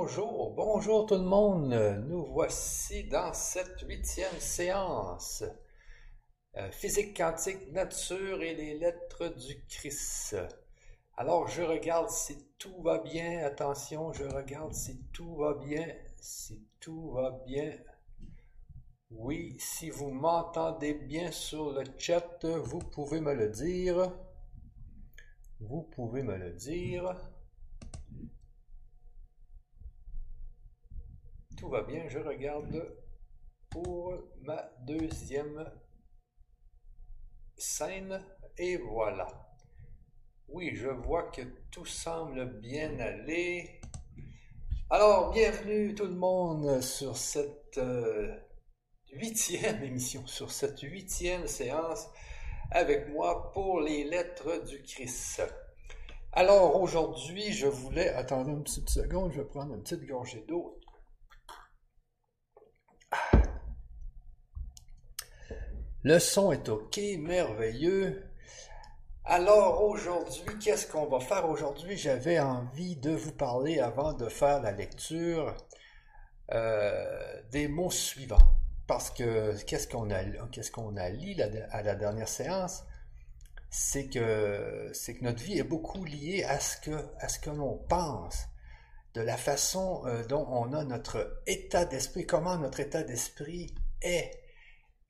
bonjour, bonjour tout le monde. Nous voici dans cette huitième séance. Euh, physique quantique, nature et les lettres du Christ. Alors je regarde si tout va bien. Attention, je regarde si tout va bien. Si tout va bien. Oui, si vous m'entendez bien sur le chat, vous pouvez me le dire. Vous pouvez me le dire. Tout va bien, je regarde pour ma deuxième scène et voilà. Oui, je vois que tout semble bien aller. Alors, bienvenue tout le monde sur cette euh, huitième émission, sur cette huitième séance avec moi pour les lettres du Christ. Alors aujourd'hui, je voulais... Attendez une petite seconde, je vais prendre une petite gorgée d'eau. Le son est OK, merveilleux. Alors aujourd'hui, qu'est-ce qu'on va faire aujourd'hui? J'avais envie de vous parler avant de faire la lecture euh, des mots suivants. Parce que qu'est-ce qu'on a, lu à la dernière séance? C'est que, c'est que notre vie est beaucoup liée à ce que, à ce que l'on pense, de la façon euh, dont on a notre état d'esprit, comment notre état d'esprit est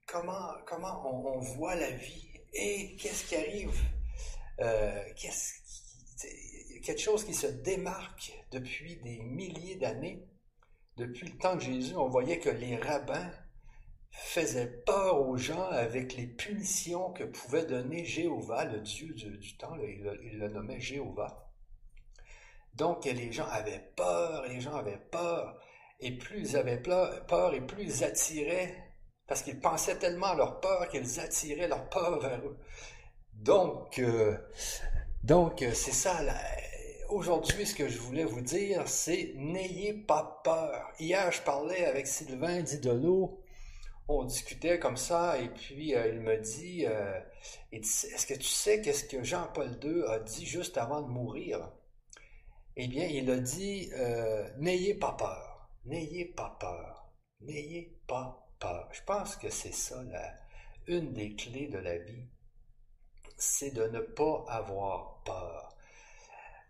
comment, comment on, voit la vie et qu'est-ce qui arrive, euh, qu'est-ce quelque chose qui se démarque depuis des milliers d'années. Depuis le temps de Jésus, on voyait que les rabbins faisaient peur aux gens avec les punitions que pouvait donner Jéhovah, le Dieu du, temps, il, le nommait Jéhovah. Donc les gens avaient peur, les gens avaient peur, et plus ils avaient peur, et plus ils attiraient parce qu'ils pensaient tellement à leur peur qu'ils attiraient leur peur vers eux. Donc, euh, donc euh, c'est ça. Aujourd'hui, ce que je voulais vous dire, c'est n'ayez pas peur. Hier, je parlais avec Sylvain Didolo. On discutait comme ça, et puis euh, il me dit, est-ce que tu sais qu'est-ce que Jean-Paul II a dit juste avant de mourir? Eh bien, il a dit, n'ayez pas peur, n'ayez pas peur, n'ayez pas je pense que c'est ça, une des clés de la vie, c'est de ne pas avoir peur.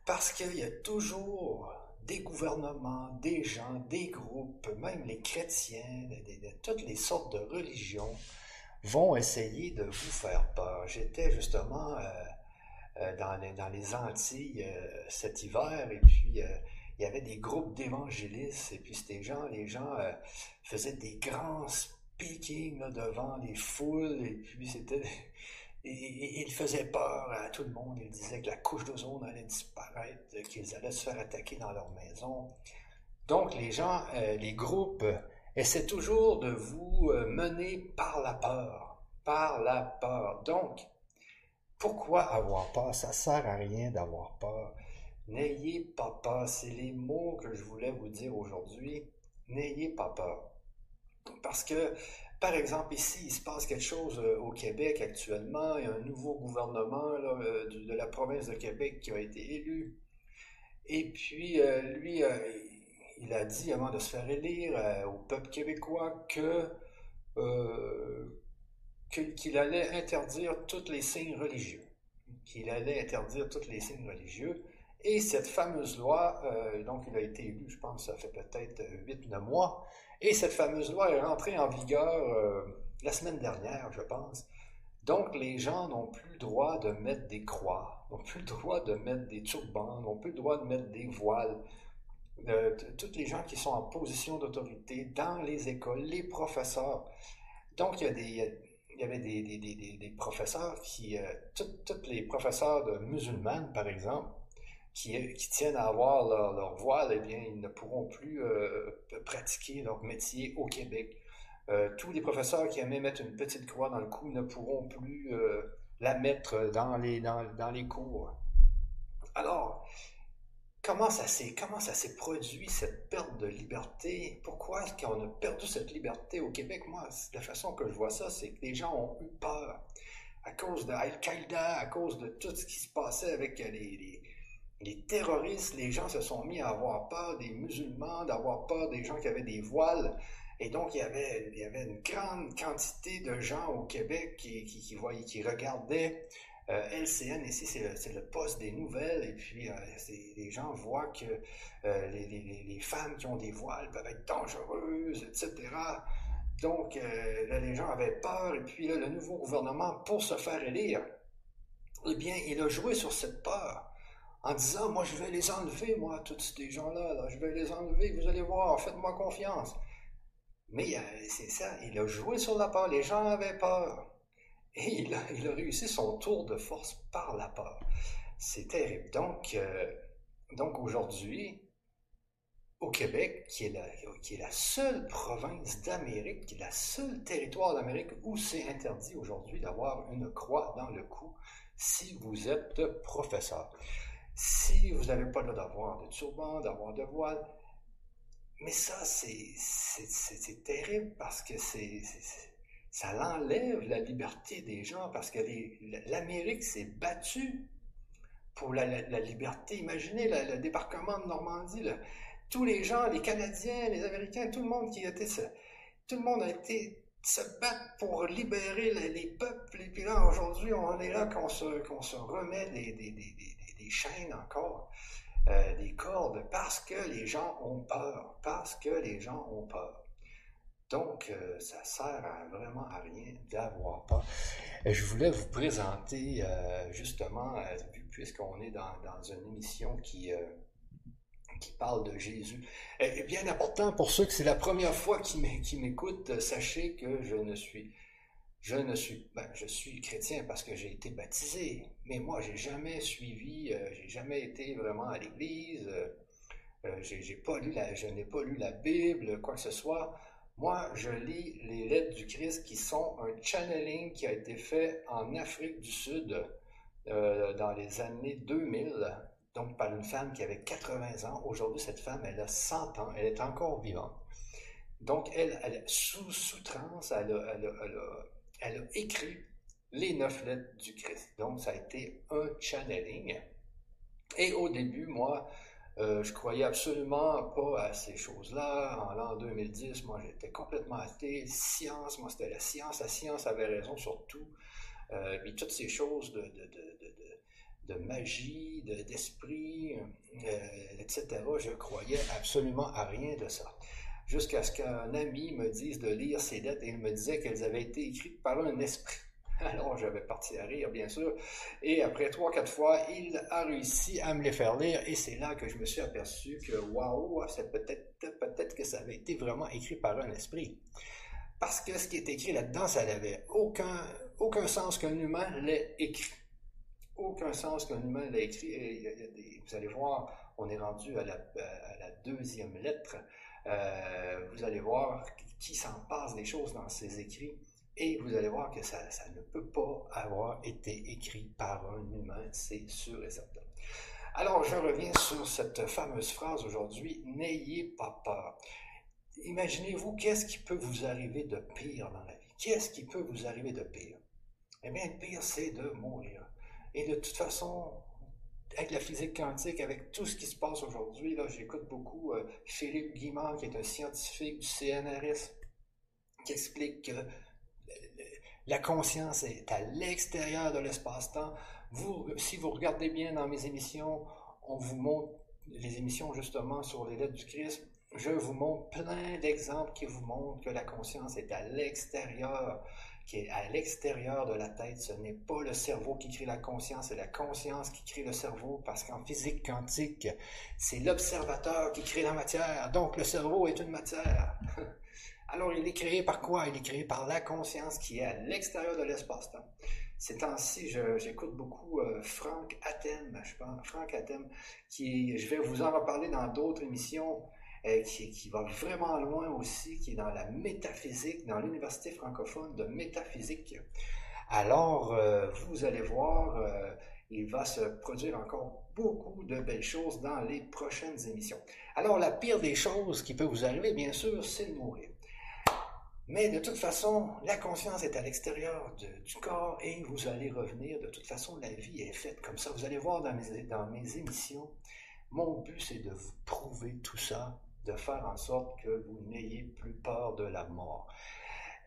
Parce qu'il y a toujours des gouvernements, des gens, des groupes, même les chrétiens, de, toutes les sortes de religions vont essayer de vous faire peur. J'étais justement euh, euh, dans, les, dans, les, Antilles euh, cet hiver et puis il y avait des groupes d'évangélistes, et puis ces gens, les gens euh, faisaient des grands speakings devant les foules, et puis c'était... Ils faisaient peur à tout le monde. Ils disaient que la couche d'ozone allait disparaître, qu'ils allaient se faire attaquer dans leur maison. Donc les gens, euh, les groupes essaient toujours de vous euh, mener par la peur, par la peur. Donc, pourquoi avoir peur? Ça sert à rien d'avoir peur. N'ayez pas peur. C'est les mots que je voulais vous dire aujourd'hui. N'ayez pas peur. Parce que, par exemple, ici, il se passe quelque chose euh, au Québec actuellement. Il y a un nouveau gouvernement euh, de la province de Québec qui a été élu. Et puis, euh, lui, il a dit, avant de se faire élire, au peuple québécois que qu'il allait interdire tous les signes religieux. Qu'il allait interdire tous les signes religieux. Et cette fameuse loi, euh, donc il a été élu, je pense, ça fait peut-être 8-9 euh, mois, et cette fameuse loi est rentrée en vigueur euh, la semaine dernière, je pense. Donc les gens n'ont plus le droit de mettre des croix, n'ont plus le droit de mettre des turbans, n'ont plus le droit de mettre des voiles. toutes les gens qui sont en position d'autorité dans les écoles, les professeurs. Donc il y, a des, il y avait des, des, des, des professeurs qui, tous les professeurs de musulmanes, par exemple, qui, tiennent à avoir leur, voile, eh bien, ils ne pourront plus euh, pratiquer leur métier au Québec. Euh, tous les professeurs qui aimaient mettre une petite croix dans le cou ne pourront plus euh, la mettre dans les, dans, les cours. Alors, comment ça s'est comment ça s'est produit cette perte de liberté? Pourquoi est-ce qu'on a perdu cette liberté au Québec? Moi, la façon que je vois ça, c'est que les gens ont eu peur à cause de Al-Qaïda, à cause de tout ce qui se passait avec les les terroristes, les gens se sont mis à avoir peur des musulmans, d'avoir peur des gens qui avaient des voiles. Et donc, il y avait, il y avait une grande quantité de gens au Québec qui, qui, voyaient, qui regardaient euh, LCN ici, c'est le, poste des nouvelles, et puis euh, les gens voient que euh, les, femmes qui ont des voiles peuvent être dangereuses, etc. Donc, là, les gens avaient peur, et puis là, le nouveau gouvernement, pour se faire élire, eh bien, il a joué sur cette peur en disant, moi, je vais les enlever, moi, tous ces gens-là, je vais les enlever, vous allez voir, faites-moi confiance. Mais c'est ça, il a joué sur la peur, les gens avaient peur. Et il a, réussi son tour de force par la peur. C'est terrible. Donc, euh, donc aujourd'hui, au Québec, qui est, la, qui est la seule province d'Amérique, qui est la seule territoire d'Amérique où c'est interdit aujourd'hui d'avoir une croix dans le cou si vous êtes professeur si vous n'avez pas le droit d'avoir de turban, d'avoir de voile. Mais ça, c'est terrible parce que c'est ça l'enlève la liberté des gens parce que l'Amérique s'est battue pour la, liberté. Imaginez le débarquement de Normandie. tous les gens, les Canadiens, les Américains, tout le monde qui était tout le monde a été se battre pour libérer les, peuples. Et puis là, aujourd'hui, on est là qu'on se, se remet des, chaînes encore, euh, des cordes, parce que les gens ont peur, parce que les gens ont peur. Donc, euh, ça sert vraiment à rien d'avoir peur. Je voulais vous présenter, euh, justement, puisqu'on est dans, une émission qui, qui parle de Jésus. Et bien important pour ceux que c'est la première fois qui m'écoutent, sachez que je ne suis je ne suis, ben, je suis chrétien parce que j'ai été baptisé, mais moi, j'ai jamais suivi, euh, j'ai jamais été vraiment à l'église, euh, euh, j'ai pas lu la, je n'ai pas lu la Bible, quoi que ce soit. Moi, je lis les lettres du Christ qui sont un channeling qui a été fait en Afrique du Sud dans les années 2000, donc par une femme qui avait 80 ans. Aujourd'hui, cette femme, elle a 100 ans, elle est encore vivante. Donc, elle, sous, sous trans, elle a, elle a elle a écrit les neuf lettres du Christ. Donc, ça a été un channeling. Et au début, moi, euh, je croyais absolument pas à ces choses-là. En l'an 2010, moi, j'étais complètement athée. Science, moi, c'était la science. La science avait raison sur tout. Euh, puis toutes ces choses de, de, de, de magie, d'esprit, euh, etc., je croyais absolument à rien de ça jusqu'à ce qu'un ami me dise de lire ces lettres et il me disait qu'elles avaient été écrites par un esprit. Alors j'avais parti à rire, bien sûr, et après trois, quatre fois, il a réussi à me les faire lire, et c'est là que je me suis aperçu que waouh, c'est peut-être que ça avait été vraiment écrit par un esprit. Parce que ce qui est écrit là-dedans, ça n'avait aucun, aucun sens qu'un humain l'ait écrit. Aucun sens qu'un humain l'ait écrit. Vous allez voir, on est rendu à la, la deuxième lettre. Euh, vous allez voir qui s'en passe des choses dans ses écrits et vous allez voir que ça, ne peut pas avoir été écrit par un humain, c'est sûr et certain. Alors, je reviens sur cette fameuse phrase aujourd'hui, n'ayez pas peur. Imaginez-vous qu'est-ce qui peut vous arriver de pire dans la vie? Qu'est-ce qui peut vous arriver de pire? Eh bien, le pire, c'est de mourir. Et de toute façon, avec la physique quantique, avec tout ce qui se passe aujourd'hui, là, j'écoute beaucoup euh, Philippe Guimard, qui est un scientifique du CNRS, qui explique que la conscience est à l'extérieur de l'espace-temps. Vous, si vous regardez bien dans mes émissions, on vous montre les émissions justement sur les lettres du Christ. Je vous montre plein d'exemples qui vous montrent que la conscience est à l'extérieur qui est à l'extérieur de la tête. Ce n'est pas le cerveau qui crée la conscience, c'est la conscience qui crée le cerveau, parce qu'en physique quantique, c'est l'observateur qui crée la matière. Donc le cerveau est une matière. Alors il est créé par quoi? Il est créé par la conscience qui est à l'extérieur de l'espace-temps. Ces temps-ci, j'écoute beaucoup euh, Frank Atem, je pense, Frank Atem, qui, je vais vous en reparler dans d'autres émissions. Euh, qui, va vraiment loin aussi, qui est dans la métaphysique, dans l'université francophone de métaphysique. Alors, euh, vous allez voir, il va se produire encore beaucoup de belles choses dans les prochaines émissions. Alors, la pire des choses qui peut vous arriver, bien sûr, c'est de mourir. Mais de toute façon, la conscience est à l'extérieur du corps et vous allez revenir. De toute façon, la vie est faite comme ça. Vous allez voir dans mes, émissions, mon but c'est de vous prouver tout ça, de faire en sorte que vous n'ayez plus peur de la mort.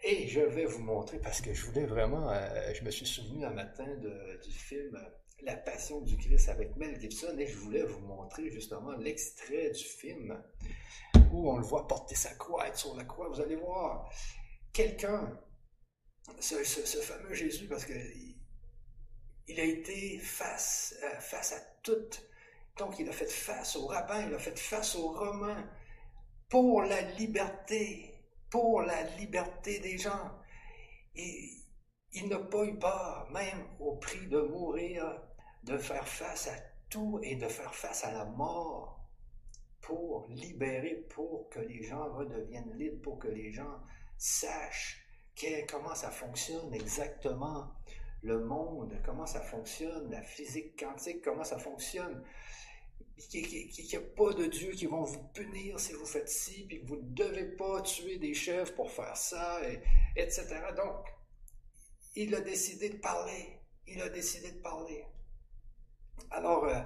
Et je vais vous montrer, parce que je voulais vraiment, euh, je me suis souvenu un matin du film La Passion du Christ avec Mel Gibson, et je voulais vous montrer justement l'extrait du film où on le voit porter sa croix, être sur la croix. Vous allez voir quelqu'un, ce, fameux Jésus, parce que il a été face, euh, face à tout. Donc, il a fait face aux rabbins, il a fait face aux Romains pour la liberté pour la liberté des gens. Et il n'a pas eu peur, même au prix de mourir, de faire face à tout et de faire face à la mort pour libérer, pour que les gens redeviennent libres, pour que les gens sachent comment ça fonctionne exactement le monde, comment ça fonctionne, la physique quantique, comment ça fonctionne qu'il n'y a pas de Dieu qui vont vous punir si vous faites ci, puis que vous ne devez pas tuer des chefs pour faire ça, et, etc. Donc, il a décidé de parler. Il a décidé de parler. Alors, euh,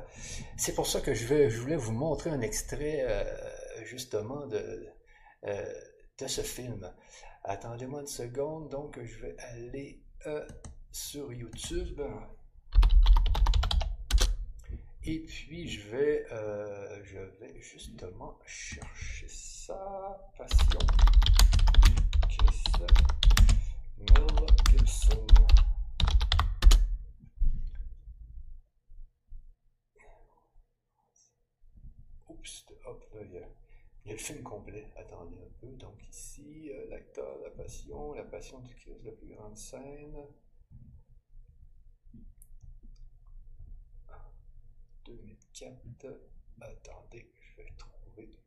c'est pour ça que je, vais, voulais vous montrer un extrait, euh, justement, de, euh, de ce film. Attendez-moi une seconde, donc je vais aller sur YouTube. Et puis je vais, justement chercher ça. Passion. Oups, hop, là, il y, a, le film complet. Attendez un peu. Donc ici, euh, l'acteur, la passion, la passion du Christ, la plus grande scène. 2004. Attendez, je vais trouver.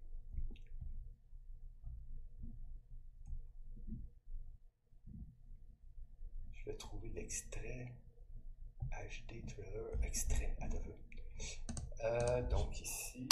Je vais trouver l'extrait HD trailer, extrait, à donc ici.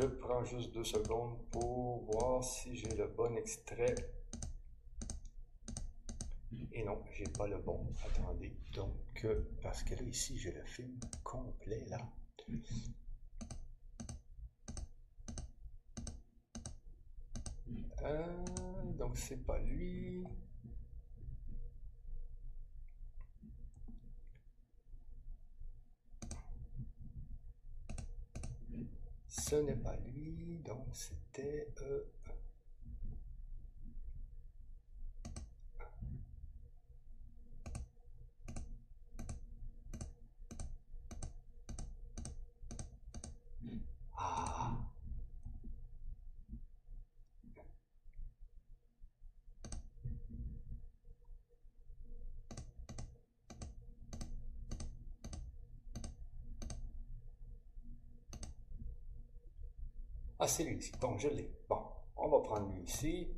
Je prends juste deux secondes pour voir si j'ai le bon extrait. Et non, j'ai pas le bon. Attendez. Donc, euh, parce que là, ici, j'ai le film complet, là. Euh, donc, c'est pas lui. Ce n'est pas lui, donc c'était... Euh, Bon, je l'ai. Bon, on va prendre lui ici.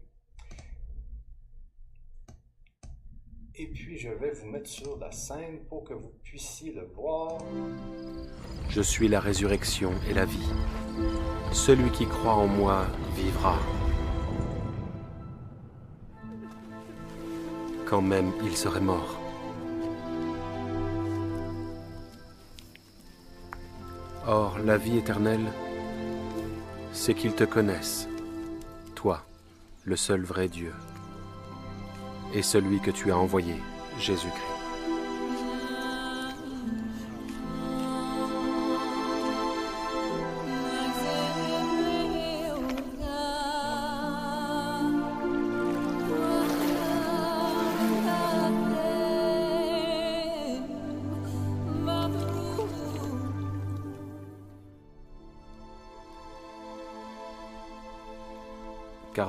Et puis, je vais vous mettre sur la scène pour que vous puissiez le voir. Je suis la résurrection et la vie. Celui qui croit en moi vivra. Quand même il serait mort. Or, la vie éternelle, c'est qu'ils te connaissent, toi, le seul vrai Dieu, et celui que tu as envoyé, Jésus-Christ.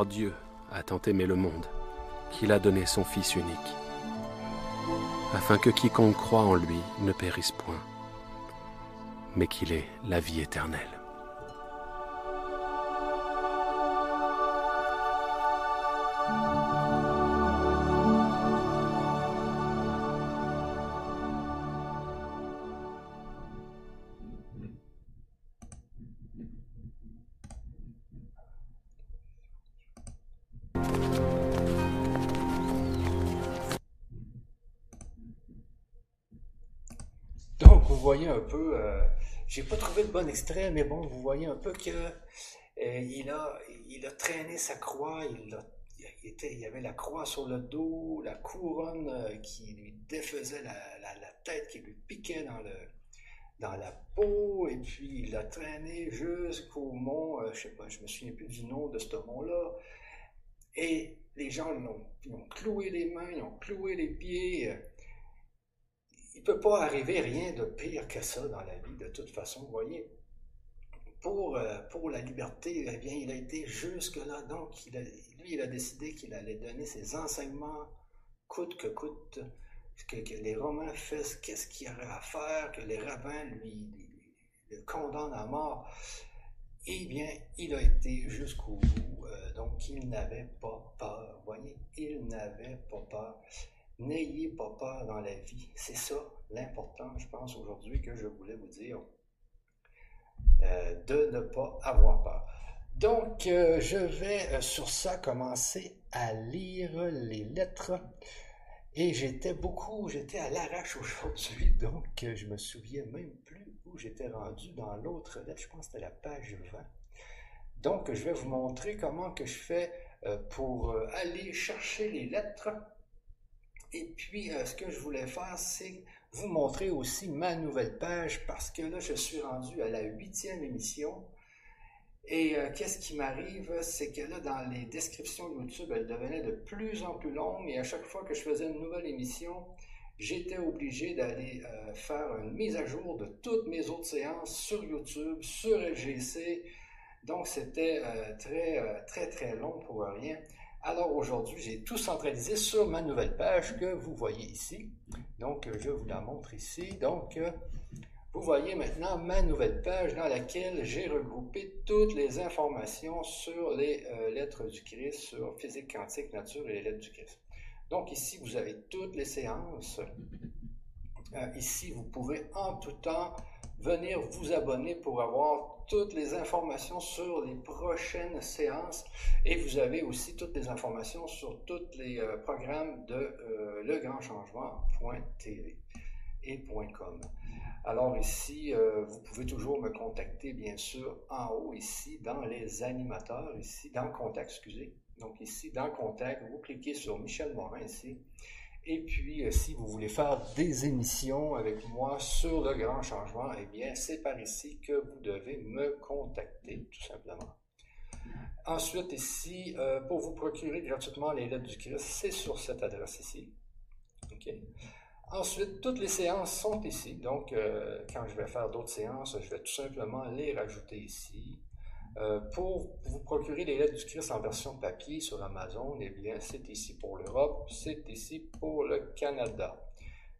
Dieu a tant aimé le monde qu'il a donné son Fils unique, afin que quiconque croit en lui ne périsse point, mais qu'il ait la vie éternelle. Bon extrait, mais bon, vous voyez un peu que euh, il, a, il a traîné sa croix, il, il avait la croix sur le dos, la couronne euh, qui lui défaisait la, tête, qui lui piquait dans, le, dans la peau, et puis il l'a traîné jusqu'au mont, je sais pas, je me souviens plus du nom de ce mont-là, et les gens l'ont, ont cloué les mains, ils ont cloué les pieds, il ne peut pas arriver rien de pire que ça dans la vie, de toute façon, vous voyez. Pour, euh, la liberté, eh bien, il a été jusque-là, donc lui, il a décidé qu'il allait donner ses enseignements coûte que coûte, que, les Romains fassent qu'est-ce qu'il y aurait à faire, que les rabbins lui, le condamnent à mort. Eh bien, il a été jusqu'au bout, euh, donc il n'avait pas peur, vous voyez, il n'avait pas peur. N'ayez pas peur dans la vie. C'est ça l'important, je pense, aujourd'hui que je voulais vous dire. Euh, de ne pas avoir peur. Donc, euh, je vais euh, sur ça commencer à lire les lettres. Et j'étais beaucoup, j'étais à l'arrache aujourd'hui, donc je me souviens même plus où j'étais rendu dans l'autre lettre. Je pense que c'était la page 20. Donc, je vais vous montrer comment que je fais pour aller chercher les lettres et puis, euh, ce que je voulais faire, c'est vous montrer aussi ma nouvelle page parce que là, je suis rendu à la huitième émission. Et euh, qu'est-ce qui m'arrive, c'est que là, dans les descriptions YouTube, elles devenaient de plus en plus longues et à chaque fois que je faisais une nouvelle émission, j'étais obligé d'aller euh, faire une mise à jour de toutes mes autres séances sur YouTube, sur LGC. Donc, c'était très, très, très long pour rien. Alors aujourd'hui, j'ai tout centralisé sur ma nouvelle page que vous voyez ici. Donc, je vous la montre ici. Donc, vous voyez maintenant ma nouvelle page dans laquelle j'ai regroupé toutes les informations sur les euh, lettres du Christ, sur physique quantique, nature et les lettres du Christ. Donc ici, vous avez toutes les séances. Euh, ici, vous pouvez en tout temps venir vous abonner pour avoir toutes les informations sur les prochaines séances et vous avez aussi toutes les informations sur tous les euh, programmes de euh, legrandchangement.tv et .com. Alors ici, euh, vous pouvez toujours me contacter, bien sûr, en haut ici, dans les animateurs, ici, dans Contact, excusez. Donc ici, dans Contact, vous cliquez sur Michel Morin ici et puis, euh, si vous voulez faire des émissions avec moi sur le grand changement, eh bien, c'est par ici que vous devez me contacter, tout simplement. Ensuite, ici, euh, pour vous procurer gratuitement les lettres du Christ, c'est sur cette adresse ici. Ensuite, toutes les séances sont ici. Donc, euh, quand je vais faire d'autres séances, je vais tout simplement les rajouter ici. Euh, pour vous procurer les lettres du Christ en version papier sur Amazon, eh bien, c'est ici pour l'Europe, c'est ici pour le Canada.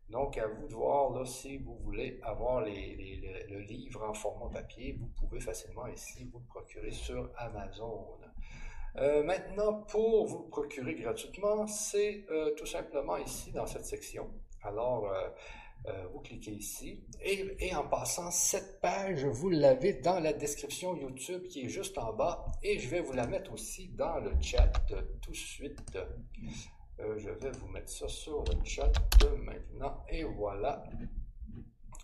Donc, à vous de voir là, si vous voulez avoir le livre en format papier, vous pouvez facilement ici vous le procurer sur Amazon. Euh, maintenant, pour vous le procurer gratuitement, c'est euh, tout simplement ici dans cette section. Alors, euh, vous cliquez ici. Et, en passant, cette page, vous l'avez dans la description YouTube qui est juste en bas. Et je vais vous la mettre aussi dans le chat tout de suite. Euh, je vais vous mettre ça sur le chat maintenant. Et voilà.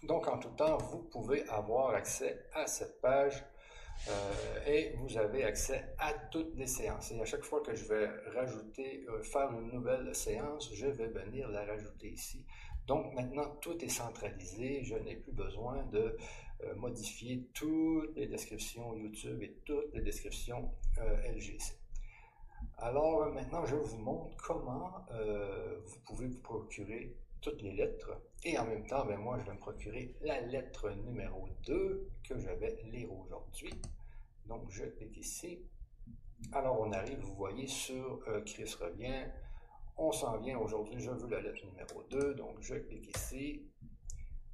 Donc, en tout temps, vous pouvez avoir accès à cette page. Euh, et vous avez accès à toutes les séances. Et à chaque fois que je vais rajouter, faire une nouvelle séance, je vais venir la rajouter ici. Donc maintenant, tout est centralisé. Je n'ai plus besoin de euh, modifier toutes les descriptions YouTube et toutes les descriptions euh, LGC. Alors maintenant, je vous montre comment euh, vous pouvez vous procurer toutes les lettres. Et en même temps, ben, moi, je vais me procurer la lettre numéro 2 que je vais lire aujourd'hui. Donc, je clique ici. Alors, on arrive, vous voyez, sur Chris revient on s'en vient aujourd'hui, je veux la lettre numéro 2, donc je clique ici.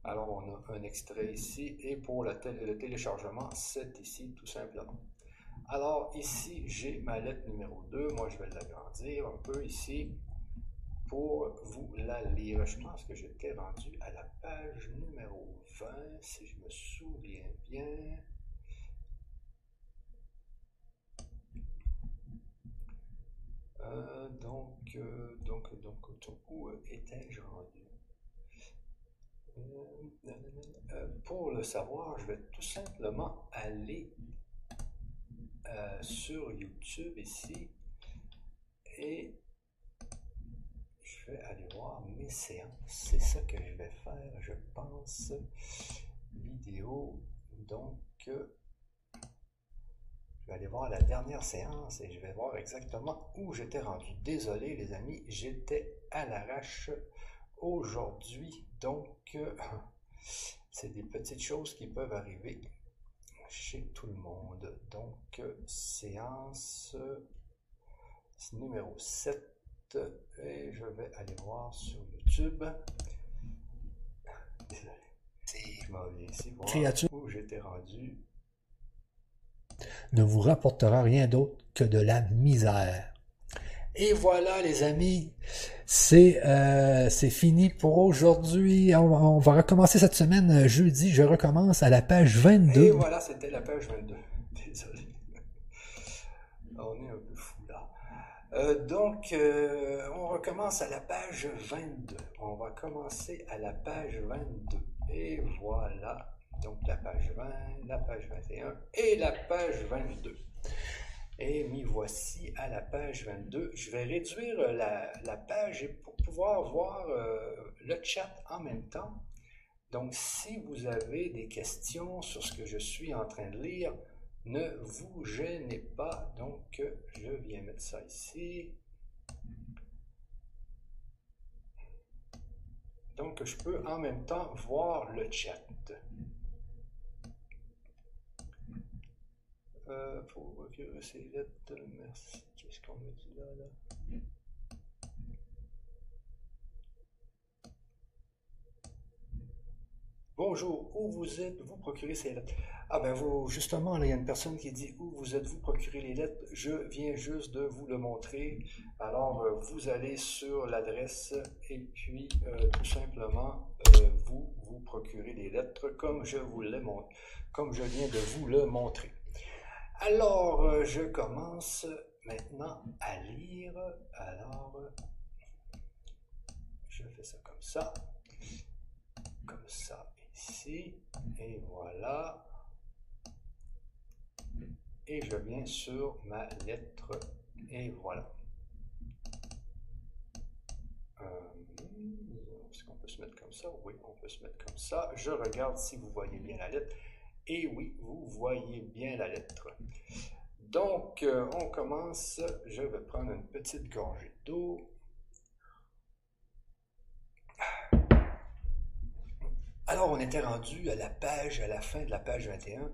Alors, on a un extrait ici, et pour le téléchargement, c'est ici, tout simplement. Alors, ici, j'ai ma lettre numéro 2. Moi, je vais l'agrandir un peu ici pour vous la lire. Je pense que j'étais rendu à la page numéro 20, si je me souviens bien. Euh, donc, euh, donc, donc, où étais-je rendu? Euh, pour le savoir, je vais tout simplement aller sur YouTube ici et je vais aller voir mes séances. C'est ça que je vais faire, je pense. Vidéo. Donc, je vais aller voir la dernière séance et je vais voir exactement où j'étais rendu. Désolé les amis, j'étais à l'arrache aujourd'hui. Donc, c'est des petites choses qui peuvent arriver chez tout le monde. Donc, séance numéro 7 et je vais aller voir sur YouTube. Désolé. Je m'en viens ici voir où j'étais rendu ne vous rapportera rien d'autre que de la misère. Et voilà les amis, c'est euh, fini pour aujourd'hui. On, va recommencer cette semaine euh, jeudi. Je recommence à la page 22. Et voilà, c'était la page 22. Désolé. On est un peu fou là. Euh, donc, on recommence à la page 22. On va commencer à la page 22. Et voilà. Donc la page 20, la page 21 et la page 22. Et m'y voici à la page 22. Je vais réduire la, page pour pouvoir voir euh, le chat en même temps. Donc si vous avez des questions sur ce que je suis en train de lire, ne vous gênez pas. Donc je viens mettre ça ici. Donc je peux en même temps voir le chat. Euh, pour recueillir ces lettres, merci. Qu'est-ce qu'on me dit là, là? Bonjour, où vous êtes, vous procurez ces lettres? Ah ben vous, justement, il y a une personne qui dit où vous êtes, vous procurez les lettres. Je viens juste de vous le montrer. Alors, euh, vous allez sur l'adresse et puis euh, tout simplement, vous vous procurez les lettres comme je vous l'ai comme je viens de vous le montrer. Alors, euh, je commence maintenant à lire. Alors, je fais ça comme ça, comme ça ici, et voilà. Et je viens sur ma lettre, et voilà. Euh, est-ce qu'on peut se mettre comme ça? Oui, on peut se mettre comme ça. Je regarde si vous voyez bien la lettre. Et oui, vous voyez bien la lettre. Donc, euh, on commence. Je vais prendre une petite gorgée d'eau. Alors, on était rendu à la page, à la fin de la page 21.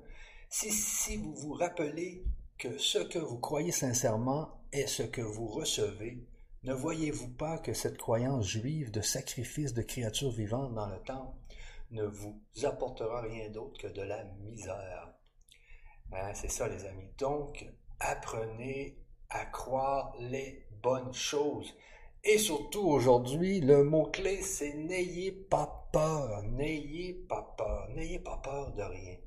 Si, si vous vous rappelez que ce que vous croyez sincèrement est ce que vous recevez, ne voyez-vous pas que cette croyance juive de sacrifice de créatures vivantes dans le temple ne vous apportera rien d'autre que de la misère. Hein, c'est ça, les amis. Donc, apprenez à croire les bonnes choses. Et surtout aujourd'hui, le mot-clé, c'est n'ayez pas peur, n'ayez pas peur, n'ayez pas peur de rien.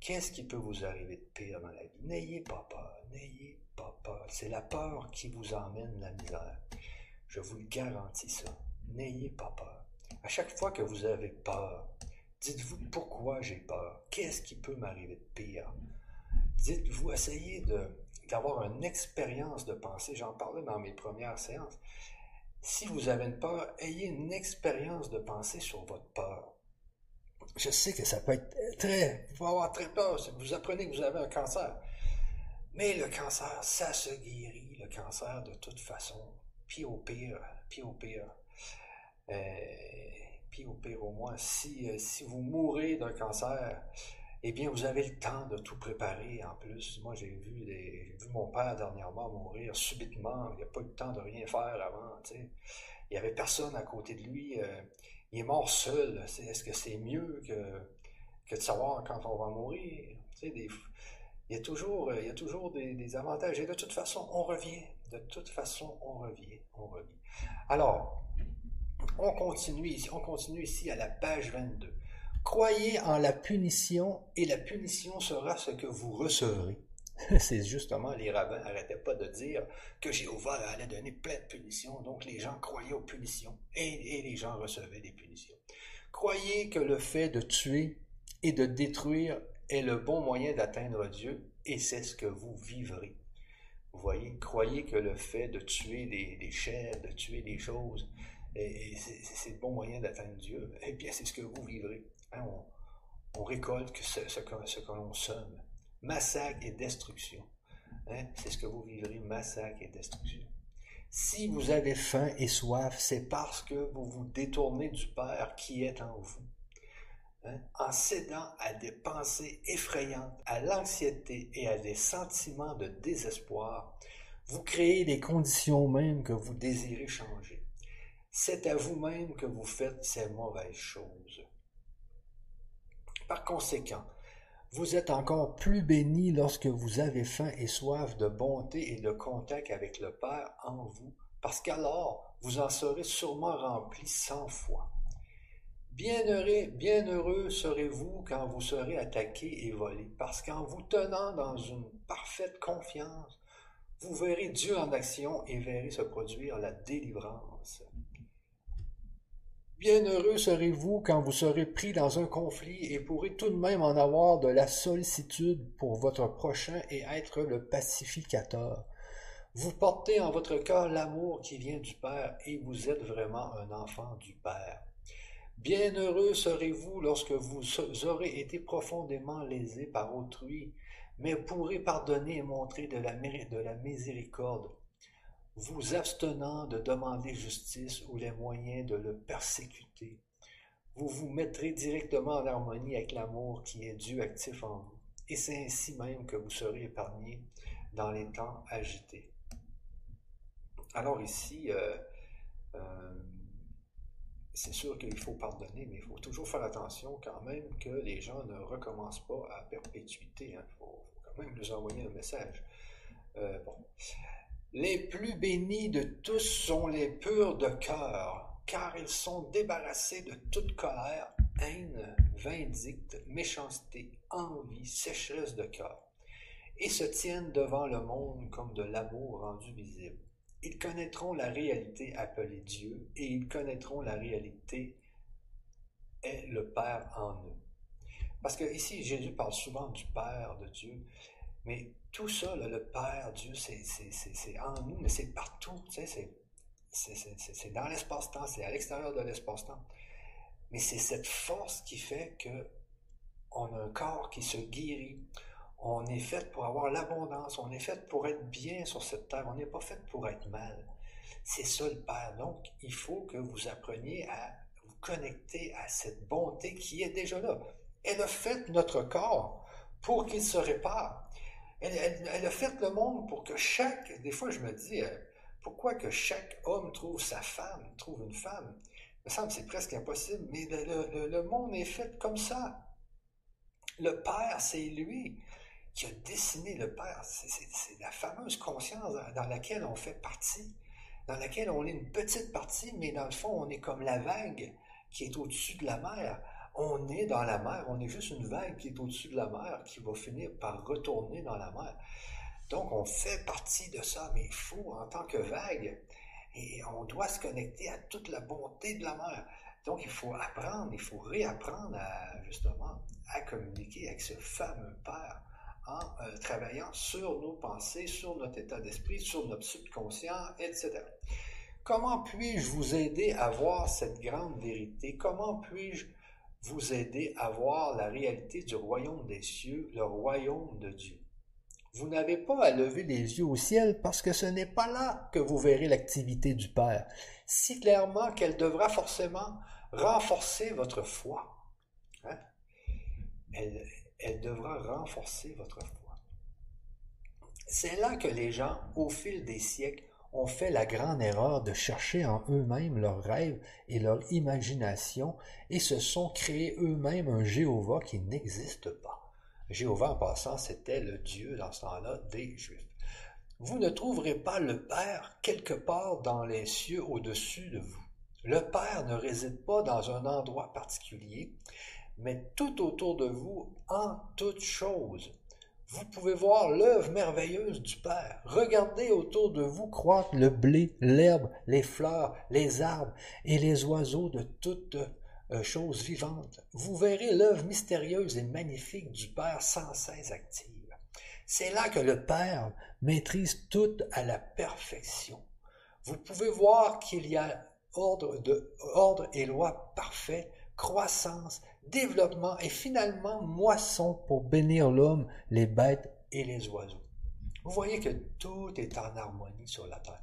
Qu'est-ce qui peut vous arriver de pire dans la vie? N'ayez pas peur, n'ayez pas peur. C'est la peur qui vous emmène la misère. Je vous le garantis ça. N'ayez pas peur. À chaque fois que vous avez peur, dites-vous pourquoi j'ai peur? Qu'est-ce qui peut m'arriver de pire? Dites-vous, essayez d'avoir une expérience de pensée. J'en parlais dans mes premières séances. Si vous avez une peur, ayez une expérience de pensée sur votre peur. Je sais que ça peut être très, vous pouvez avoir très peur. Vous apprenez que vous avez un cancer. Mais le cancer, ça se guérit, le cancer, de toute façon. Puis au pire, puis au pire. Euh, puis au pire au moins, si, euh, si vous mourrez d'un cancer, eh bien, vous avez le temps de tout préparer en plus. Moi, j'ai vu, vu mon père dernièrement mourir subitement. Il n'a pas eu le temps de rien faire avant. Il n'y avait personne à côté de lui. Euh, il est mort seul. Est-ce que c'est mieux que, que de savoir quand on va mourir? il y a toujours, il y a toujours des, avantages. Et de toute façon, on revient. De toute façon, on revient. On revient. Alors, on continue ici, on continue ici à la page 22. Croyez en la punition et la punition sera ce que vous recevrez. C'est justement, les rabbins n'arrêtaient pas de dire que Jéhovah allait donner plein de punitions, donc les gens croyaient aux punitions et, les gens recevaient des punitions. Croyez que le fait de tuer et de détruire est le bon moyen d'atteindre Dieu et c'est ce que vous vivrez. Vous voyez, croyez que le fait de tuer les, les chairs, de tuer les choses, c'est le bon moyen d'atteindre Dieu, et bien c'est ce que vous vivrez. Hein, on, récolte ce, que, l'on sème. Massacre et destruction. Hein, c'est ce que vous vivrez, massacre et destruction. Si vous avez faim et soif, c'est parce que vous vous détournez du Père qui est en vous. Hein, en cédant à des pensées effrayantes, à l'anxiété et à des sentiments de désespoir, vous créez les conditions mêmes que vous désirez changer. C'est à vous-même que vous faites ces mauvaises choses. Par conséquent, vous êtes encore plus béni lorsque vous avez faim et soif de bonté et de contact avec le Père en vous, parce qu'alors vous en serez sûrement rempli cent fois. Bienheureux, bienheureux serez-vous quand vous serez attaqué et volé, parce qu'en vous tenant dans une parfaite confiance, vous verrez Dieu en action et verrez se produire la délivrance. Bienheureux serez-vous quand vous serez pris dans un conflit et pourrez tout de même en avoir de la sollicitude pour votre prochain et être le pacificateur. Vous portez en votre cœur l'amour qui vient du Père et vous êtes vraiment un enfant du Père. Bienheureux serez-vous lorsque vous aurez été profondément lésé par autrui, mais pourrez pardonner et montrer de la, de la miséricorde vous abstenant de demander justice ou les moyens de le persécuter, vous vous mettrez directement en harmonie avec l'amour qui est Dieu actif en vous. Et c'est ainsi même que vous serez épargné dans les temps agités. Alors ici, euh, euh, c'est sûr qu'il faut pardonner, mais il faut toujours faire attention quand même que les gens ne recommencent pas à perpétuité. Hein. Il faut, quand même nous envoyer un message. Euh, bon. Les plus bénis de tous sont les purs de cœur, car ils sont débarrassés de toute colère, haine, vindicte, méchanceté, envie, sécheresse de cœur, et se tiennent devant le monde comme de l'amour rendu visible. Ils connaîtront la réalité appelée Dieu, et ils connaîtront la réalité est le Père en eux. Parce que ici, Jésus parle souvent du Père de Dieu, mais tout ça, le Père, Dieu, c'est en nous, mais c'est partout. c'est dans l'espace-temps, c'est à l'extérieur de l'espace-temps. Mais c'est cette force qui fait que on a un corps qui se guérit. On est fait pour avoir l'abondance. On est fait pour être bien sur cette terre. On n'est pas fait pour être mal. C'est ça le Père. Donc, il faut que vous appreniez à vous connecter à cette bonté qui est déjà là. Elle a fait notre corps pour qu'il se répare. Elle, a fait le monde pour que chaque, des fois je me dis, euh, pourquoi que chaque homme trouve sa femme, trouve une femme? Il me semble c'est presque impossible, mais le, monde est fait comme ça. Le Père, c'est lui qui a dessiné le Père. C'est la fameuse conscience dans laquelle on fait partie, dans laquelle on est une petite partie, mais dans le fond, on est comme la vague qui est au-dessus de la mer on est dans la mer, on est juste une vague qui est au-dessus de la mer, qui va finir par retourner dans la mer. Donc, on fait partie de ça, mais il faut, en tant que vague, et on doit se connecter à toute la bonté de la mer. Donc, il faut apprendre, il faut réapprendre à, justement, à communiquer avec ce fameux Père en euh, travaillant sur nos pensées, sur notre état d'esprit, sur notre subconscient, etc. Comment puis-je vous aider à voir cette grande vérité? Comment puis-je vous aider à voir la réalité du royaume des cieux, le royaume de Dieu. Vous n'avez pas à lever les yeux au ciel parce que ce n'est pas là que vous verrez l'activité du Père, si clairement qu'elle devra forcément renforcer votre foi. Hein? Elle, elle devra renforcer votre foi. C'est là que les gens, au fil des siècles, ont fait la grande erreur de chercher en eux-mêmes leurs rêves et leur imagination et se sont créés eux-mêmes un Jéhovah qui n'existe pas. Jéhovah, en passant, c'était le Dieu dans ce temps-là des Juifs. Vous ne trouverez pas le Père quelque part dans les cieux au-dessus de vous. Le Père ne réside pas dans un endroit particulier, mais tout autour de vous, en toutes choses. Vous pouvez voir l'œuvre merveilleuse du Père. Regardez autour de vous croître le blé, l'herbe, les fleurs, les arbres et les oiseaux de toutes euh, choses vivantes. Vous verrez l'œuvre mystérieuse et magnifique du Père sans cesse active. C'est là que le Père maîtrise tout à la perfection. Vous pouvez voir qu'il y a ordre, et loi parfait, croissance, développement et finalement moisson pour bénir l'homme, les bêtes et les oiseaux. Vous voyez que tout est en harmonie sur la terre.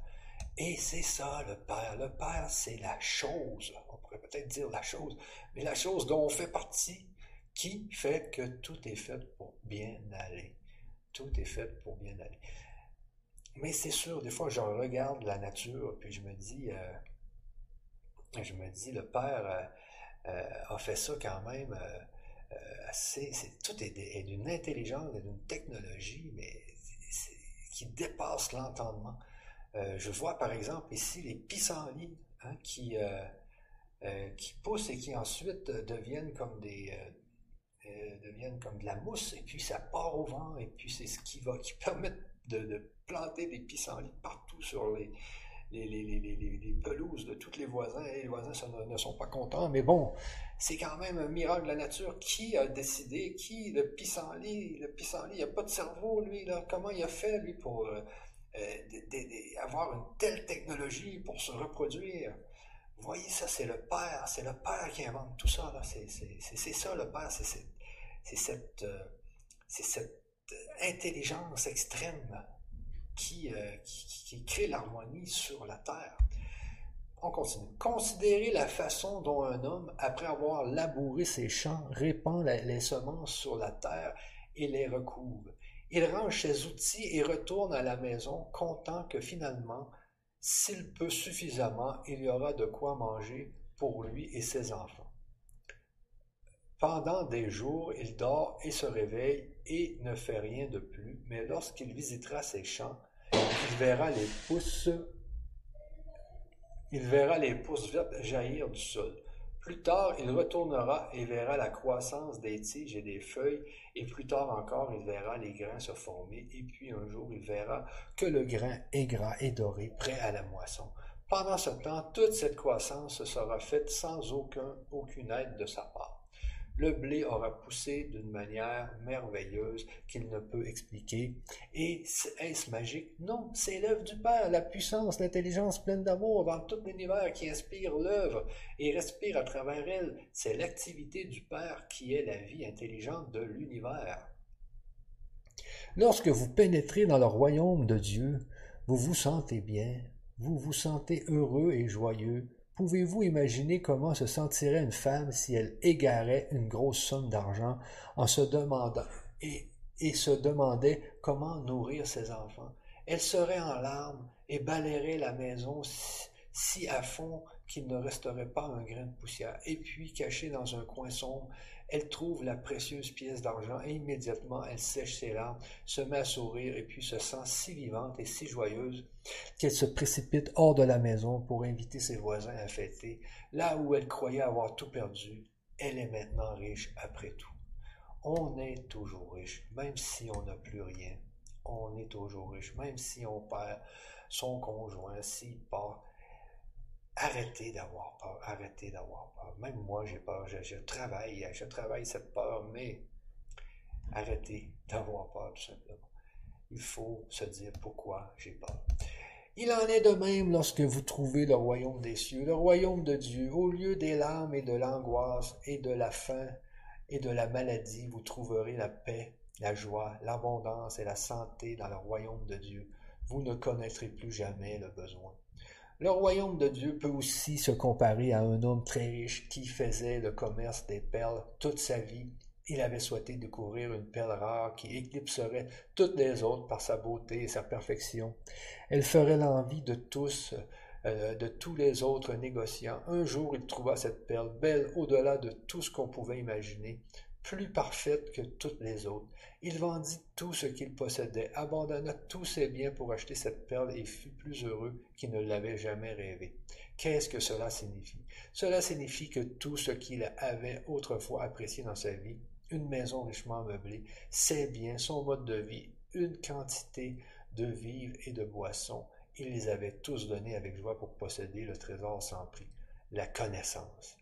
Et c'est ça le Père. Le Père, c'est la chose, on pourrait peut-être dire la chose, mais la chose dont on fait partie, qui fait que tout est fait pour bien aller. Tout est fait pour bien aller. Mais c'est sûr, des fois, je regarde la nature, puis je me dis, euh, je me dis, le Père euh, a fait ça quand même assez. tout est, d'une intelligence et d'une technologie, mais qui dépasse l'entendement. je vois par exemple ici les pissenlits hein, qui, qui poussent et qui ensuite deviennent comme des deviennent comme de la mousse, et puis ça part au vent, et puis c'est ce qui va, qui permet de, planter des pissenlits partout sur les, les, les, pelouses de tous les voisins, et les voisins ne, sont pas contents, mais bon, c'est quand même un miracle de la nature. Qui a décidé, qui, le pissenlit, le pissenlit, il n'a pas de cerveau, lui, là, comment il a fait, lui, pour euh, euh, avoir une telle technologie pour se reproduire? Vous voyez, ça, c'est le Père, c'est le Père qui invente tout ça, là, c'est ça, le Père, c'est c'est cette, euh, cette intelligence extrême qui, crée l'harmonie sur la terre. On continue. Considérez la façon dont un homme, après avoir labouré ses champs, répand les semences sur la terre et les recouvre. Il range ses outils et retourne à la maison, content que finalement, s'il peut suffisamment, il y aura de quoi manger pour lui et ses enfants. Pendant des jours, il dort et se réveille et ne fait rien de plus, mais lorsqu'il visitera ses champs, il verra les pousses, il verra les pousses vertes jaillir du sol. Plus tard, il retournera et verra la croissance des tiges et des feuilles, et plus tard encore, il verra les grains se former, et puis un jour, il verra que le grain est gras et doré, prêt à la moisson. Pendant ce temps, toute cette croissance sera faite sans aucun, aucune aide de sa part le blé aura poussé d'une manière merveilleuse qu'il ne peut expliquer. Et est-ce magique? Non, c'est l'œuvre du Père, la puissance, l'intelligence pleine d'amour dans tout l'univers qui inspire l'œuvre et respire à travers elle. C'est l'activité du Père qui est la vie intelligente de l'univers. Lorsque vous pénétrez dans le royaume de Dieu, vous vous sentez bien, vous vous sentez heureux et joyeux, Pouvez-vous imaginer comment se sentirait une femme si elle égarait une grosse somme d'argent en se demandant et, se demandait comment nourrir ses enfants? Elle serait en larmes et balayerait la maison si à fond qu'il ne resterait pas un grain de poussière. Et puis, cachée dans un coin sombre, elle trouve la précieuse pièce d'argent et immédiatement elle sèche ses larmes, se met à sourire et puis se sent si vivante et si joyeuse qu'elle se précipite hors de la maison pour inviter ses voisins à fêter. Là où elle croyait avoir tout perdu, elle est maintenant riche après tout. On est toujours riche, même si on n'a plus rien. On est toujours riche, même si on perd son conjoint, s'il part arrêtez d'avoir peur, arrêtez d'avoir peur. Même moi, j'ai peur, je, travaille, je travaille cette peur, mais arrêtez d'avoir peur, tout simplement. Il faut se dire pourquoi j'ai peur. Il en est de même lorsque vous trouvez le royaume des cieux, le royaume de Dieu. Au lieu des larmes et de l'angoisse et de la faim et de la maladie, vous trouverez la paix, la joie, l'abondance et la santé dans le royaume de Dieu. Vous ne connaîtrez plus jamais le besoin. Le royaume de Dieu peut aussi se comparer à un homme très riche qui faisait le commerce des perles toute sa vie Il avait souhaité découvrir une perle rare qui éclipserait toutes les autres par sa beauté et sa perfection. Elle ferait l'envie de tous, euh, de tous les autres négociants. Un jour, il trouva cette perle belle au-delà de tout ce qu'on pouvait imaginer, plus parfaite que toutes les autres. Il vendit tout ce qu'il possédait, abandonna tous ses biens pour acheter cette perle et fut plus heureux qu'il ne l'avait jamais rêvé. Qu'est-ce que cela signifie? Cela signifie que tout ce qu'il avait autrefois apprécié dans sa vie, une maison richement meublée, ses biens, son mode de vie, une quantité de vivres et de boissons, il les avait tous donnés avec joie pour posséder le trésor sans prix, la connaissance,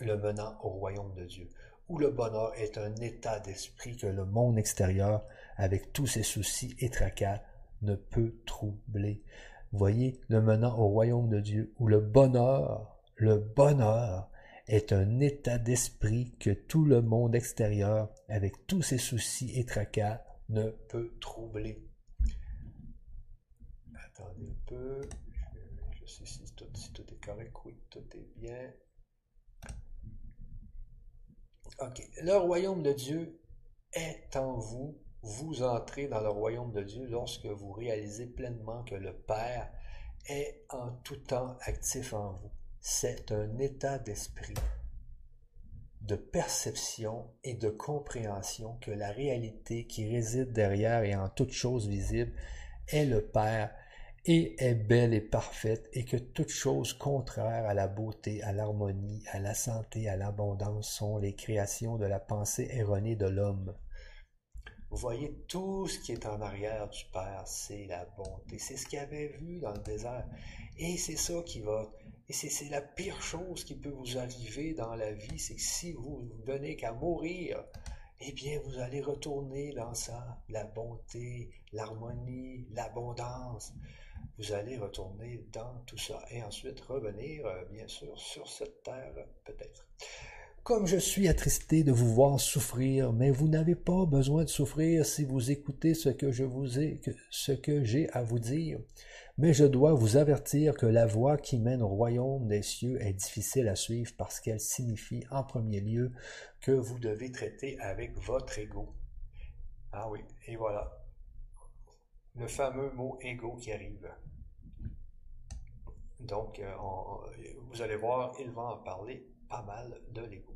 le menant au royaume de Dieu, où le bonheur est un état d'esprit que le monde extérieur, avec tous ses soucis et tracas, ne peut troubler. Voyez, le menant au royaume de Dieu, où le bonheur, le bonheur est un état d'esprit que tout le monde extérieur, avec tous ses soucis et tracas, ne peut troubler. Attendez un peu, je, sais si tout, si tout est correct, oui, tout est bien. Ok, le royaume de Dieu est en vous. Vous entrez dans le royaume de Dieu lorsque vous réalisez pleinement que le Père est en tout temps actif en vous c'est un état d'esprit de perception et de compréhension que la réalité qui réside derrière et en toute chose visible est le Père et est belle et parfaite et que toute chose contraire à la beauté, à l'harmonie, à la santé, à l'abondance sont les créations de la pensée erronée de l'homme. Vous voyez, tout ce qui est en arrière du Père, c'est la bonté. C'est ce qu'il avait vu dans le désert. Et c'est ça qui va et c'est la pire chose qui peut vous arriver dans la vie, c'est que si vous ne venez qu'à mourir, eh bien, vous allez retourner dans ça, la bonté, l'harmonie, l'abondance. Vous allez retourner dans tout ça et ensuite revenir, euh, bien sûr, sur cette terre, peut-être. Comme je suis attristé de vous voir souffrir, mais vous n'avez pas besoin de souffrir si vous écoutez ce que j'ai à vous dire. Mais je dois vous avertir que la voie qui mène au royaume des cieux est difficile à suivre parce qu'elle signifie en premier lieu que vous devez traiter avec votre ego. Ah oui, et voilà. Le fameux mot ego qui arrive. Donc, euh, vous allez voir, il va en parler pas mal de l'ego.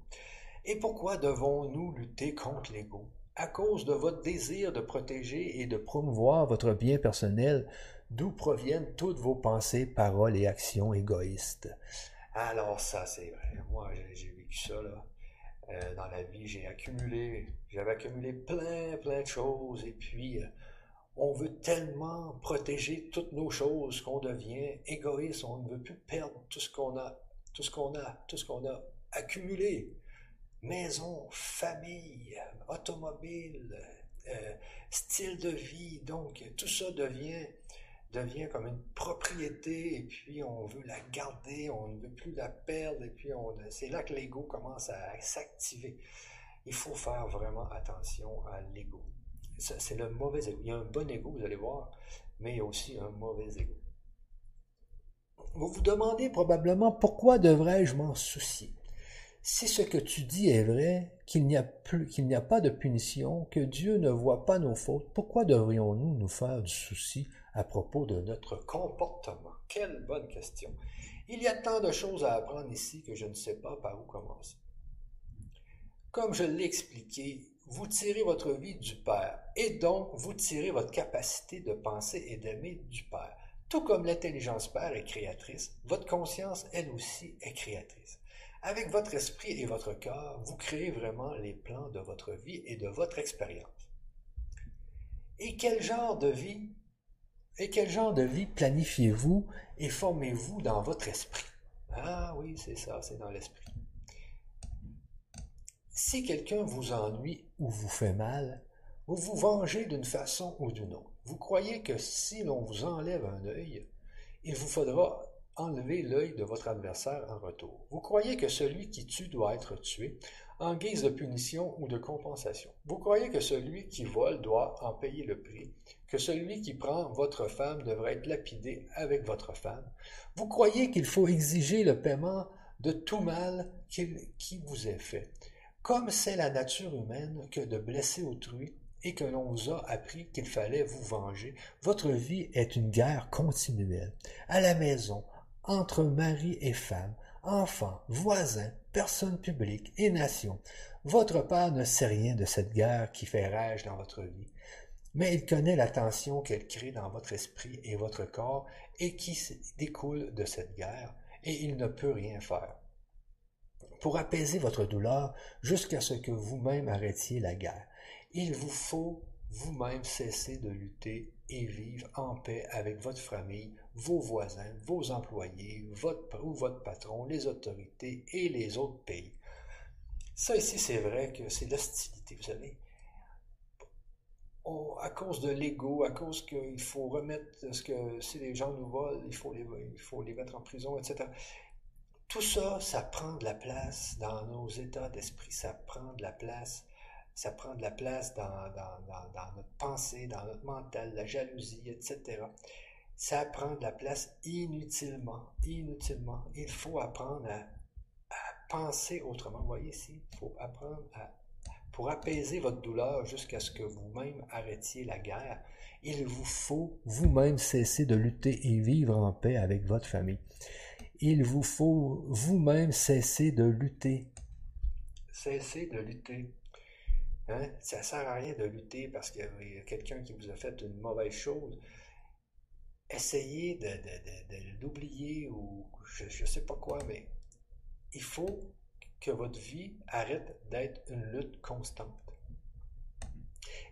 Et pourquoi devons-nous lutter contre l'ego? À cause de votre désir de protéger et de promouvoir votre bien personnel, d'où proviennent toutes vos pensées, paroles et actions égoïstes? Alors ça, c'est vrai. Moi, j'ai vécu ça, là. Euh, dans la vie, j'ai accumulé, j'avais accumulé plein, plein de choses, et puis euh, on veut tellement protéger toutes nos choses qu'on devient égoïste, on ne veut plus perdre tout ce qu'on a, tout ce qu'on a, tout ce qu'on a accumulé. Maison, famille, automobile, euh, style de vie, donc tout ça devient devient comme une propriété et puis on veut la garder, on ne veut plus la perdre et puis c'est là que l'ego commence à s'activer. Il faut faire vraiment attention à l'ego. C'est le mauvais ego. Il y a un bon ego, vous allez voir, mais il y a aussi un mauvais ego. Vous vous demandez probablement pourquoi devrais-je m'en soucier? Si ce que tu dis est vrai, qu'il n'y a plus, qu'il n'y a pas de punition, que Dieu ne voit pas nos fautes, pourquoi devrions-nous nous faire du souci à propos de notre comportement? Quelle bonne question. Il y a tant de choses à apprendre ici que je ne sais pas par où commencer. Comme je l'ai expliqué, vous tirez votre vie du Père, et donc vous tirez votre capacité de penser et d'aimer du Père. Tout comme l'intelligence Père est créatrice, votre conscience, elle aussi, est créatrice. Avec votre esprit et votre cœur, vous créez vraiment les plans de votre vie et de votre expérience. Et quel genre de vie et quel genre de vie planifiez-vous et formez-vous dans votre esprit? Ah oui, c'est ça, c'est dans l'esprit. Si quelqu'un vous ennuie ou vous fait mal, vous vous vengez d'une façon ou d'une autre. Vous croyez que si l'on vous enlève un œil, il vous faudra enlever l'œil de votre adversaire en retour. Vous croyez que celui qui tue doit être tué en guise de punition ou de compensation. Vous croyez que celui qui vole doit en payer le prix que celui qui prend votre femme devrait être lapidé avec votre femme. Vous croyez qu'il faut exiger le paiement de tout mal qui vous est fait. Comme c'est la nature humaine que de blesser autrui et que l'on vous a appris qu'il fallait vous venger, votre vie est une guerre continuelle. À la maison, entre mari et femme, enfants, voisins, personnes publiques et nations. Votre père ne sait rien de cette guerre qui fait rage dans votre vie, mais il connaît la tension qu'elle crée dans votre esprit et votre corps et qui découle de cette guerre, et il ne peut rien faire pour apaiser votre douleur jusqu'à ce que vous-même arrêtiez la guerre. Il vous faut vous-même cesser de lutter et vivre en paix avec votre famille, vos voisins, vos employés, votre ou votre patron, les autorités et les autres pays. Ça ici, c'est vrai que c'est l'hostilité, vous savez. à cause de l'ego, à cause qu'il faut remettre ce que si les gens nous volent, il faut les, il faut les mettre en prison, etc. Tout ça, ça prend de la place dans nos états d'esprit, ça prend de la place, ça prend de la place dans, notre pensée, dans notre mental, la jalousie, etc. Ça prend de la place inutilement, inutilement. Il faut apprendre à, penser autrement. Vous voyez ici, il faut apprendre à, pour apaiser votre douleur jusqu'à ce que vous-même arrêtiez la guerre, il vous faut vous-même cesser de lutter et vivre en paix avec votre famille il vous faut vous-même cesser de lutter. Cesser de lutter. Hein? Ça ne sert à rien de lutter parce qu'il y a quelqu'un qui vous a fait une mauvaise chose. Essayez de, l'oublier ou je ne sais pas quoi, mais il faut que votre vie arrête d'être une lutte constante.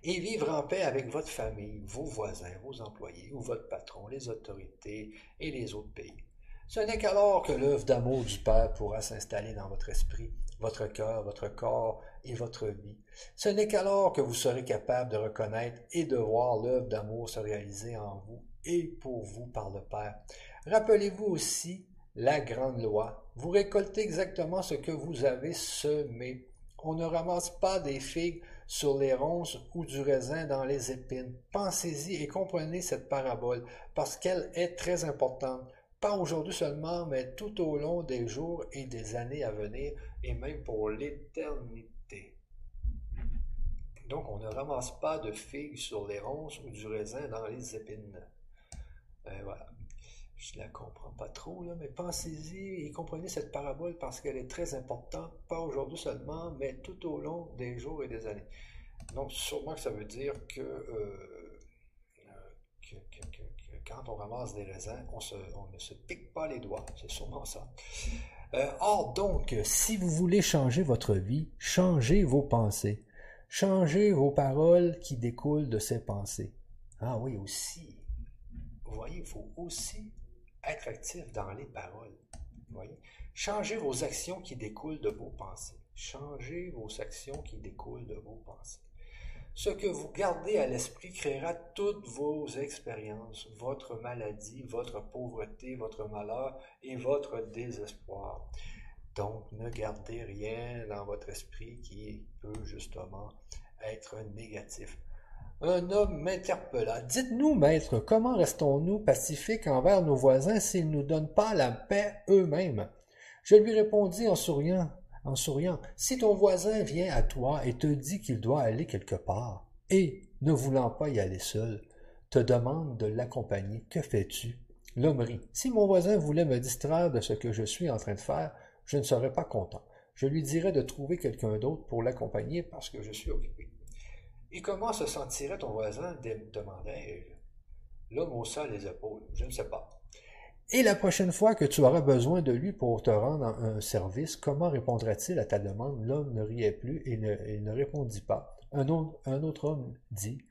Et vivre en paix avec votre famille, vos voisins, vos employés ou votre patron, les autorités et les autres pays. Ce n'est qu'alors que l'œuvre d'amour du Père pourra s'installer dans votre esprit, votre cœur, votre corps et votre vie. Ce n'est qu'alors que vous serez capable de reconnaître et de voir l'œuvre d'amour se réaliser en vous et pour vous par le Père. Rappelez-vous aussi la grande loi. Vous récoltez exactement ce que vous avez semé. On ne ramasse pas des figues sur les ronces ou du raisin dans les épines. Pensez-y et comprenez cette parabole parce qu'elle est très importante pas aujourd'hui seulement, mais tout au long des jours et des années à venir, et même pour l'éternité. Donc, on ne ramasse pas de figues sur les ronces ou du raisin dans les épines. Euh, voilà. Je ne la comprends pas trop, là, mais pensez-y et comprenez cette parabole parce qu'elle est très importante, pas aujourd'hui seulement, mais tout au long des jours et des années. Donc, sûrement que ça veut dire que, euh, que quand on ramasse des raisins, on, ne se pique pas les doigts. C'est sûrement ça. Euh, or, donc, si vous voulez changer votre vie, changez vos pensées. Changez vos paroles qui découlent de ces pensées. Ah oui, aussi. Vous voyez, il faut aussi être actif dans les paroles. Voyez? Changez vos actions qui découlent de vos pensées. Changez vos actions qui découlent de vos pensées. Ce que vous gardez à l'esprit créera toutes vos expériences, votre maladie, votre pauvreté, votre malheur et votre désespoir. Donc, ne gardez rien dans votre esprit qui peut justement être négatif. Un homme m'interpella. Dites-nous, maître, comment restons-nous pacifiques envers nos voisins s'ils ne nous donnent pas la paix eux-mêmes? Je lui répondis en souriant en souriant, si ton voisin vient à toi et te dit qu'il doit aller quelque part, et, ne voulant pas y aller seul, te demande de l'accompagner, que fais-tu? L'homme rit. Si mon voisin voulait me distraire de ce que je suis en train de faire, je ne serais pas content. Je lui dirais de trouver quelqu'un d'autre pour l'accompagner parce que je suis occupé. Et comment se sentirait ton voisin? demandai-je. L'homme haussa les épaules. Je ne sais pas. Et la prochaine fois que tu auras besoin de lui pour te rendre un service, comment répondra-t-il à ta demande? L'homme ne riait plus et ne, répondit pas. Un autre, homme dit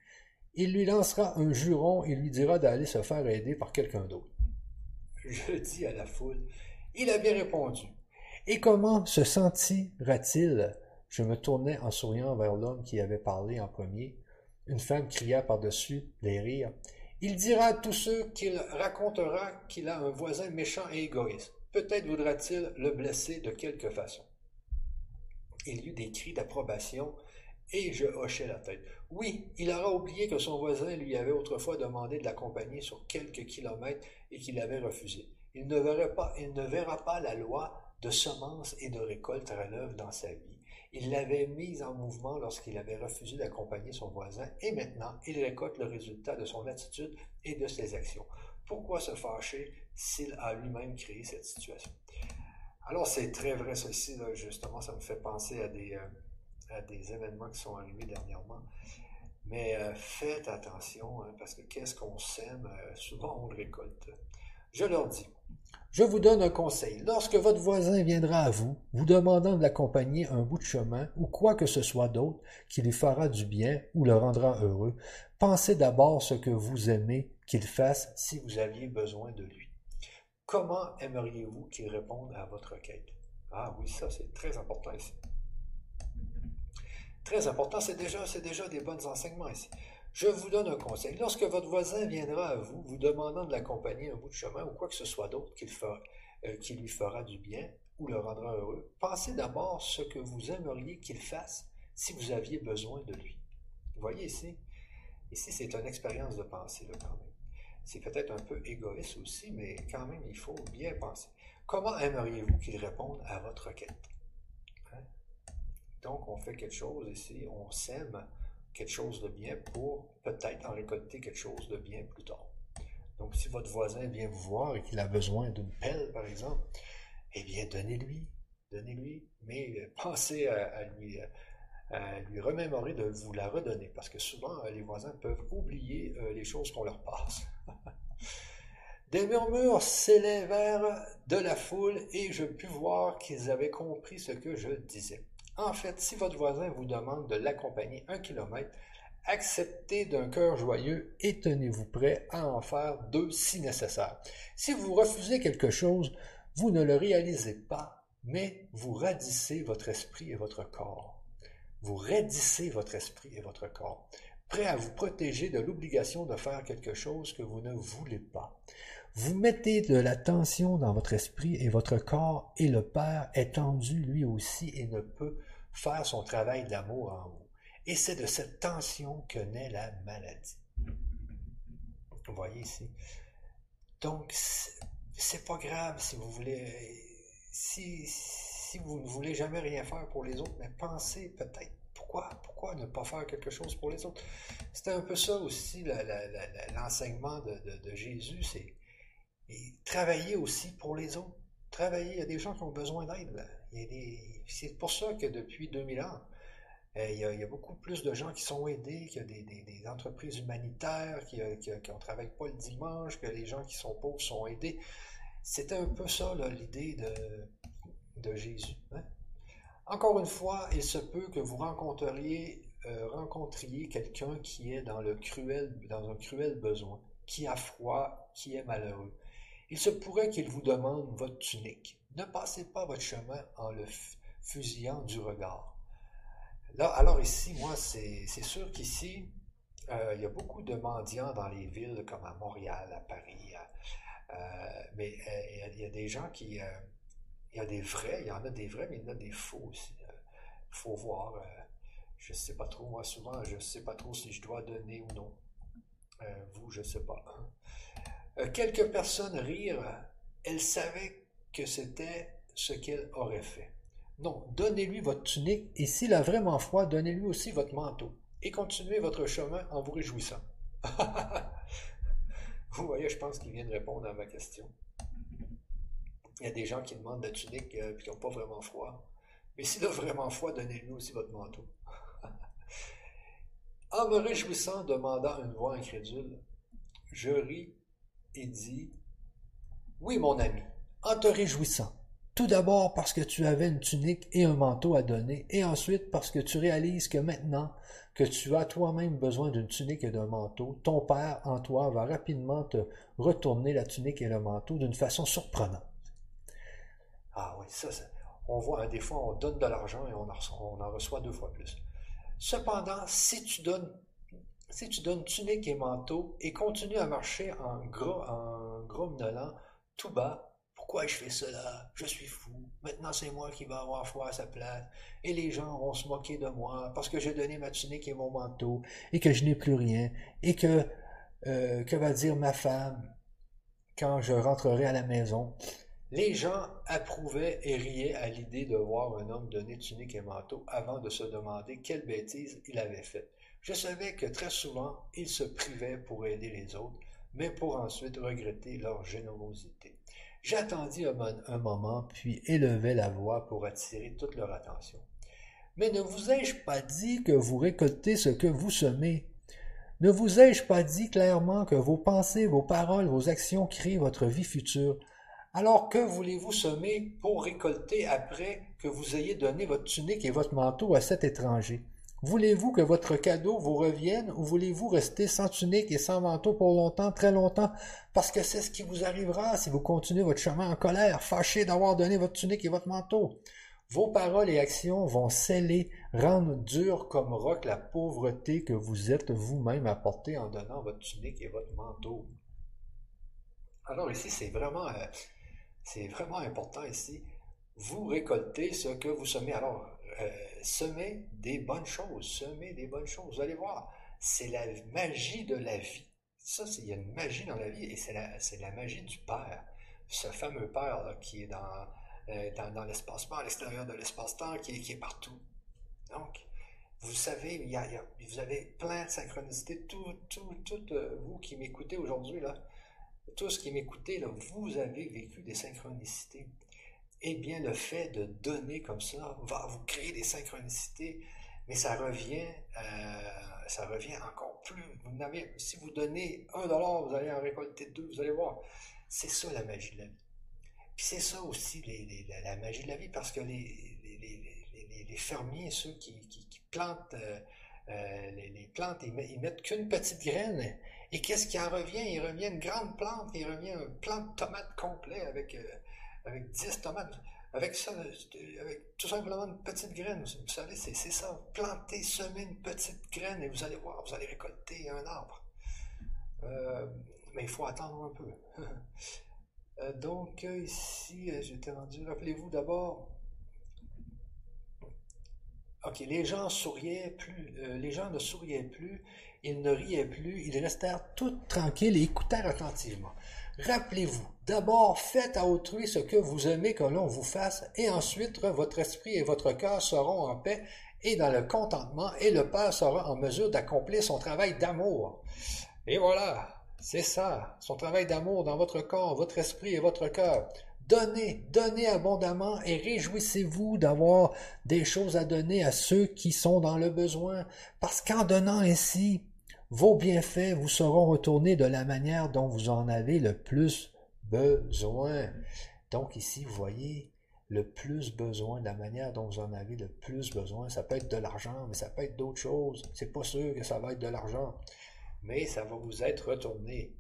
Il lui lancera un juron et lui dira d'aller se faire aider par quelqu'un d'autre. Je dis à la foule Il a bien répondu. Et comment se sentira-t-il Je me tournai en souriant vers l'homme qui avait parlé en premier. Une femme cria par-dessus les rires il dira à tous ceux qu'il racontera qu'il a un voisin méchant et égoïste. Peut-être voudra-t-il le blesser de quelque façon. Il y eut des cris d'approbation et je hochai la tête. Oui, il aura oublié que son voisin lui avait autrefois demandé de l'accompagner sur quelques kilomètres et qu'il avait refusé. Il ne verra pas, il ne verra pas la loi de semences et de récolte à l'œuvre dans sa vie. Il l'avait mise en mouvement lorsqu'il avait refusé d'accompagner son voisin et maintenant il récolte le résultat de son attitude et de ses actions. Pourquoi se fâcher s'il a lui-même créé cette situation? Alors c'est très vrai ceci, justement, ça me fait penser à des, euh, à des événements qui sont arrivés dernièrement. Mais euh, faites attention, hein, parce que qu'est-ce qu'on sème, euh, souvent on le récolte. Je leur dis, je vous donne un conseil. Lorsque votre voisin viendra à vous, vous demandant de l'accompagner un bout de chemin ou quoi que ce soit d'autre qui lui fera du bien ou le rendra heureux, pensez d'abord ce que vous aimez qu'il fasse si vous aviez besoin de lui. Comment aimeriez-vous qu'il réponde à votre requête? Ah oui, ça c'est très important ici. Très important, c'est déjà, déjà des bons enseignements ici. Je vous donne un conseil. Lorsque votre voisin viendra à vous, vous demandant de l'accompagner un bout de chemin ou quoi que ce soit d'autre euh, qui lui fera du bien ou le rendra heureux, pensez d'abord ce que vous aimeriez qu'il fasse si vous aviez besoin de lui. Vous voyez ici? Ici, c'est une expérience de pensée, quand même. C'est peut-être un peu égoïste aussi, mais quand même, il faut bien penser. Comment aimeriez-vous qu'il réponde à votre requête? Hein? Donc, on fait quelque chose ici, on sème quelque chose de bien pour peut-être en récolter quelque chose de bien plus tard. Donc, si votre voisin vient vous voir et qu'il a besoin d'une pelle, par exemple, eh bien, donnez-lui, donnez-lui, mais pensez à, lui, à lui remémorer de vous la redonner, parce que souvent, les voisins peuvent oublier euh, les choses qu'on leur passe. Des murmures s'élèvèrent de la foule et je pus voir qu'ils avaient compris ce que je disais. En fait, si votre voisin vous demande de l'accompagner un kilomètre, acceptez d'un cœur joyeux et tenez-vous prêt à en faire deux si nécessaire. Si vous refusez quelque chose, vous ne le réalisez pas, mais vous radissez votre esprit et votre corps. Vous raidissez votre esprit et votre corps, prêt à vous protéger de l'obligation de faire quelque chose que vous ne voulez pas. Vous mettez de la tension dans votre esprit et votre corps, et le Père est tendu lui aussi et ne peut faire son travail d'amour en vous. Et c'est de cette tension que naît la maladie. Vous voyez ici? Donc, c'est pas grave si vous voulez, si, si vous ne voulez jamais rien faire pour les autres, mais pensez peut-être pourquoi, pourquoi ne pas faire quelque chose pour les autres? C'était un peu ça aussi l'enseignement de, de, Jésus, c'est travailler aussi pour les autres. Travailler, il y a des gens qui ont besoin d'aide. C'est pour ça que depuis 2000 ans, euh, il y, a, beaucoup plus de gens qui sont aidés, qu'il y a des, entreprises humanitaires qui ne travaillent pas le dimanche, que les gens qui sont pauvres sont aidés. C'était un peu ça l'idée de, Jésus. Hein. Encore une fois, il se peut que vous rencontriez, euh, quelqu'un qui est dans, dans un cruel besoin, qui a froid, qui est malheureux. Il se pourrait qu'il vous demande votre tunique. Ne passez pas votre chemin en le fusillant du regard. Là, alors ici, moi, c'est sûr qu'ici, euh, il y a beaucoup de mendiants dans les villes comme à Montréal, à Paris, euh, mais euh, il y, a des gens qui... il y a des vrais, il y en a des vrais, mais il y en a des faux aussi. Il faut voir. je ne sais pas trop, moi, souvent, je ne sais pas trop si je dois donner ou non. vous, je ne sais pas. Hein. quelques personnes rirent. Elles savaient que c'était ce qu'elle aurait fait. Non, donnez-lui votre tunique, et s'il a vraiment froid, donnez-lui aussi votre manteau, et continuez votre chemin en vous réjouissant. vous voyez, je pense qu'il vient de répondre à ma question. Il y a des gens qui demandent la tunique et euh, qui n'ont pas vraiment froid. Mais s'il a vraiment froid, donnez-lui aussi votre manteau. en me réjouissant, demandant une voix incrédule, je ris et dis Oui, mon ami, en te réjouissant. Tout d'abord parce que tu avais une tunique et un manteau à donner, et ensuite parce que tu réalises que maintenant que tu as toi-même besoin d'une tunique et d'un manteau, ton Père en toi va rapidement te retourner la tunique et le manteau d'une façon surprenante. Ah oui, ça, on voit, hein, des fois, on donne de l'argent et on en, reçoit, deux fois plus. Cependant, si tu donnes si tu donnes tunique et manteau et continues à marcher en gros, en grommelant tout bas, pourquoi je fais cela? Je suis fou. Maintenant, c'est moi qui vais avoir foi à sa place. Et les gens vont se moquer de moi parce que j'ai donné ma tunique et mon manteau et que je n'ai plus rien. Et que, euh, que va dire ma femme quand je rentrerai à la maison? Les gens approuvaient et riaient à l'idée de voir un homme donner tunique et manteau avant de se demander quelle bêtise il avait faite. Je savais que très souvent, ils se privaient pour aider les autres, mais pour ensuite regretter leur générosité. J'attendis un, moment, puis élevai la voix pour attirer toute leur attention. Mais ne vous ai-je pas dit que vous récoltez ce que vous semez? Ne vous ai-je pas dit clairement que vos pensées, vos paroles, vos actions créent votre vie future? Alors que voulez-vous semer pour récolter après que vous ayez donné votre tunique et votre manteau à cet étranger? Voulez-vous que votre cadeau vous revienne ou voulez-vous rester sans tunique et sans manteau pour longtemps, très longtemps, parce que c'est ce qui vous arrivera si vous continuez votre chemin en colère, fâché d'avoir donné votre tunique et votre manteau? Vos paroles et actions vont sceller, rendre dur comme roc la pauvreté que vous êtes vous-même apportée en donnant votre tunique et votre manteau. Alors ici, c'est vraiment euh, c'est vraiment important ici. Vous récoltez ce que vous semez. Alors, semez des bonnes choses, semez des bonnes choses. Vous allez voir, c'est la magie de la vie. Ça, il y a une magie dans la vie et c'est la, la, magie du Père. Ce fameux Père qui est dans, euh, dans, l'espace-temps, à l'extérieur de l'espace-temps, qui, est partout. Donc, vous savez, il y a, vous avez plein de synchronicités. Tout, tout, tout euh, vous qui m'écoutez aujourd'hui, là, tous qui m'écoutez, vous avez vécu des synchronicités. Eh bien, le fait de donner comme ça va vous créer des synchronicités, mais ça revient, euh, ça revient encore plus. Si vous donnez un dollar, vous allez en récolter deux, vous allez voir. C'est ça la magie de la vie. Puis c'est ça aussi la, magie de la vie, parce que les, les, fermiers, ceux qui, plantent euh, euh, les, plantes, ils, mettent qu'une petite graine. Et qu'est-ce qui en revient? Il revient une grande plante, il revient un plant de tomates complet avec, avec 10 tomates. Avec ça, avec tout simplement une petite graine. Vous savez, c'est ça. Planter, semer une petite graine et vous allez voir, vous allez récolter un arbre. Euh, mais il faut attendre un peu. donc, ici, j'étais rendu. Rappelez-vous d'abord, OK, les gens souriaient plus, euh, les gens ne souriaient plus, ils ne riaient plus, ils restèrent tout tranquilles et écoutèrent attentivement. Rappelez-vous, d'abord faites à autrui ce que vous aimez que l'on vous fasse, et ensuite votre esprit et votre cœur seront en paix et dans le contentement, et le Père sera en mesure d'accomplir son travail d'amour. Et voilà, c'est ça, son travail d'amour dans votre corps, votre esprit et votre cœur. Donnez, donnez abondamment et réjouissez-vous d'avoir des choses à donner à ceux qui sont dans le besoin, parce qu'en donnant ainsi, vos bienfaits vous seront retournés de la manière dont vous en avez le plus besoin. Donc ici, vous voyez, le plus besoin, la manière dont vous en avez le plus besoin, ça peut être de l'argent, mais ça peut être d'autres choses. C'est pas sûr que ça va être de l'argent, mais ça va vous être retourné.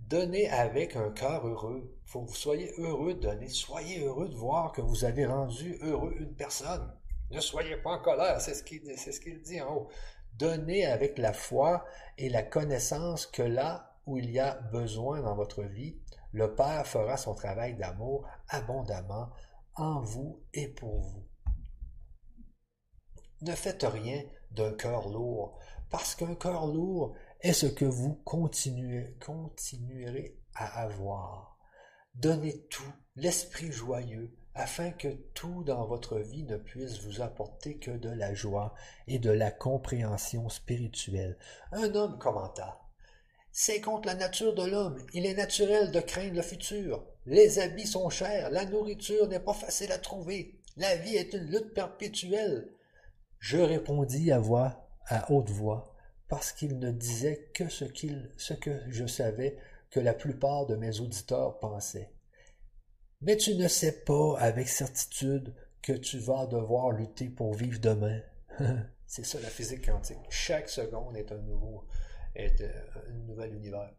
Donnez avec un cœur heureux. Faut que vous soyez heureux de donner. Soyez heureux de voir que vous avez rendu heureux une personne. Ne soyez pas en colère, c'est ce qu'il dit en haut. Donnez avec la foi et la connaissance que là où il y a besoin dans votre vie, le Père fera son travail d'amour abondamment en vous et pour vous. Ne faites rien d'un cœur lourd, parce qu'un cœur lourd est ce que vous continuez, continuerez à avoir. Donnez tout, l'esprit joyeux, afin que tout dans votre vie ne puisse vous apporter que de la joie et de la compréhension spirituelle. Un homme commenta. C'est contre la nature de l'homme. Il est naturel de craindre le futur. Les habits sont chers, la nourriture n'est pas facile à trouver. La vie est une lutte perpétuelle. Je répondis à voix, à haute voix parce qu'il ne disait que ce, ce que je savais que la plupart de mes auditeurs pensaient. Mais tu ne sais pas avec certitude que tu vas devoir lutter pour vivre demain. C'est ça la physique quantique. Chaque seconde est un nouveau, euh, nouvel univers.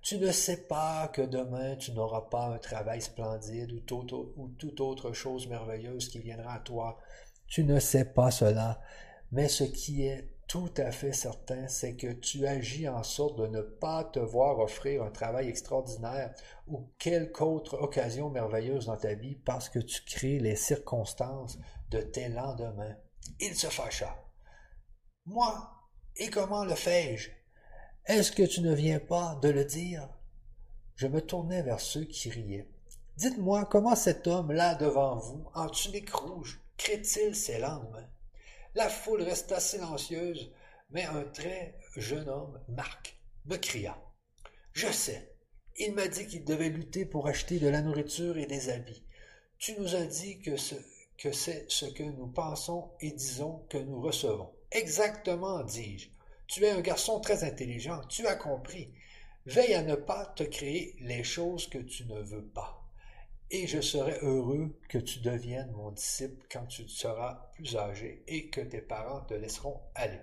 Tu ne sais pas que demain tu n'auras pas un travail splendide ou toute autre chose merveilleuse qui viendra à toi. Tu ne sais pas cela, mais ce qui est tout à fait certain, c'est que tu agis en sorte de ne pas te voir offrir un travail extraordinaire ou quelque autre occasion merveilleuse dans ta vie parce que tu crées les circonstances de tes lendemains. Il se fâcha. Moi, et comment le fais-je? Est-ce que tu ne viens pas de le dire? Je me tournai vers ceux qui riaient. Dites-moi comment cet homme là devant vous, en tunique rouge, crée-t-il ses lendemains? La foule resta silencieuse, mais un très jeune homme, Marc, me cria. Je sais. Il m'a dit qu'il devait lutter pour acheter de la nourriture et des habits. Tu nous as dit que que c'est ce que nous pensons et disons que nous recevons. Exactement, dis-je. Tu es un garçon très intelligent, tu as compris. Veille à ne pas te créer les choses que tu ne veux pas. Et je serai heureux que tu deviennes mon disciple quand tu seras plus âgé et que tes parents te laisseront aller.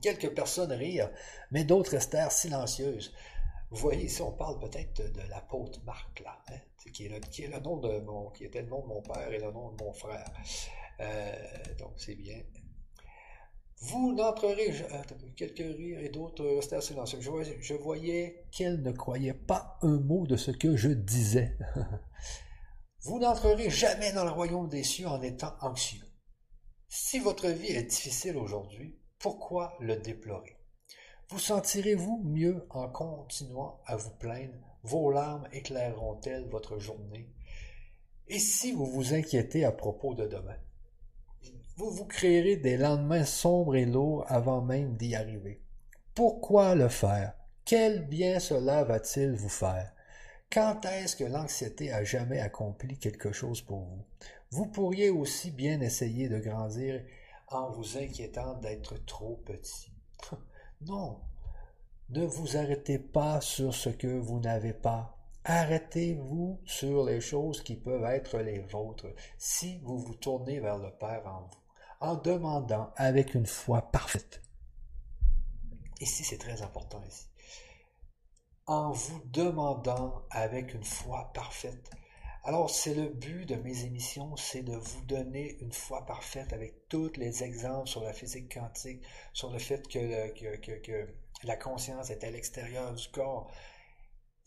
Quelques personnes rirent, mais d'autres restèrent silencieuses. Vous voyez, ici, on parle peut-être de l'apôtre Marc, là, hein, qui, est le, nom de mon, était le nom de mon père et le nom de mon frère. Euh, donc, c'est bien. Vous n'entrerez, euh, quelques rires et d'autres restèrent silencieux. Je voyais qu'elle ne croyait pas un mot de ce que je disais. Vous n'entrerez jamais dans le royaume des cieux en étant anxieux. Si votre vie est difficile aujourd'hui, pourquoi le déplorer? Vous sentirez-vous mieux en continuant à vous plaindre? Vos larmes éclaireront-elles votre journée? Et si vous vous inquiétez à propos de demain? Vous vous créerez des lendemains sombres et lourds avant même d'y arriver. Pourquoi le faire? Quel bien cela va-t-il vous faire? Quand est-ce que l'anxiété a jamais accompli quelque chose pour vous? Vous pourriez aussi bien essayer de grandir en vous inquiétant d'être trop petit. non, ne vous arrêtez pas sur ce que vous n'avez pas. Arrêtez-vous sur les choses qui peuvent être les vôtres si vous vous tournez vers le Père en vous, en demandant avec une foi parfaite. Ici, c'est très important ici. En vous demandant avec une foi parfaite. Alors, c'est le but de mes émissions, c'est de vous donner une foi parfaite avec tous les exemples sur la physique quantique, sur le fait que, que, la conscience est à l'extérieur du corps.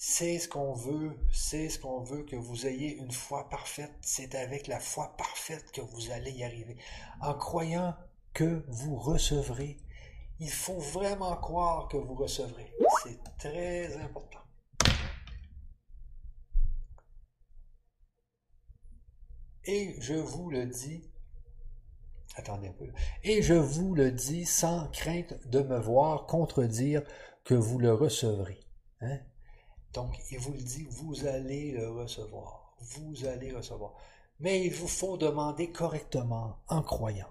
C'est ce qu'on veut, c'est ce qu'on veut que vous ayez une foi parfaite. C'est avec la foi parfaite que vous allez y arriver. En croyant que vous recevrez. Il faut vraiment croire que vous recevrez. C'est très important. Et je vous le dis, attendez un peu, et je vous le dis sans crainte de me voir contredire que vous le recevrez. Hein? Donc, il vous le dit, vous allez le recevoir. Vous allez recevoir. Mais il vous faut demander correctement, en croyant.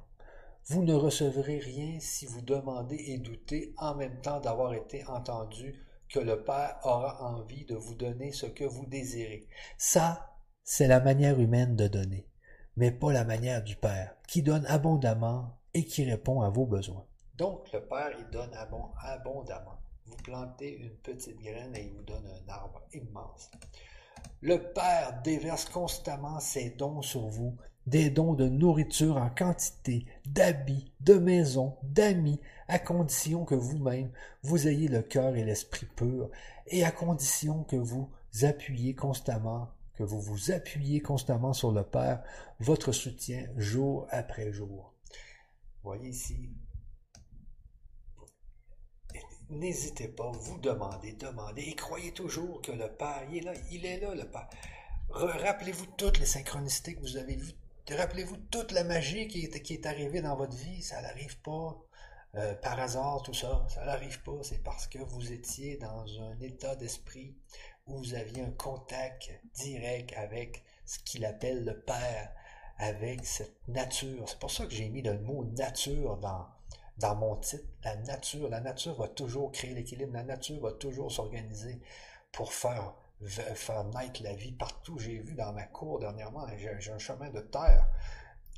Vous ne recevrez rien si vous demandez et doutez en même temps d'avoir été entendu que le Père aura envie de vous donner ce que vous désirez. Ça, c'est la manière humaine de donner, mais pas la manière du Père, qui donne abondamment et qui répond à vos besoins. Donc le Père, il donne abondamment. Vous plantez une petite graine et il vous donne un arbre immense. Le Père déverse constamment ses dons sur vous, des dons de nourriture en quantité, d'habits, de maisons, d'amis, à condition que vous-même vous ayez le cœur et l'esprit purs, et à condition que vous appuyez constamment que vous vous appuyez constamment sur le Père, votre soutien jour après jour. Voyez ici, n'hésitez pas, vous demandez, demandez, et croyez toujours que le Père, est là, il est là, le Père. Rappelez-vous toutes les synchronicités que vous avez vues, rappelez-vous toute la magie qui est, qui est arrivée dans votre vie, ça n'arrive pas euh, par hasard, tout ça, ça n'arrive pas, c'est parce que vous étiez dans un état d'esprit où vous aviez un contact direct avec ce qu'il appelle le Père, avec cette nature. C'est pour ça que j'ai mis le mot nature dans, dans mon titre. La nature, la nature va toujours créer l'équilibre, la nature va toujours s'organiser pour faire, faire naître la vie partout. J'ai vu dans ma cour dernièrement, j'ai un chemin de terre.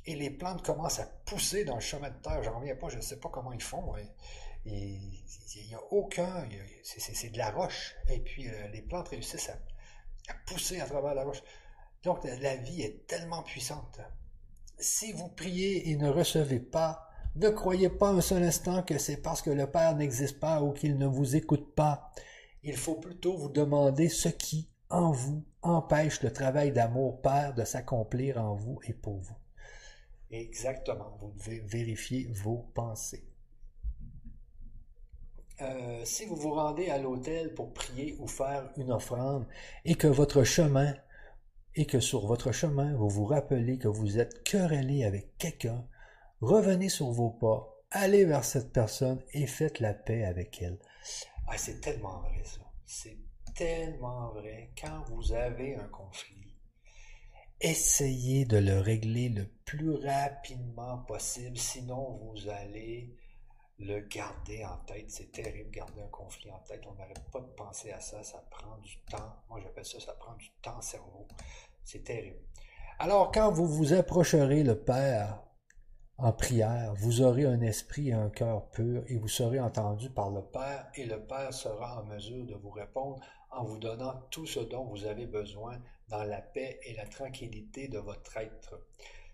Et les plantes commencent à pousser dans le chemin de terre. J'en reviens pas, je ne sais pas comment ils font. Il n'y a aucun, c'est de la roche. Et puis euh, les plantes réussissent à, pousser à travers la roche. Donc la vie est tellement puissante. Si vous priez et ne recevez pas, ne croyez pas un seul instant que c'est parce que le Père n'existe pas ou qu'il ne vous écoute pas. Il faut plutôt vous demander ce qui, en vous, empêche le travail d'amour Père de s'accomplir en vous et pour vous. Exactement, vous devez vérifier vos pensées. euh, si vous vous rendez à l'autel pour prier ou faire une offrande et que votre chemin et que sur votre chemin vous vous rappelez que vous êtes querellé avec quelqu'un, revenez sur vos pas, allez vers cette personne et faites la paix avec elle. Ah, c'est tellement vrai ça. C'est tellement vrai. Quand vous avez un conflit, essayez de le régler le plus rapidement possible, sinon vous allez le garder en tête. C'est terrible, garder un conflit en tête. On n'arrête pas de penser à ça. Ça prend du temps. Moi, j'appelle ça, ça prend du temps cerveau. C'est terrible. Alors, quand vous vous approcherez le Père en prière, vous aurez un esprit et un cœur pur et vous serez entendu par le Père et le Père sera en mesure de vous répondre en vous donnant tout ce dont vous avez besoin dans la paix et la tranquillité de votre être.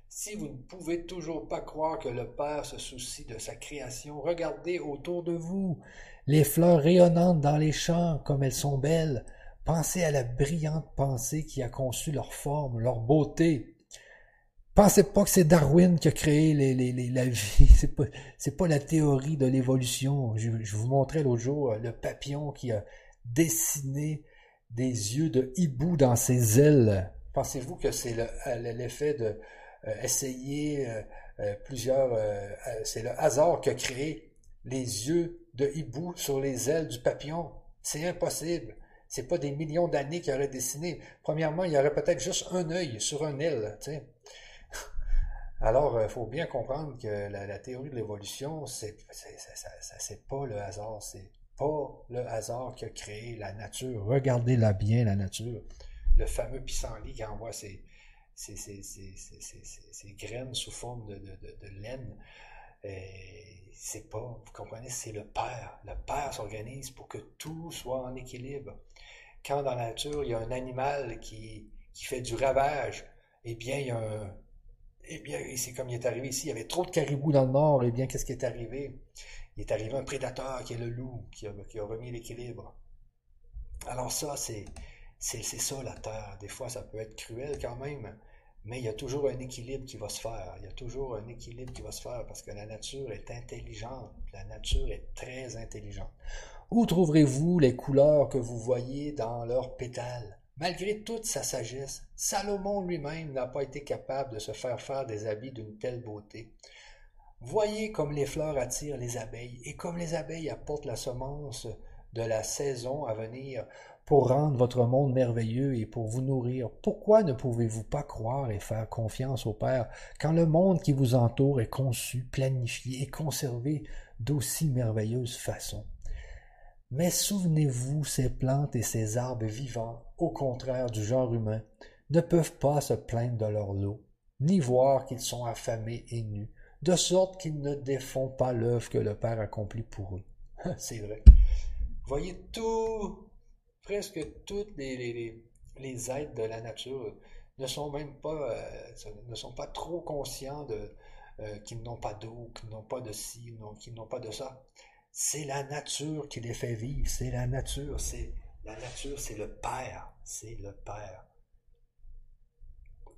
Si vous ne pouvez toujours pas croire que le Père se soucie de sa création, regardez autour de vous les fleurs rayonnantes dans les champs comme elles sont belles. Pensez à la brillante pensée qui a conçu leur forme, leur beauté. Pensez pas que c'est Darwin qui a créé la vie. C'est pas, pas la théorie de l'évolution. Je, vous montrais l'autre jour le papillon qui a dessiné des yeux de hibou dans ses ailes. Pensez-vous que c'est l'effet euh, essayer euh, euh, plusieurs... c'est le hasard qui a créé les yeux de hibou sur les ailes du papillon? C'est impossible. C'est pas des millions d'années qu'il aurait dessiné. Premièrement, il y aurait peut-être juste un œil sur un aile. Alors, il faut bien comprendre que la, théorie de l'évolution, c'est pas le hasard, c'est pas le hasard qui a créé la nature. Regardez-la bien, la nature. Le fameux pissenlit qui envoie ses, graines sous forme de, laine. C'est pas, vous comprenez, c'est le Père. Le Père s'organise pour que tout soit en équilibre. Quand dans la nature, il y a un animal qui, qui fait du ravage, eh bien, il y a un, eh bien, c'est comme il est arrivé ici, il y avait trop de caribous dans le nord, eh bien, qu'est-ce qui est arrivé? Il est arrivé un prédateur qui est le loup, qui a, remis l'équilibre. Alors ça, c'est, c'est, ça la terre. Des fois, ça peut être cruel quand même, mais il y a toujours un équilibre qui va se faire. Il y a toujours un équilibre qui va se faire parce que la nature est intelligente. La nature est très intelligente. Où trouverez-vous les couleurs que vous voyez dans leurs pétales? Malgré toute sa sagesse, Salomon lui-même n'a pas été capable de se faire faire des habits d'une telle beauté. Voyez comme les fleurs attirent les abeilles et comme les abeilles apportent la semence de la saison à venir pour rendre votre monde merveilleux et pour vous nourrir. Pourquoi ne pouvez-vous pas croire et faire confiance au Père quand le monde qui vous entoure est conçu, planifié et conservé d'aussi merveilleuse façon? Mais souvenez-vous, ces plantes et ces arbres vivants, au contraire du genre humain, ne peuvent pas se plaindre de leur lot, ni voir qu'ils sont affamés et nus, de sorte qu'ils ne défont pas l'œuvre que le Père accomplit pour eux. C'est vrai. Voyez tout, presque toutes les, êtres de la nature ne sont même pas, euh, ne sont pas trop conscients euh, qu'ils n'ont pas d'eau, qu'ils n'ont pas de ci, qu'ils n'ont pas de ça. C'est la nature qui les fait vivre, c'est la nature, c'est la nature, c'est le Père, c'est le Père.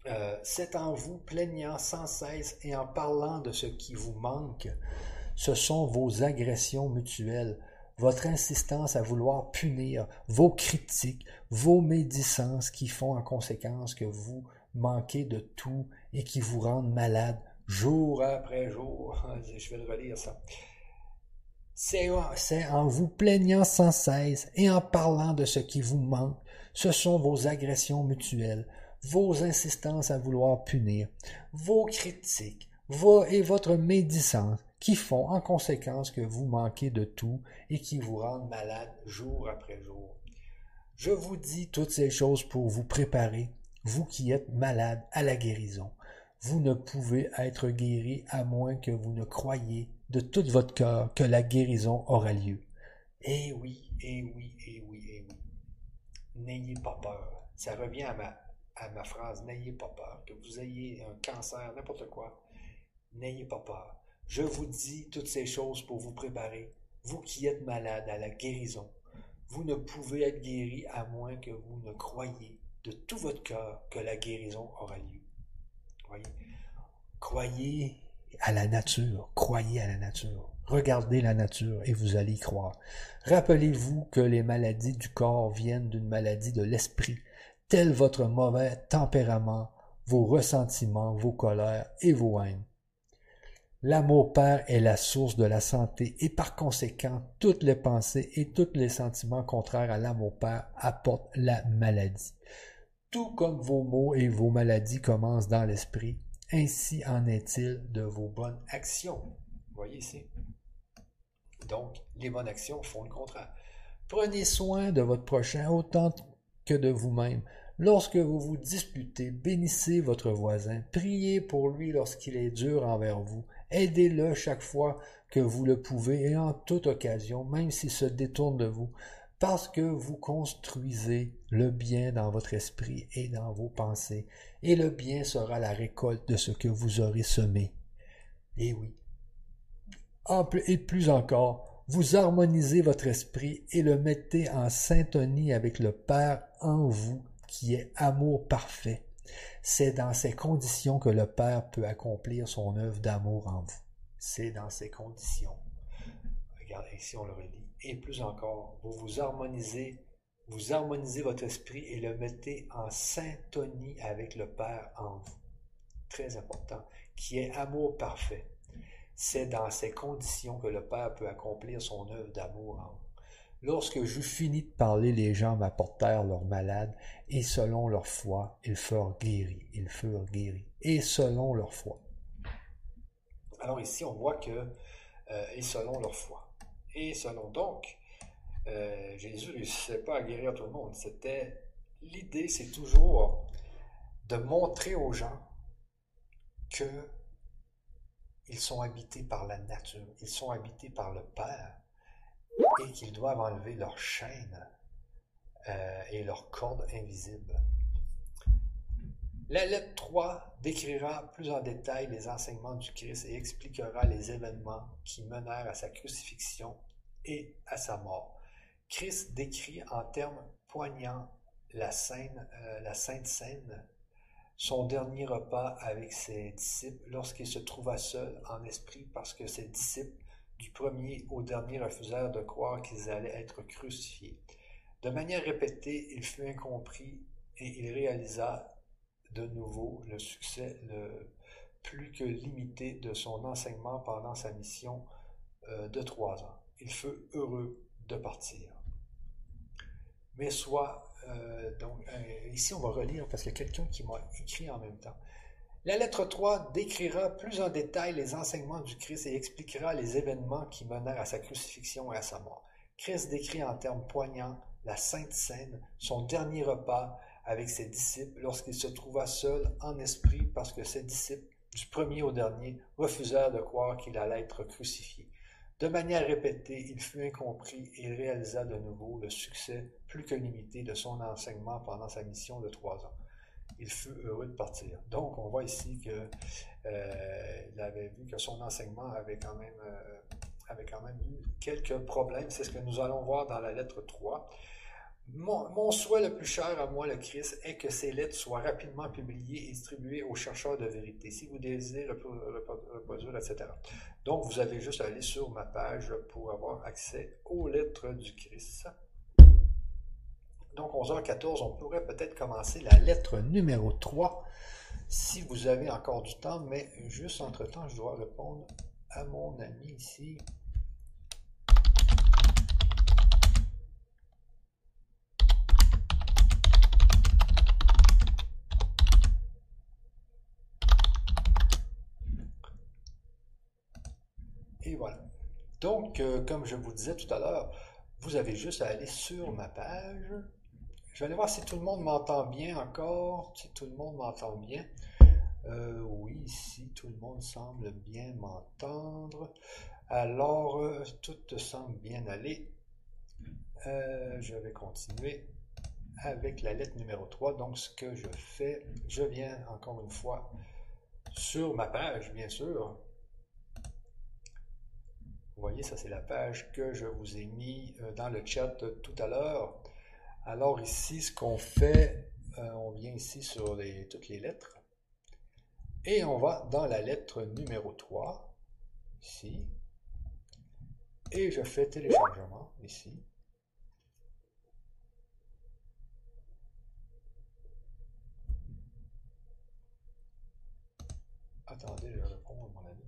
Euh, c'est en vous plaignant sans cesse et en parlant de ce qui vous manque, ce sont vos agressions mutuelles, votre insistance à vouloir punir, vos critiques, vos médicences qui font en conséquence que vous manquez de tout et qui vous rendent malade jour après jour. Je vais le relire ça. C'est en vous plaignant sans cesse et en parlant de ce qui vous manque. Ce sont vos agressions mutuelles, vos insistances à vouloir punir, vos critiques, et votre médicence qui font en conséquence que vous manquez de tout et qui vous rendent malade jour après jour. Je vous dis toutes ces choses pour vous préparer, vous qui êtes malade, à la guérison. Vous ne pouvez être guéri à moins que vous ne croyiez de tout votre cœur que la guérison aura lieu. Eh oui, eh oui, eh oui, eh oui. N'ayez pas peur. Ça revient à ma, à ma phrase, n'ayez pas peur. Que vous ayez un cancer, n'importe quoi, n'ayez pas peur. Je vous dis toutes ces choses pour vous préparer, vous qui êtes malade à la guérison. Vous ne pouvez être guéri à moins que vous ne croyiez de tout votre cœur que la guérison aura lieu. Voyez? Croyez à la nature, croyez à la nature. Regardez la nature et vous allez y croire. Rappelez-vous que les maladies du corps viennent d'une maladie de l'esprit, tel votre mauvais tempérament, vos ressentiments, vos colères et vos haines. L'amour père est la source de la santé et par conséquent, toutes les pensées et tous les sentiments contraires à l'amour père apportent la maladie. Tout comme vos maux et vos maladies commencent dans l'esprit, ainsi en est-il de vos bonnes actions. voyez ici. Donc, les bonnes actions font le contraire. Prenez soin de votre prochain autant que de vous-même. Lorsque vous vous disputez, bénissez votre voisin, priez pour lui lorsqu'il est dur envers vous, Aidez-le chaque fois que vous le pouvez et en toute occasion, même s'il se détourne de vous, parce que vous construisez le bien dans votre esprit et dans vos pensées, et le bien sera la récolte de ce que vous aurez semé. Et oui. Et plus encore, vous harmonisez votre esprit et le mettez en syntonie avec le Père en vous, qui est amour parfait. C'est dans ces conditions que le Père peut accomplir son œuvre d'amour en vous. C'est dans ces conditions. Regardez ici, on le relit. Et plus encore, vous vous harmonisez, vous harmonisez votre esprit et le mettez en syntonie avec le Père en vous. Très important, qui est amour parfait. C'est dans ces conditions que le Père peut accomplir son œuvre d'amour en vous. Lorsque j'eus fini de parler, les gens m'apportèrent leurs malades, et selon leur foi, ils furent guéris. Ils furent guéris. Et selon leur foi. Alors ici, on voit que, euh, et selon leur foi. Et selon donc, euh, Jésus ne réussissait pas à guérir tout le monde. C'était, l'idée, c'est toujours de montrer aux gens que ils sont habités par la nature, ils sont habités par le Père, et qu'ils doivent enlever leurs chaînes euh, et leurs cordes invisibles. La lettre 3 décrira plus en détail les enseignements du Christ et expliquera les événements qui menèrent à sa crucifixion et à sa mort. Christ décrit en termes poignants la, euh, Sainte Seine, son dernier repas avec ses disciples lorsqu'il se trouva seul en esprit parce que ses disciples du premier au dernier refusèrent de croire qu'ils allaient être crucifiés. De manière répétée, il fut incompris et il réalisa de nouveau le succès le plus que limité de son enseignement pendant sa mission euh, de trois ans. Il fut heureux de partir. Mais soit, euh, donc, euh, ici on va relire parce qu'il y a quelqu'un qui m'a écrit en même temps. La lettre 3 décrira plus en détail les enseignements du Christ et expliquera les événements qui menèrent à sa crucifixion et à sa mort. Christ décrit en termes poignants la Sainte Seine, son dernier repas avec ses disciples lorsqu'il se trouva seul en esprit parce que ses disciples, du premier au dernier, refusèrent de croire qu'il allait être crucifié. De manière répétée, il fut incompris et il réalisa de nouveau le succès plus que limité de son enseignement pendant sa mission de trois ans il fut heureux de partir. Donc, on voit ici qu'il euh, avait vu que son enseignement avait quand même, euh, avait quand même eu quelques problèmes. C'est ce que nous allons voir dans la lettre 3. Mon, souhait le plus cher à moi, le Christ, est que ces lettres soient rapidement publiées et distribuées aux chercheurs de vérité, si vous désirez reproduire, etc. Donc, vous avez juste à aller sur ma page pour avoir accès aux lettres du Christ. Donc 11h14, on pourrait peut-être commencer la lettre numéro 3 si vous avez encore du temps, mais juste entre-temps, je dois répondre à mon ami ici. Et voilà. Donc, euh, comme je vous disais tout à l'heure, vous avez juste à aller sur ma page je vais aller voir si tout le monde m'entend bien encore, si tout le monde m'entend bien. Euh, oui, si tout le monde semble bien m'entendre. Alors, euh, tout semble bien aller. Je vais continuer avec la lettre numéro 3. Donc, ce que je fais, je viens encore une fois sur ma page, bien sûr. Vous voyez, ça c'est la page que je vous ai mis dans le chat tout à l'heure. Alors ici, ce qu'on fait, euh, on vient ici sur toutes les lettres. Et on va dans la lettre numéro 3, ici. Et je fais téléchargement, ici. Attendez, je réponds à mon ami.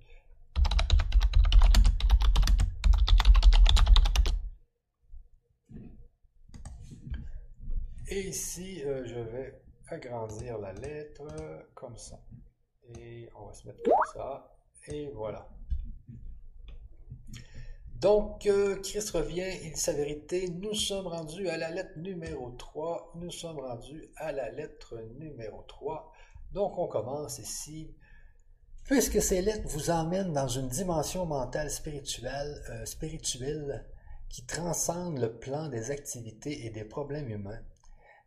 Et ici, euh, je vais agrandir la lettre comme ça. Et on va se mettre comme ça. Et voilà. Donc, euh, Christ revient, il dit sa vérité. Nous sommes rendus à la lettre numéro 3. Nous sommes rendus à la lettre numéro 3. Donc, on commence ici. Puisque ces lettres vous emmènent dans une dimension mentale spirituelle, euh, spirituelle qui transcende le plan des activités et des problèmes humains,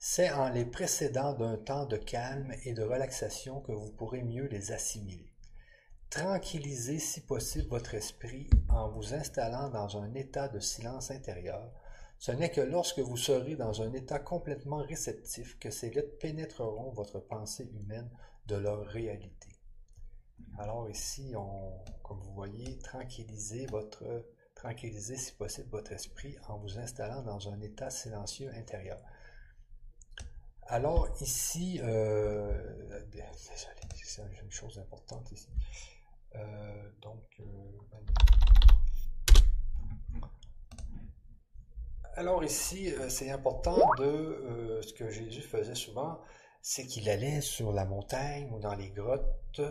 c'est en les précédant d'un temps de calme et de relaxation que vous pourrez mieux les assimiler. Tranquillisez si possible votre esprit en vous installant dans un état de silence intérieur. Ce n'est que lorsque vous serez dans un état complètement réceptif que ces lettres pénétreront votre pensée humaine de leur réalité. Alors ici, comme vous voyez, tranquillisez tranquillisez si possible votre esprit en vous installant dans un état silencieux intérieur. Alors ici, euh, c'est une chose importante ici. Euh, donc, euh, ici, c'est important de ce que Jésus faisait souvent, c'est qu'il allait sur la montagne ou dans les grottes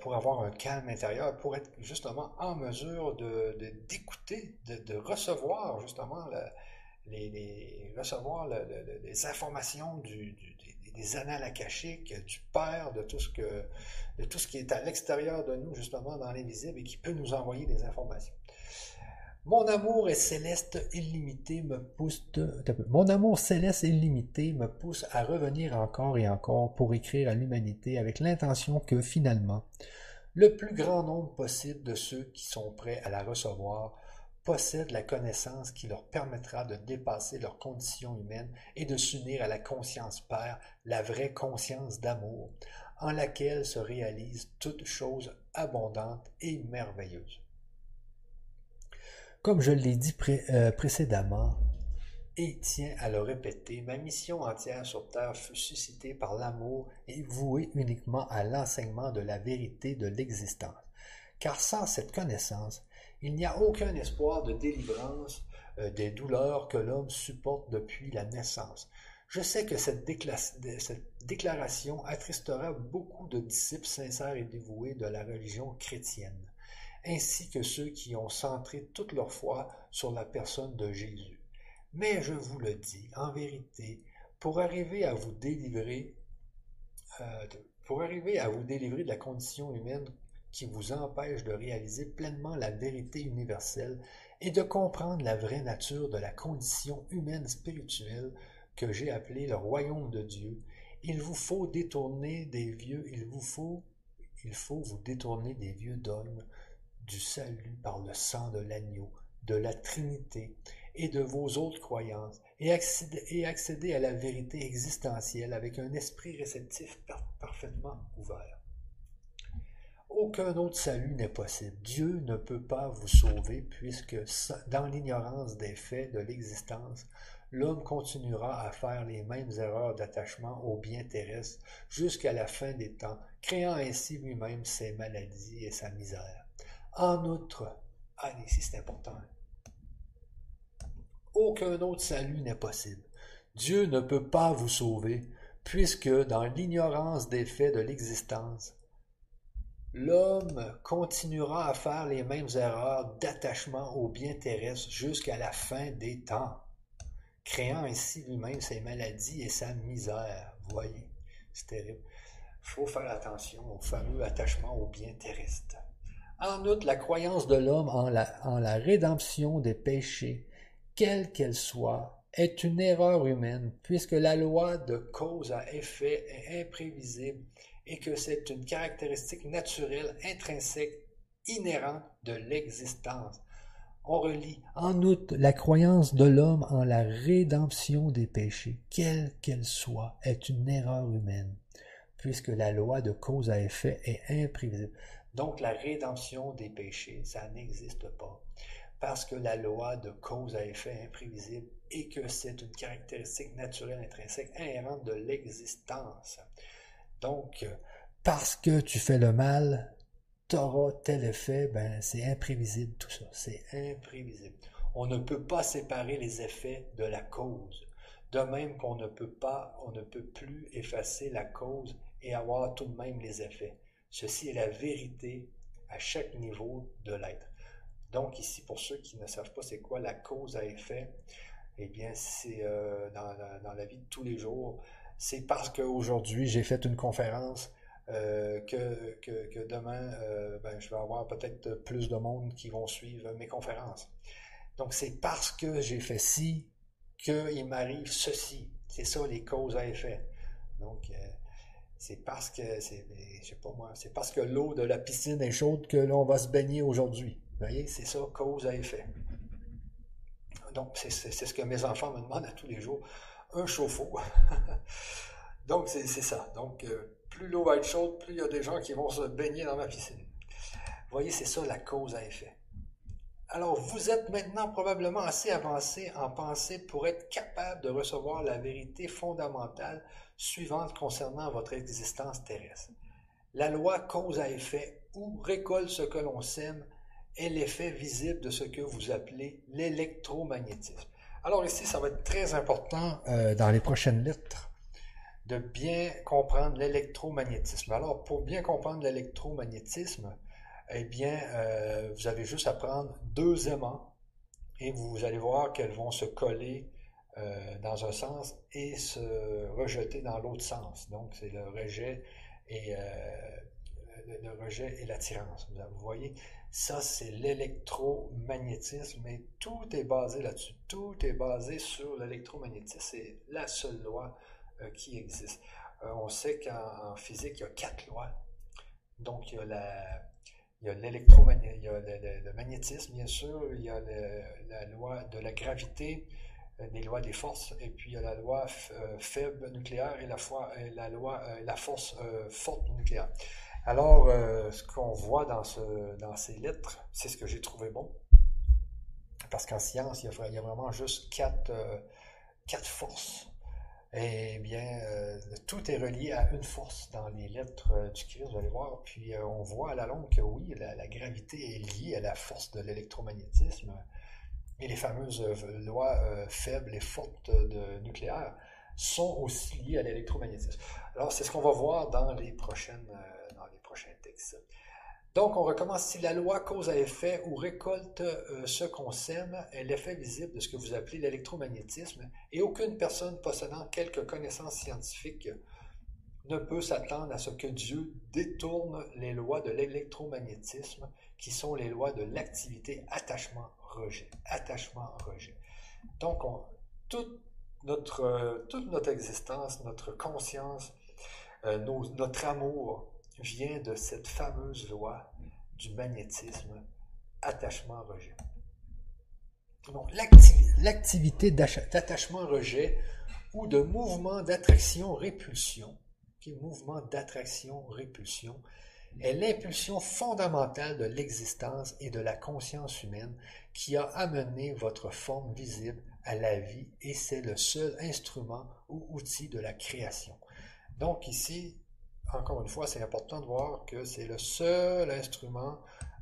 pour avoir un calme intérieur, pour être justement en mesure de d'écouter, de, recevoir justement la, les, recevoir les informations des annales akashiques, du Père, de tout ce que de tout ce qui est à l'extérieur de nous, justement, dans l'invisible, et qui peut nous envoyer des informations. Mon amour est céleste illimité me pousse mon amour céleste illimité me pousse à revenir encore et encore pour écrire à l'humanité avec l'intention que finalement le plus grand nombre possible de ceux qui sont prêts à la recevoir possèdent la connaissance qui leur permettra de dépasser leur condition humaine et de s'unir à la conscience Père, la vraie conscience d'amour, en laquelle se réalise toute chose abondante et merveilleuse. Comme je l'ai dit euh, précédemment, et tiens à le répéter, ma mission entière sur Terre fut suscitée par l'amour et vouée uniquement à l'enseignement de la vérité de l'existence. Car sans cette connaissance, il n'y a aucun espoir de délivrance euh, des douleurs que l'homme supporte depuis la naissance. Je sais que cette, déclaration attristera beaucoup de disciples sincères et dévoués de la religion chrétienne, ainsi que ceux qui ont centré toute leur foi sur la personne de Jésus. Mais je vous le dis, en vérité, pour arriver à vous délivrer, euh, pour arriver à vous délivrer de la condition humaine qui vous empêche de réaliser pleinement la vérité universelle et de comprendre la vraie nature de la condition humaine spirituelle que j'ai appelée le royaume de Dieu, il vous faut détourner des vieux, il vous faut, il faut vous détourner des vieux dogmes du salut par le sang de l'agneau, de la Trinité et de vos autres croyances, et accéder, et accéder à la vérité existentielle avec un esprit réceptif parfaitement ouvert. Aucun autre salut n'est possible. Dieu ne peut pas vous sauver puisque dans l'ignorance des faits de l'existence, l'homme continuera à faire les mêmes erreurs d'attachement aux biens terrestres jusqu'à la fin des temps, créant ainsi lui-même ses maladies et sa misère. En outre, allez, ici c'est important, aucun autre salut n'est possible. Dieu ne peut pas vous sauver, puisque dans l'ignorance des faits de l'existence, L'homme continuera à faire les mêmes erreurs d'attachement aux biens terrestres jusqu'à la fin des temps, créant ainsi lui-même ses maladies et sa misère. Voyez, c'est terrible. Il faut faire attention au fameux attachement aux biens terrestres. En outre, la croyance de l'homme en la, en la rédemption des péchés, quelle qu'elle soit, est une erreur humaine, puisque la loi de cause à effet est imprévisible et que c'est une caractéristique naturelle, intrinsèque, inhérente de l'existence. On relit en outre la croyance de l'homme en la rédemption des péchés, quelle qu'elle soit, est une erreur humaine, puisque la loi de cause à effet est imprévisible. Donc la rédemption des péchés, ça n'existe pas. Parce que la loi de cause à effet est imprévisible et que c'est une caractéristique naturelle intrinsèque inhérente de l'existence. Donc, parce que tu fais le mal, tu auras tel effet, ben c'est imprévisible tout ça, c'est imprévisible. On ne peut pas séparer les effets de la cause. De même qu'on ne peut pas, on ne peut plus effacer la cause et avoir tout de même les effets. Ceci est la vérité à chaque niveau de l'être. Donc ici, pour ceux qui ne savent pas c'est quoi la cause à effet, eh bien, c'est euh, dans, la vie de tous les jours. C'est parce qu'aujourd'hui, j'ai fait une conférence euh, que, demain, euh, ben, je vais avoir peut-être plus de monde qui vont suivre mes conférences. Donc, c'est parce que j'ai fait ci qu'il m'arrive ceci. C'est ça les causes à effet. Donc, c'est parce que, c'est, je sais pas moi, c'est parce que l'eau de la piscine est chaude que l'on va se baigner aujourd'hui. Vous voyez, c'est ça, cause à effet. Donc, c'est ce que mes enfants me demandent à tous les jours. Un chauffe-eau. Donc, c'est ça. Donc, euh, plus l'eau va être chaude, plus il y a des gens qui vont se baigner dans ma piscine. Vous voyez, c'est ça la cause à effet. Alors, vous êtes maintenant probablement assez avancé en pensée pour être capable de recevoir la vérité fondamentale suivante concernant votre existence terrestre. La loi cause à effet ou récolte ce que l'on sème est l'effet visible de ce que vous appelez l'électromagnétisme. Alors ici, ça va être très important euh, dans les prochaines lettres de bien comprendre l'électromagnétisme. Alors, pour bien comprendre l'électromagnétisme, eh bien, euh, vous avez juste à prendre deux aimants et vous allez voir qu'elles vont se coller euh, dans un sens et se rejeter dans l'autre sens. Donc, c'est le rejet et le, rejet et l'attirance. Vous voyez, ça, c'est l'électromagnétisme, et tout est basé là-dessus. Tout est basé sur l'électromagnétisme. C'est la seule loi euh, qui existe. Euh, on sait qu'en physique, il y a quatre lois. Donc, il y a il y a l'électromagnétisme, le, magnétisme, bien sûr, il y a la loi de la gravité, euh, les lois des forces, et puis il y a la loi faible nucléaire et la, la loi, la force forte nucléaire. Alors, euh, ce qu'on voit dans, ce, dans ces lettres, c'est ce que j'ai trouvé bon. Parce qu'en science, il y, a, vraiment juste quatre, euh, quatre forces. Eh bien, euh, tout est relié à une force dans les lettres du Christ, vous allez voir. Puis on voit à la longue que oui, la, gravité est liée à la force de l'électromagnétisme. Et les fameuses lois faibles et fortes de nucléaire sont aussi liées à l'électromagnétisme. Alors, c'est ce qu'on va voir dans les prochaines donc, on recommence. Si la loi cause à effet ou récolte euh, ce qu'on sème est l'effet visible de ce que vous appelez l'électromagnétisme, et aucune personne possédant quelque connaissance scientifique ne peut s'attendre à ce que Dieu détourne les lois de l'électromagnétisme, qui sont les lois de l'activité attachement-rejet. Attachement-rejet. Donc, toute, notre, euh, toute notre existence, notre conscience, euh, notre amour, vient de cette fameuse loi du magnétisme attachement-rejet. Donc, l'activité d'attachement-rejet ou de mouvement d'attraction-répulsion, mouvement d'attraction-répulsion, est l'impulsion fondamentale de l'existence et de la conscience humaine qui a amené votre forme visible à la vie et c'est le seul instrument ou outil de la création. Donc ici, encore une fois, c'est important de voir que c'est le seul instrument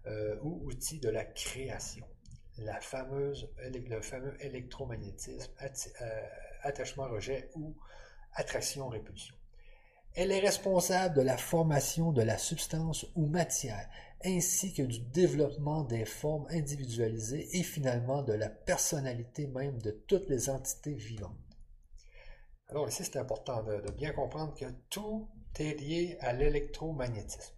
euh, ou outil de la création. La fameuse, le fameux électromagnétisme, euh, attachement-rejet ou attraction-répulsion. Elle est responsable de la formation de la substance ou matière, ainsi que du développement des formes individualisées et finalement de la personnalité même de toutes les entités vivantes. Alors ici, c'est important de bien comprendre que tout est lié à l'électromagnétisme.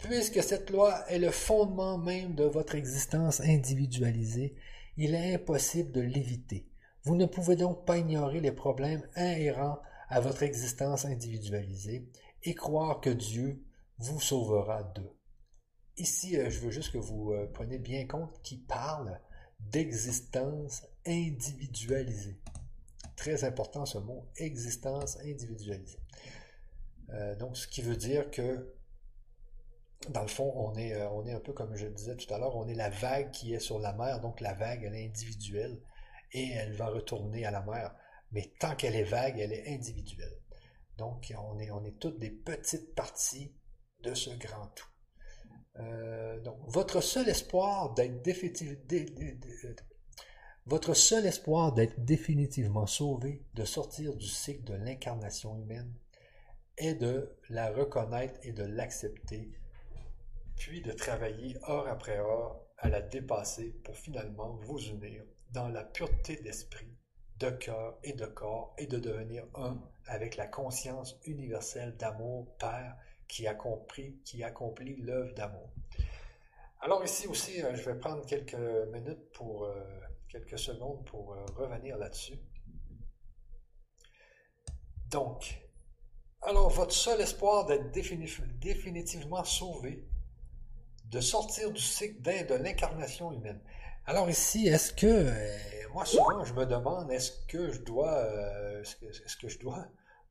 Puisque cette loi est le fondement même de votre existence individualisée, il est impossible de l'éviter. Vous ne pouvez donc pas ignorer les problèmes inhérents à votre existence individualisée et croire que Dieu vous sauvera d'eux. Ici, euh, je veux juste que vous euh, preniez bien compte qu'il parle d'existence individualisée. Très important ce mot, existence individualisée. Euh, donc, ce qui veut dire que, dans le fond, on est, euh, on est un peu comme je le disais tout à l'heure, on est la vague qui est sur la mer. Donc, la vague, elle est individuelle et elle va retourner à la mer. Mais tant qu'elle est vague, elle est individuelle. Donc, on est, on est toutes des petites parties de ce grand tout. Donc, votre seul espoir d'être définitivement sauvé, de sortir du cycle de l'incarnation humaine, est de la reconnaître et de l'accepter, puis de travailler heure après heure à la dépasser pour finalement vous unir dans la pureté d'esprit, de cœur et de corps et de devenir un avec la conscience universelle d'amour Père qui accomplit, l'œuvre d'amour. Alors ici aussi, euh, je vais prendre quelques minutes pour euh, quelques secondes pour euh, revenir là-dessus. Donc, alors votre seul espoir d'être définitivement sauvé, de sortir du cycle de l'incarnation humaine. Alors ici, est-ce que, moi souvent je me demande, est-ce que je dois, est-ce que je dois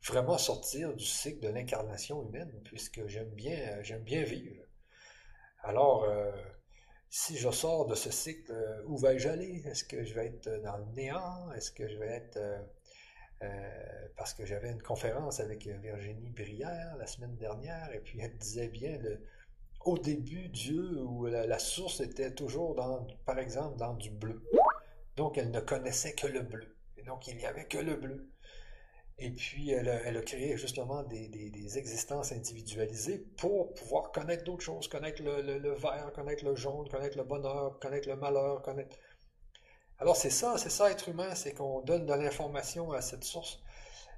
vraiment sortir du cycle de l'incarnation humaine, puisque j'aime bien, j'aime bien vivre? Alors, euh, si je sors de ce cycle, euh, où vais-je aller? Est-ce que je vais être dans le néant? Est-ce que je vais être... Euh, parce que j'avais une conférence avec Virginie Brière la semaine dernière, et puis elle disait bien, le, au début, Dieu, où la, source était toujours, dans, par exemple, dans du bleu. Donc, elle ne connaissait que le bleu. Et donc, il n'y avait que le bleu. Et puis, elle a, créé justement des, existences individualisées pour pouvoir connaître d'autres choses, connaître le, vert, connaître le jaune, connaître le bonheur, connaître le malheur, connaître... Alors c'est ça, c'est ça être humain, c'est qu'on donne de l'information à cette source.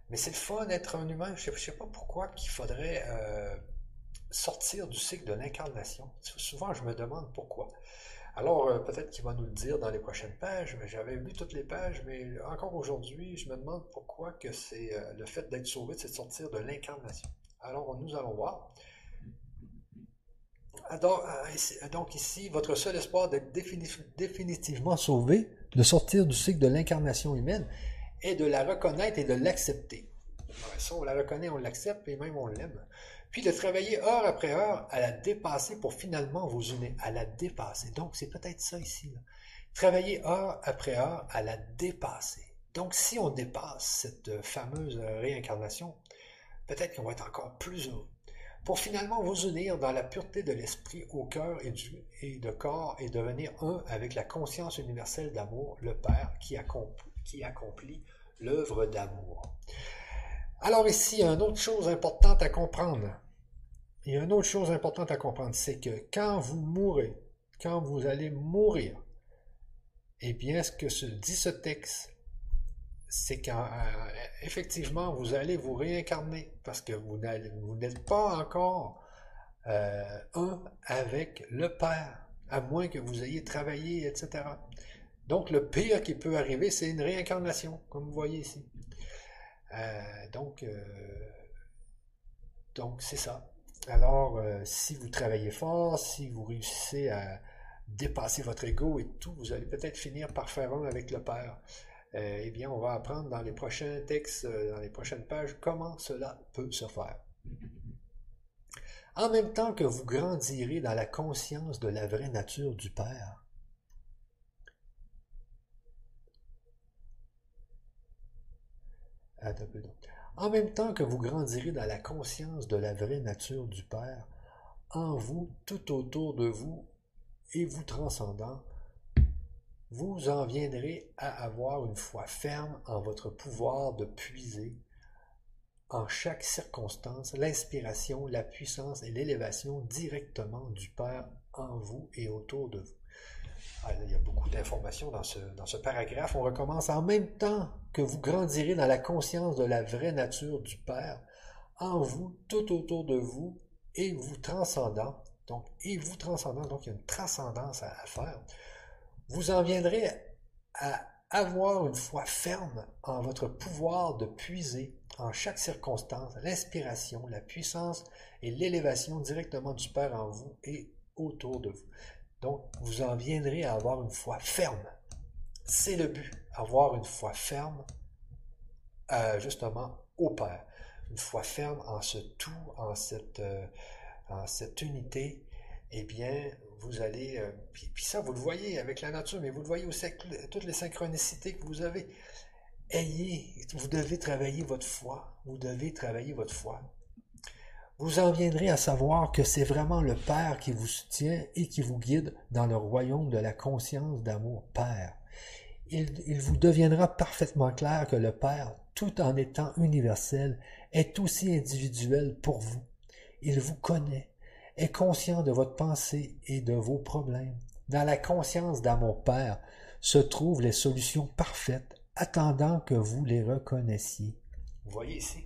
Mais c'est le fun d'être un humain. Je ne sais, pas pourquoi qu'il faudrait euh, sortir du cycle de l'incarnation. Souvent, je me demande pourquoi. Alors, euh, peut-être qu'il va nous le dire dans les prochaines pages. J'avais lu toutes les pages, mais encore aujourd'hui, je me demande pourquoi que c'est euh, le fait d'être sauvé, c'est de sortir de l'incarnation. Alors, nous allons voir. Alors, euh, donc ici, votre seul espoir d'être définitivement sauvé, de sortir du cycle de l'incarnation humaine, est de la reconnaître et de l'accepter. Ça, on la reconnaît, on l'accepte et même on l'aime puis de travailler heure après heure à la dépasser pour finalement vous unir, à la dépasser. Donc, c'est peut-être ça ici. Travailler heure après heure à la dépasser. Donc, si on dépasse cette fameuse réincarnation, peut-être qu'on va être encore plus heureux. Pour finalement vous unir dans la pureté de l'esprit au cœur et, de corps et devenir un avec la conscience universelle d'amour, le Père, qui accomplit, qui accomplit l'œuvre d'amour. Alors ici, une autre chose importante à comprendre. Il y a une autre chose importante à comprendre, c'est que quand vous mourrez, quand vous allez mourir, eh bien, ce que se dit ce texte, c'est qu'effectivement, vous allez vous réincarner parce que vous n'êtes pas encore euh, un avec le Père, à moins que vous ayez travaillé, etc. Donc, le pire qui peut arriver, c'est une réincarnation, comme vous voyez ici. Euh, donc, euh, donc c'est ça. Alors, euh, si vous travaillez fort, si vous réussissez à dépasser votre ego et tout, vous allez peut-être finir par faire un avec le Père. Eh bien, on va apprendre dans les prochains textes, dans les prochaines pages, comment cela peut se faire. En même temps que vous grandirez dans la conscience de la vraie nature du Père, En même temps que vous grandirez dans la conscience de la vraie nature du Père, en vous, tout autour de vous, et vous transcendant, vous en viendrez à avoir une foi ferme en votre pouvoir de puiser en chaque circonstance l'inspiration, la puissance et l'élévation directement du Père en vous et autour de vous. Ah, il y a beaucoup d'informations dans ce, dans ce paragraphe. On recommence en même temps que vous grandirez dans la conscience de la vraie nature du Père, en vous, tout autour de vous, et vous transcendant. Donc, et vous transcendant, donc il y a une transcendance à, faire. Vous en viendrez à avoir une foi ferme en votre pouvoir de puiser en chaque circonstance l'inspiration, la puissance et l'élévation directement du Père en vous et autour de vous. Donc, vous en viendrez à avoir une foi ferme. C'est le but, avoir une foi ferme, euh, justement, au Père. une foi ferme en ce tout, en cette, euh, en cette unité, eh bien, vous allez, euh, puis, ça, vous le voyez avec la nature, mais vous le voyez aussi avec toutes les synchronicités que vous avez. Ayez, vous devez travailler votre foi, vous devez travailler votre foi. Vous en viendrez à savoir que c'est vraiment le Père qui vous soutient et qui vous guide dans le royaume de la conscience d'amour Père. Il, il vous deviendra parfaitement clair que le Père, tout en étant universel, est aussi individuel pour vous. Il vous connaît, est conscient de votre pensée et de vos problèmes. Dans la conscience d'amour Père se trouvent les solutions parfaites, attendant que vous les reconnaissiez. Vous voyez ici?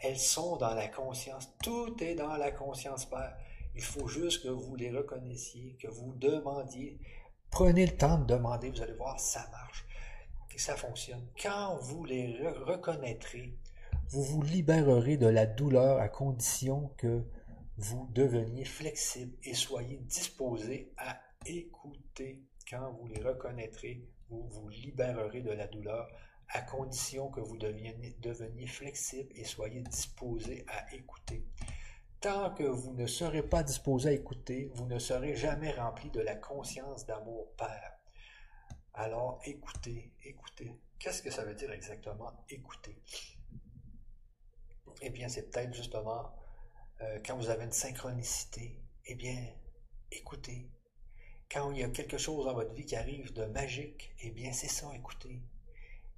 Elles sont dans la conscience. Tout est dans la conscience Père. Il faut juste que vous les reconnaissiez, que vous demandiez. Prenez le temps de demander, vous allez voir, ça marche, ça fonctionne. Quand vous les reconnaîtrez, vous vous libérerez de la douleur à condition que vous deveniez flexible et soyez disposé à écouter. Quand vous les reconnaîtrez, vous vous libérerez de la douleur à condition que vous deveniez, flexible et soyez disposé à écouter. Tant que vous ne serez pas disposé à écouter, vous ne serez jamais rempli de la conscience d'amour Père. Alors écoutez, écoutez. Qu'est-ce que ça veut dire exactement écouter? Eh bien, c'est peut-être justement euh, quand vous avez une synchronicité, eh bien, écoutez. Quand il y a quelque chose dans votre vie qui arrive de magique, eh bien, c'est ça, écoutez.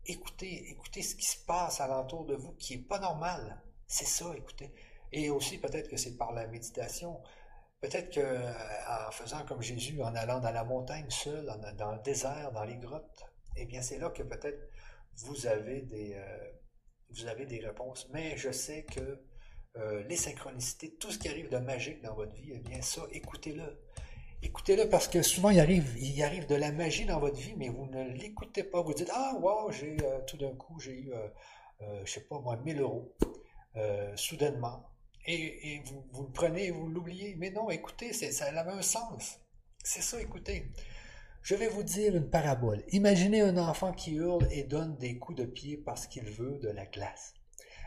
Écoutez, écoutez ce qui se passe alentour de vous qui n'est pas normal. C'est ça, écoutez. Et aussi, peut-être que c'est par la méditation. Peut-être que euh, en faisant comme Jésus, en allant dans la montagne seul, dans le désert, dans les grottes, eh bien, c'est là que peut-être vous avez des, euh, vous avez des réponses. Mais je sais que euh, les synchronicités, tout ce qui arrive de magique dans votre vie, eh bien ça, écoutez-le. Écoutez-le parce que souvent il arrive, il arrive de la magie dans votre vie, mais vous ne l'écoutez pas. Vous dites Ah wow, j'ai euh, tout d'un coup j'ai eu, euh, je sais pas moi, 1000 euros soudainement. Et, vous, vous, le prenez et vous l'oubliez. Mais non, écoutez, ça avait un sens. C'est ça, écoutez. Je vais vous dire une parabole. Imaginez un enfant qui hurle et donne des coups de pied parce qu'il veut de la glace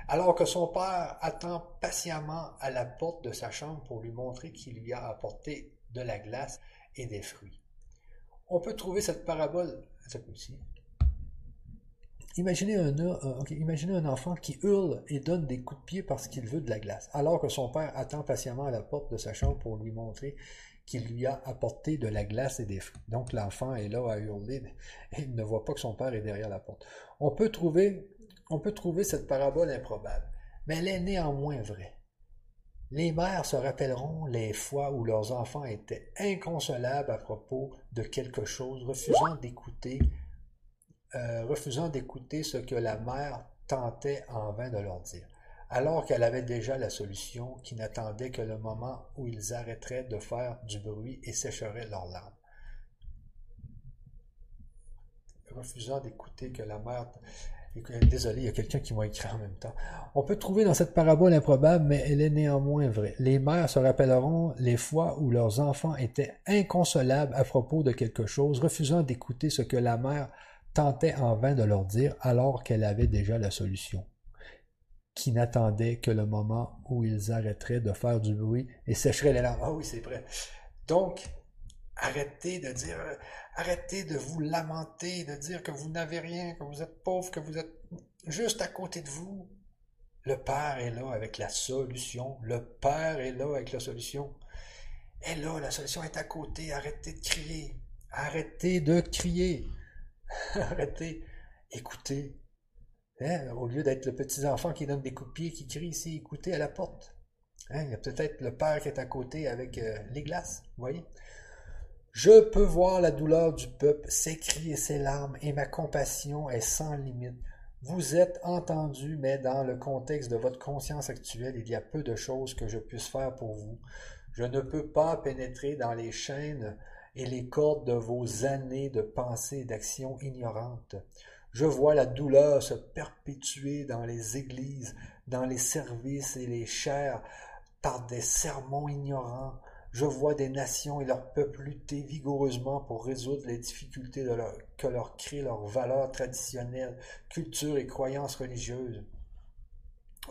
alors que son père attend patiemment à la porte de sa chambre pour lui montrer qu'il lui a apporté de la glace et des fruits. On peut trouver cette parabole. Imaginez un, imaginez un enfant qui hurle et donne des coups de pied parce qu'il veut de la glace, alors que son père attend patiemment à la porte de sa chambre pour lui montrer qu'il lui a apporté de la glace et des fruits. Donc l'enfant est là à hurler et il ne voit pas que son père est derrière la porte. On peut trouver on peut trouver cette parabole improbable, mais elle est néanmoins vraie. Les mères se rappelleront les fois où leurs enfants étaient inconsolables à propos de quelque chose, refusant d'écouter, euh, refusant d'écouter ce que la mère tentait en vain de leur dire, alors qu'elle avait déjà la solution, qui n'attendait que le moment où ils arrêteraient de faire du bruit et sécheraient leurs larmes. Refusant d'écouter que la mère Désolé, il y a quelqu'un qui m'a écrit en même temps. On peut trouver dans cette parabole improbable, mais elle est néanmoins vraie. Les mères se rappelleront les fois où leurs enfants étaient inconsolables à propos de quelque chose, refusant d'écouter ce que la mère tentait en vain de leur dire, alors qu'elle avait déjà la solution, qui n'attendait que le moment où ils arrêteraient de faire du bruit et sécheraient les larmes. Ah oui, c'est vrai. Donc, arrêtez de dire Arrêtez de vous lamenter, de dire que vous n'avez rien, que vous êtes pauvre, que vous êtes juste à côté de vous. Le Père est là avec la solution. Le Père est là avec la solution. Et là, la solution est à côté. Arrêtez de crier. Arrêtez de crier. Arrêtez. Écoutez. Hein, au lieu d'être le petit enfant qui donne des coups de pied, qui crie ici, écoutez à la porte. Hein, il y a peut-être le Père qui est à côté avec euh, les glaces. Voyez? Je peux voir la douleur du peuple, s'écrier ses larmes, et ma compassion est sans limite. Vous êtes entendu, mais dans le contexte de votre conscience actuelle, il y a peu de choses que je puisse faire pour vous. Je ne peux pas pénétrer dans les chaînes et les cordes de vos années de pensée et d'action ignorantes. Je vois la douleur se perpétuer dans les églises, dans les services et les chairs, par des sermons ignorants, je vois des nations et leurs peuples lutter vigoureusement pour résoudre les difficultés que leur créent leurs valeurs traditionnelles, culture et croyances religieuses.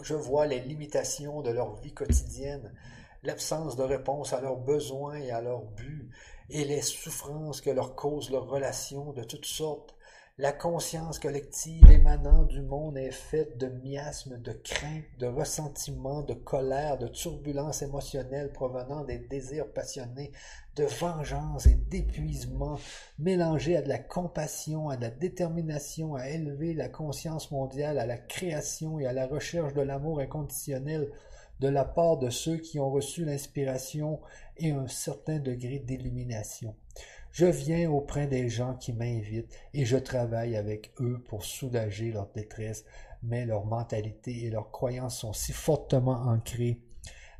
Je vois les limitations de leur vie quotidienne, l'absence de réponse à leurs besoins et à leurs buts, et les souffrances que leur causent leurs relations de toutes sortes. La conscience collective émanant du monde est faite de miasmes, de craintes, de ressentiments, de colère, de turbulences émotionnelles provenant des désirs passionnés, de vengeance et d'épuisement, mélangés à de la compassion, à la détermination à élever la conscience mondiale, à la création et à la recherche de l'amour inconditionnel de la part de ceux qui ont reçu l'inspiration et un certain degré d'illumination. Je viens auprès des gens qui m'invitent et je travaille avec eux pour soulager leur détresse, mais leur mentalité et leurs croyances sont si fortement ancrées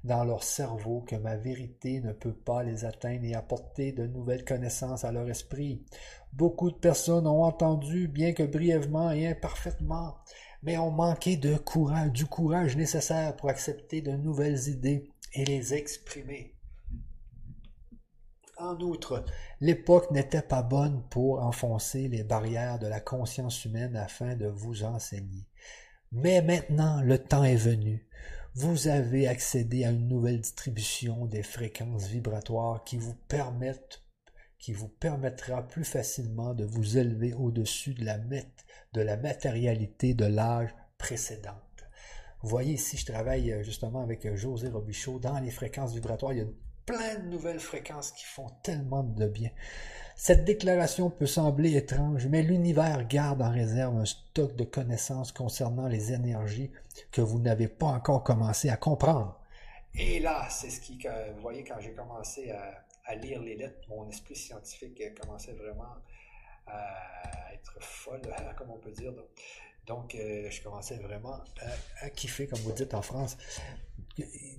dans leur cerveau que ma vérité ne peut pas les atteindre et apporter de nouvelles connaissances à leur esprit. Beaucoup de personnes ont entendu, bien que brièvement et imparfaitement, mais ont manqué de courage, du courage nécessaire pour accepter de nouvelles idées et les exprimer. En outre, l'époque n'était pas bonne pour enfoncer les barrières de la conscience humaine afin de vous enseigner. Mais maintenant, le temps est venu. Vous avez accédé à une nouvelle distribution des fréquences vibratoires qui vous permettra plus facilement de vous élever au-dessus de la, de la matérialité de l'âge précédente. Vous voyez ici, je travaille euh, justement avec euh, José Robichaud dans les fréquences vibratoires. Il y a plein de nouvelles fréquences qui font tellement de bien. Cette déclaration peut sembler étrange, mais l'univers garde en réserve un stock de connaissances concernant les énergies que vous n'avez pas encore commencé à comprendre. Et là, c'est ce qui, vous voyez, quand j'ai commencé à, lire les lettres, mon esprit scientifique commençait vraiment à être folle, comme on peut dire. Euh, je commençais vraiment à, kiffer, comme vous dites en France.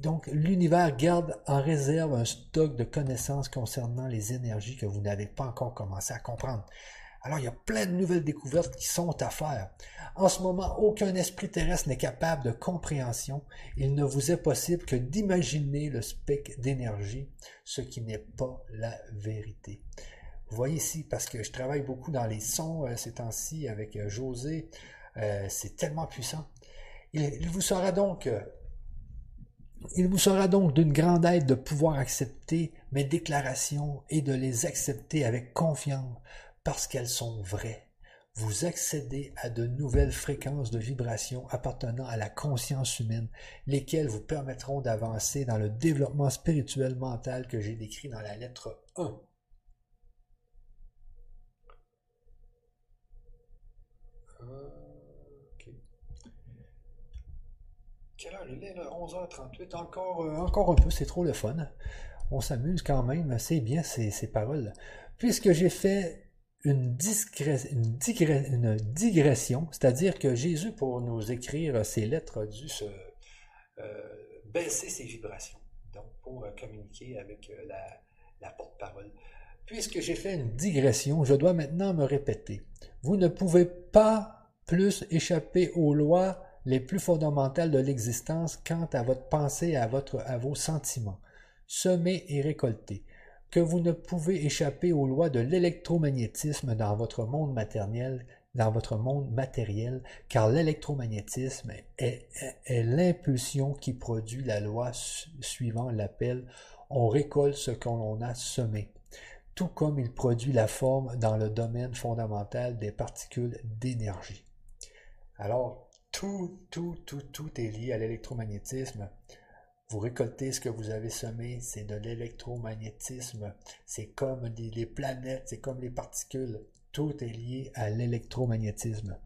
Donc, l'univers garde en réserve un stock de connaissances concernant les énergies que vous n'avez pas encore commencé à comprendre. Alors, il y a plein de nouvelles découvertes qui sont à faire. En ce moment, aucun esprit terrestre n'est capable de compréhension. Il ne vous est possible que d'imaginer le spectre d'énergie, ce qui n'est pas la vérité. Vous voyez ici, parce que je travaille beaucoup dans les sons euh, ces temps-ci avec euh, José, euh, c'est tellement puissant. Il, vous sera donc il vous sera donc d'une grande aide de pouvoir accepter mes déclarations et de les accepter avec confiance parce qu'elles sont vraies. Vous accédez à de nouvelles fréquences de vibration appartenant à la conscience humaine, lesquelles vous permettront d'avancer dans le développement spirituel mental que j'ai décrit dans la lettre 1. Quelle heure il est 11h38. Encore, euh, encore un peu, c'est trop le fun. On s'amuse quand même. C'est bien ces, ces paroles. Puisque j'ai fait une, digression, c'est-à-dire que Jésus, pour nous écrire ses lettres, a dû euh, baisser ses vibrations, donc pour euh, communiquer avec la porte-parole. Puisque j'ai fait une digression, je dois maintenant me répéter. Vous ne pouvez pas plus échapper aux lois les plus fondamentales de l'existence quant à votre pensée et à, votre, à vos sentiments. Semer et récolter. Que vous ne pouvez échapper aux lois de l'électromagnétisme dans votre monde matériel, dans votre monde matériel, car l'électromagnétisme est, est, l'impulsion qui produit la loi suivant l'appel on récolte ce qu'on a semé, tout comme il produit la forme dans le domaine fondamental des particules d'énergie. Alors, tout, tout, tout, tout est lié à l'électromagnétisme. Vous récoltez ce que vous avez semé, c'est de l'électromagnétisme. C'est comme les planètes, c'est comme les particules. Tout est lié à l'électromagnétisme.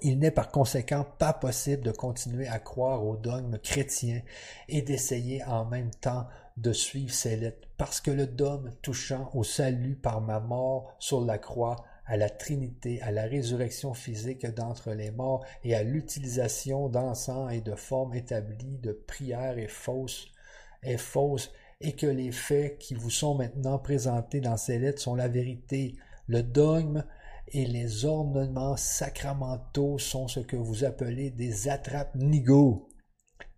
Il n'est par conséquent pas possible de continuer à croire au dogme chrétien et d'essayer en même temps de suivre ces lettres, parce que le dogme touchant au salut par ma mort sur la croix à la Trinité, à la résurrection physique d'entre les morts et à l'utilisation d'encens et de formes établies de prières et fausses, et que les faits qui vous sont maintenant présentés dans ces lettres sont la vérité. Le dogme et les ornements sacramentaux sont ce que vous appelez des attrapes nigo,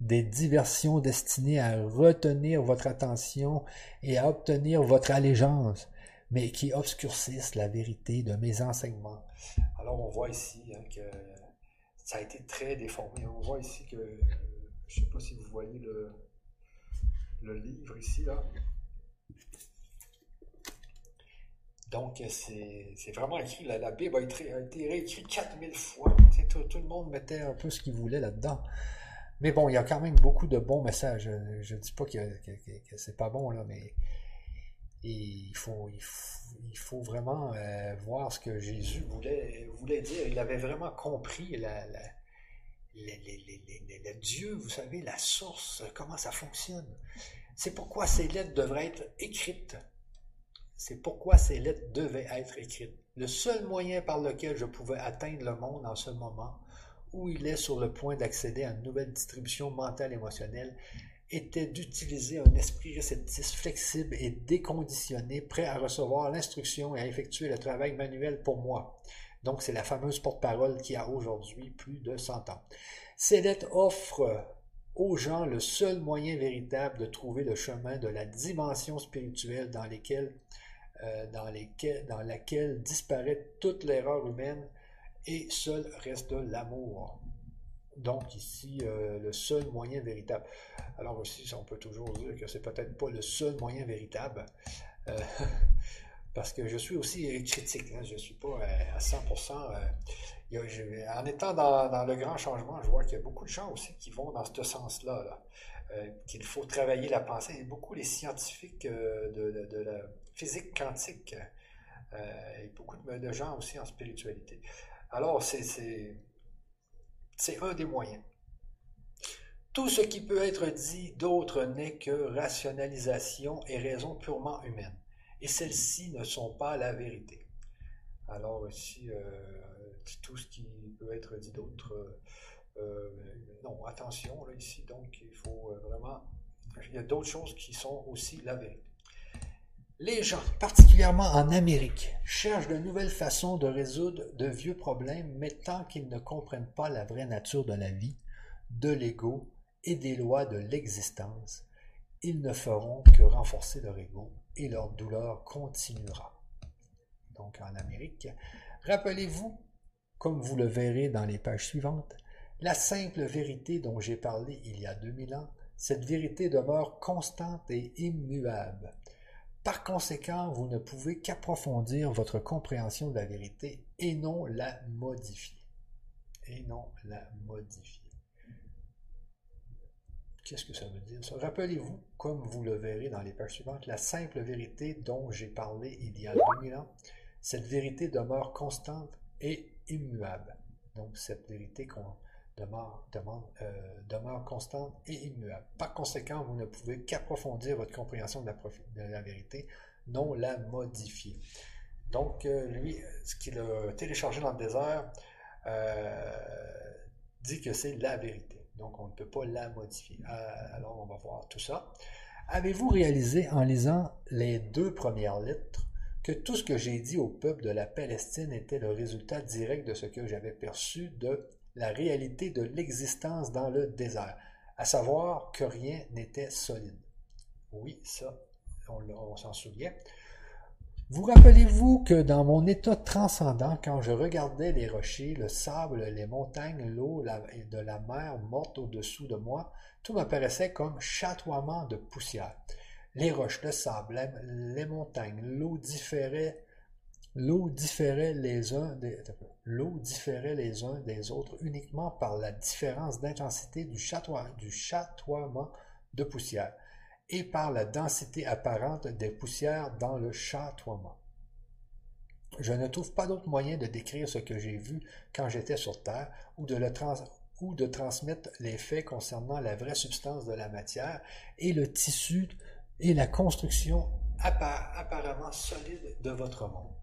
des diversions destinées à retenir votre attention et à obtenir votre allégeance mais qui obscurcissent la vérité de mes enseignements. Alors on voit ici hein, que ça a été très déformé. On voit ici que, je ne sais pas si vous voyez le, livre ici, là. Donc, c'est vraiment écrit, la, Bible a été, réécrite 4000 fois. Tout, le monde mettait un peu ce qu'il voulait là-dedans. Mais bon, il y a quand même beaucoup de bons messages. Je ne dis pas que, que, c'est pas bon, là, mais il faut, vraiment euh, voir ce que Jésus voulait, voulait dire. Il avait vraiment compris la, le Dieu, vous savez, la source, comment ça fonctionne. C'est pourquoi ces lettres devraient être écrites. C'est pourquoi ces lettres devaient être écrites. Le seul moyen par lequel je pouvais atteindre le monde en ce moment, où il est sur le point d'accéder à une nouvelle distribution mentale émotionnelle, était d'utiliser un esprit réceptif flexible et déconditionné, prêt à recevoir l'instruction et à effectuer le travail manuel pour moi. Donc, c'est la fameuse porte-parole qui a aujourd'hui plus de 100 ans. Ces lettres offrent aux gens le seul moyen véritable de trouver le chemin de la dimension spirituelle dans, euh, dans, dans laquelle disparaît toute l'erreur humaine et seul reste l'amour. Donc ici, euh, le seul moyen véritable. Alors aussi, on peut toujours dire que c'est peut-être pas le seul moyen véritable, euh, parce que je suis aussi critique. Hein. je ne suis pas à 100%. en étant dans, le grand changement, je vois qu'il y a beaucoup de gens aussi qui vont dans ce sens-là. Euh, qu'il faut travailler la pensée. Et beaucoup les scientifiques de, la physique quantique et beaucoup de gens aussi en spiritualité. Alors, c'est un des moyens. Tout ce qui peut être dit d'autre n'est que rationalisation et raison purement humaine. Et celles-ci ne sont pas la vérité. Alors ici, euh, tout ce qui peut être dit d'autre, euh, non, attention, là, ici, donc il faut euh, vraiment, il y a d'autres choses qui sont aussi la vérité. Les gens, particulièrement en Amérique, cherchent de nouvelles façons de résoudre de vieux problèmes, mais tant qu'ils ne comprennent pas la vraie nature de la vie, de l'ego et des lois de l'existence, ils ne feront que renforcer leur ego et leur douleur continuera. Donc en Amérique, rappelez-vous, comme vous le verrez dans les pages suivantes, la simple vérité dont j'ai parlé il y a 2000 ans, cette vérité demeure constante et immuable. Par conséquent, vous ne pouvez qu'approfondir votre compréhension de la vérité et non la modifier. Et non la modifier. Qu'est-ce que ça veut dire ça? Rappelez-vous, comme vous le verrez dans les pages suivantes, la simple vérité dont j'ai parlé il y a 2000 ans. Cette vérité demeure constante et immuable. Donc, cette vérité qu'on euh, demeure, constante et immuable. Par conséquent, vous ne pouvez qu'approfondir votre compréhension de la, vérité, non la modifier. Donc, euh, lui, ce qu'il a téléchargé dans le désert euh, dit que c'est la vérité. Donc, on ne peut pas la modifier. alors, on va voir tout ça. Avez-vous réalisé en lisant les deux premières lettres que tout ce que j'ai dit au peuple de la Palestine était le résultat direct de ce que j'avais perçu de la réalité de l'existence dans le désert, à savoir que rien n'était solide. Oui, ça, on, s'en souvient. Vous rappelez-vous que dans mon état transcendant, quand je regardais les rochers, le sable, les montagnes, l'eau de la mer morte au-dessous de moi, tout m'apparaissait comme chatoiement de poussière. Les roches, le sable, les montagnes, l'eau différaient L'eau différait les uns des, l'eau différait les uns des autres uniquement par la différence d'intensité du, chatoiement de poussière et par la densité apparente des poussières dans le chatoiement. Je ne trouve pas d'autre moyen de décrire ce que j'ai vu quand j'étais sur Terre ou de transmettre les faits concernant la vraie substance de la matière et le tissu et la construction apparemment solide de votre monde.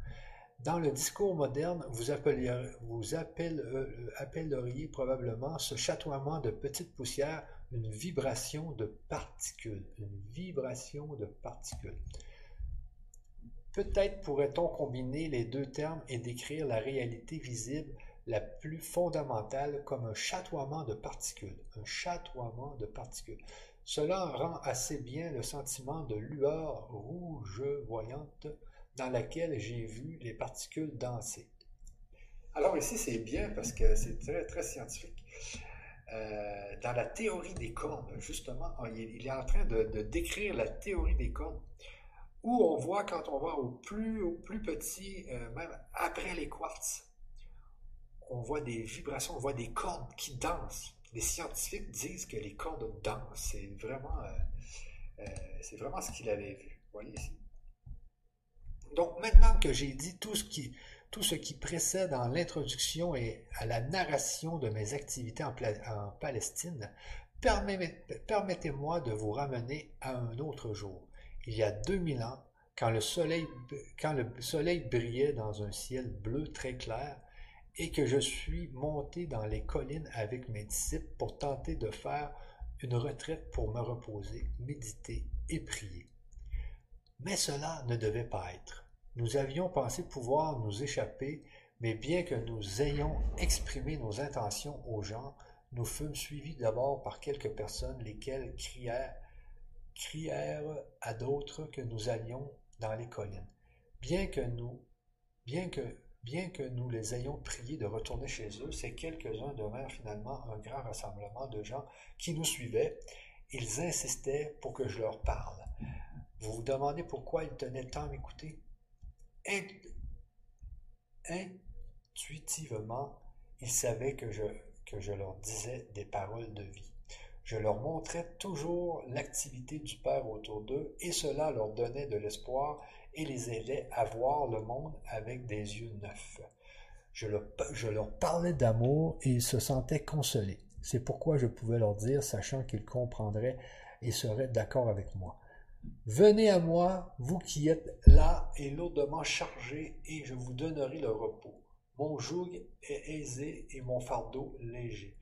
Dans le discours moderne, vous appelleriez, vous euh, appelleriez probablement ce chatoiement de petites poussières une vibration de particules. Une vibration de particules. Peut-être pourrait-on combiner les deux termes et décrire la réalité visible la plus fondamentale comme un chatoiement de particules. Un chatoiement de particules. Cela rend assez bien le sentiment de lueur rouge voyante dans laquelle j'ai vu les particules danser. Alors ici, c'est bien parce que c'est très, très scientifique. Euh, dans la théorie des cornes, justement, il, est en train de, décrire la théorie des cornes, où on voit quand on va au plus, au plus petit, euh, même après les quartz, on voit des vibrations, on voit des cordes qui dansent. Les scientifiques disent que les cordes dansent. C'est vraiment, euh, c'est vraiment ce qu'il avait vu. Voyez ici? Donc maintenant que j'ai dit tout ce qui, précède en l'introduction et à la narration de mes activités en, Palestine, permettez-moi de vous ramener à un autre jour. Il y a 2000 ans, quand le, soleil, quand le soleil brillait dans un ciel bleu très clair, et que je suis monté dans les collines avec mes disciples pour tenter de faire une retraite pour me reposer, méditer et prier. Mais cela ne devait pas être. Nous avions pensé pouvoir nous échapper, mais bien que nous ayons exprimé nos intentions aux gens, nous fûmes suivis d'abord par quelques personnes, lesquelles crièrent, crièrent à d'autres que nous allions dans les collines. Bien que nous, bien que, bien que nous les ayons priés de retourner chez eux, ces quelques-uns devinrent finalement un grand rassemblement de gens qui nous suivaient. Ils insistaient pour que je leur parle. Vous vous demandez pourquoi ils tenaient tant à m'écouter? Intuitivement, ils savaient que je, leur disais des paroles de vie. Je leur montrais toujours l'activité du Père autour d'eux et cela leur donnait de l'espoir et les aidait à voir le monde avec des yeux neufs. Je leur parlais d'amour et ils se sentaient consolés. C'est pourquoi je pouvais leur dire, sachant qu'ils comprendraient et seraient d'accord avec moi. Venez à moi, vous qui êtes là et lourdement chargés, et je vous donnerai le repos. Mon joug est aisé et mon fardeau léger.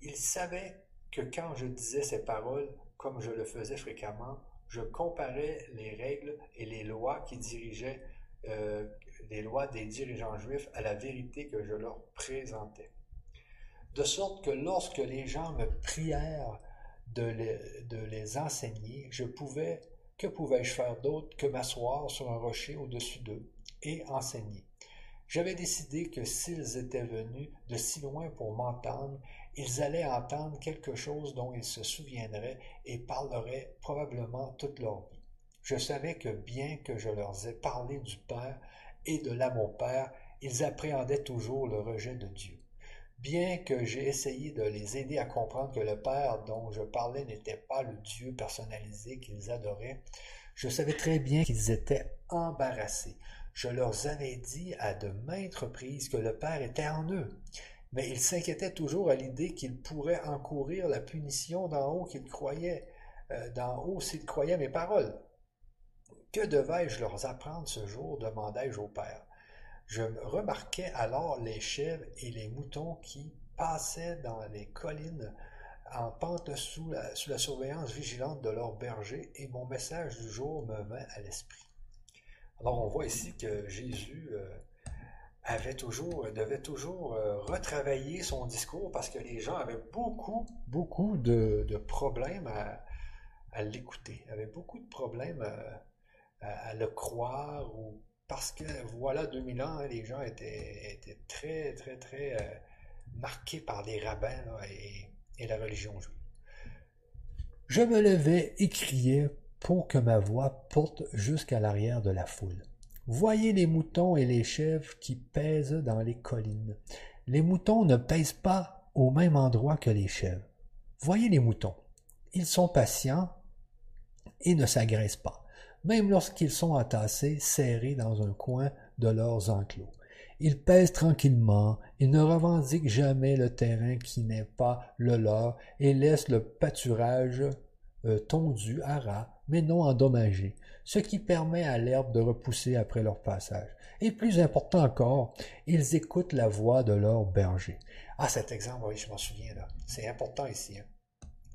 Il savait que quand je disais ces paroles, comme je le faisais fréquemment, je comparais les règles et les lois qui dirigeaient euh, les lois des dirigeants juifs à la vérité que je leur présentais. De sorte que lorsque les gens me prièrent de les enseigner, je pouvais que pouvais-je faire d'autre que m'asseoir sur un rocher au-dessus d'eux et enseigner? J'avais décidé que s'ils étaient venus de si loin pour m'entendre, ils allaient entendre quelque chose dont ils se souviendraient et parleraient probablement toute leur vie. Je savais que bien que je leur ai parlé du Père et de l'amour Père, ils appréhendaient toujours le rejet de Dieu. Bien que j'ai essayé de les aider à comprendre que le Père dont je parlais n'était pas le Dieu personnalisé qu'ils adoraient, je savais très bien qu'ils étaient embarrassés. Je leur avais dit à de maintes reprises que le Père était en eux, mais ils s'inquiétaient toujours à l'idée qu'ils pourraient encourir la punition d'en haut qu'ils croyaient, euh, haut s'ils croyaient mes paroles. Que devais-je leur apprendre ce jour? demandai-je au Père. Je remarquais alors les chèvres et les moutons qui passaient dans les collines en pente sous la, surveillance vigilante de leurs bergers, et mon message du jour me vint à l'esprit. Alors on voit ici que Jésus euh, avait toujours, devait toujours euh, retravailler son discours parce que les gens avaient beaucoup, beaucoup de, problèmes à, l'écouter, avaient beaucoup de problèmes à, à le croire ou parce que voilà, 2000 ans, hein, les gens étaient, très, très, très euh, marqués par les rabbins et, la religion juive. Je me levai et criai pour que ma voix porte jusqu'à l'arrière de la foule. Voyez les moutons et les chèvres qui pèsent dans les collines. Les moutons ne pèsent pas au même endroit que les chèvres. Voyez les moutons. Ils sont patients et ne s'agressent pas même lorsqu'ils sont entassés, serrés dans un coin de leurs enclos. Ils pèsent tranquillement, ils ne revendiquent jamais le terrain qui n'est pas le leur et laissent le pâturage euh, tondu à ras, mais non endommagé, ce qui permet à l'herbe de repousser après leur passage. Et plus important encore, ils écoutent la voix de leur berger. Ah, cet exemple, oui, je m'en souviens là. C'est important ici, hein.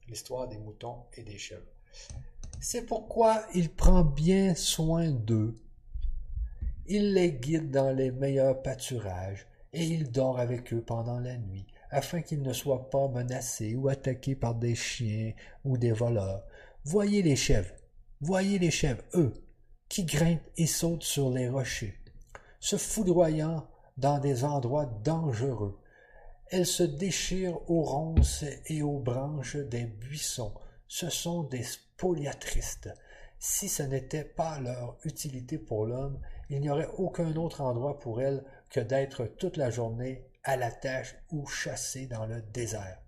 l'histoire des moutons et des chèvres. C'est pourquoi il prend bien soin d'eux. Il les guide dans les meilleurs pâturages, et il dort avec eux pendant la nuit, afin qu'ils ne soient pas menacés ou attaqués par des chiens ou des voleurs. Voyez les chèvres, voyez les chèvres, eux, qui grimpent et sautent sur les rochers, se foudroyant dans des endroits dangereux. Elles se déchirent aux ronces et aux branches des buissons. Ce sont des spoliatristes. Si ce n'était pas leur utilité pour l'homme, il n'y aurait aucun autre endroit pour elles que d'être toute la journée à la tâche ou chassées dans le désert.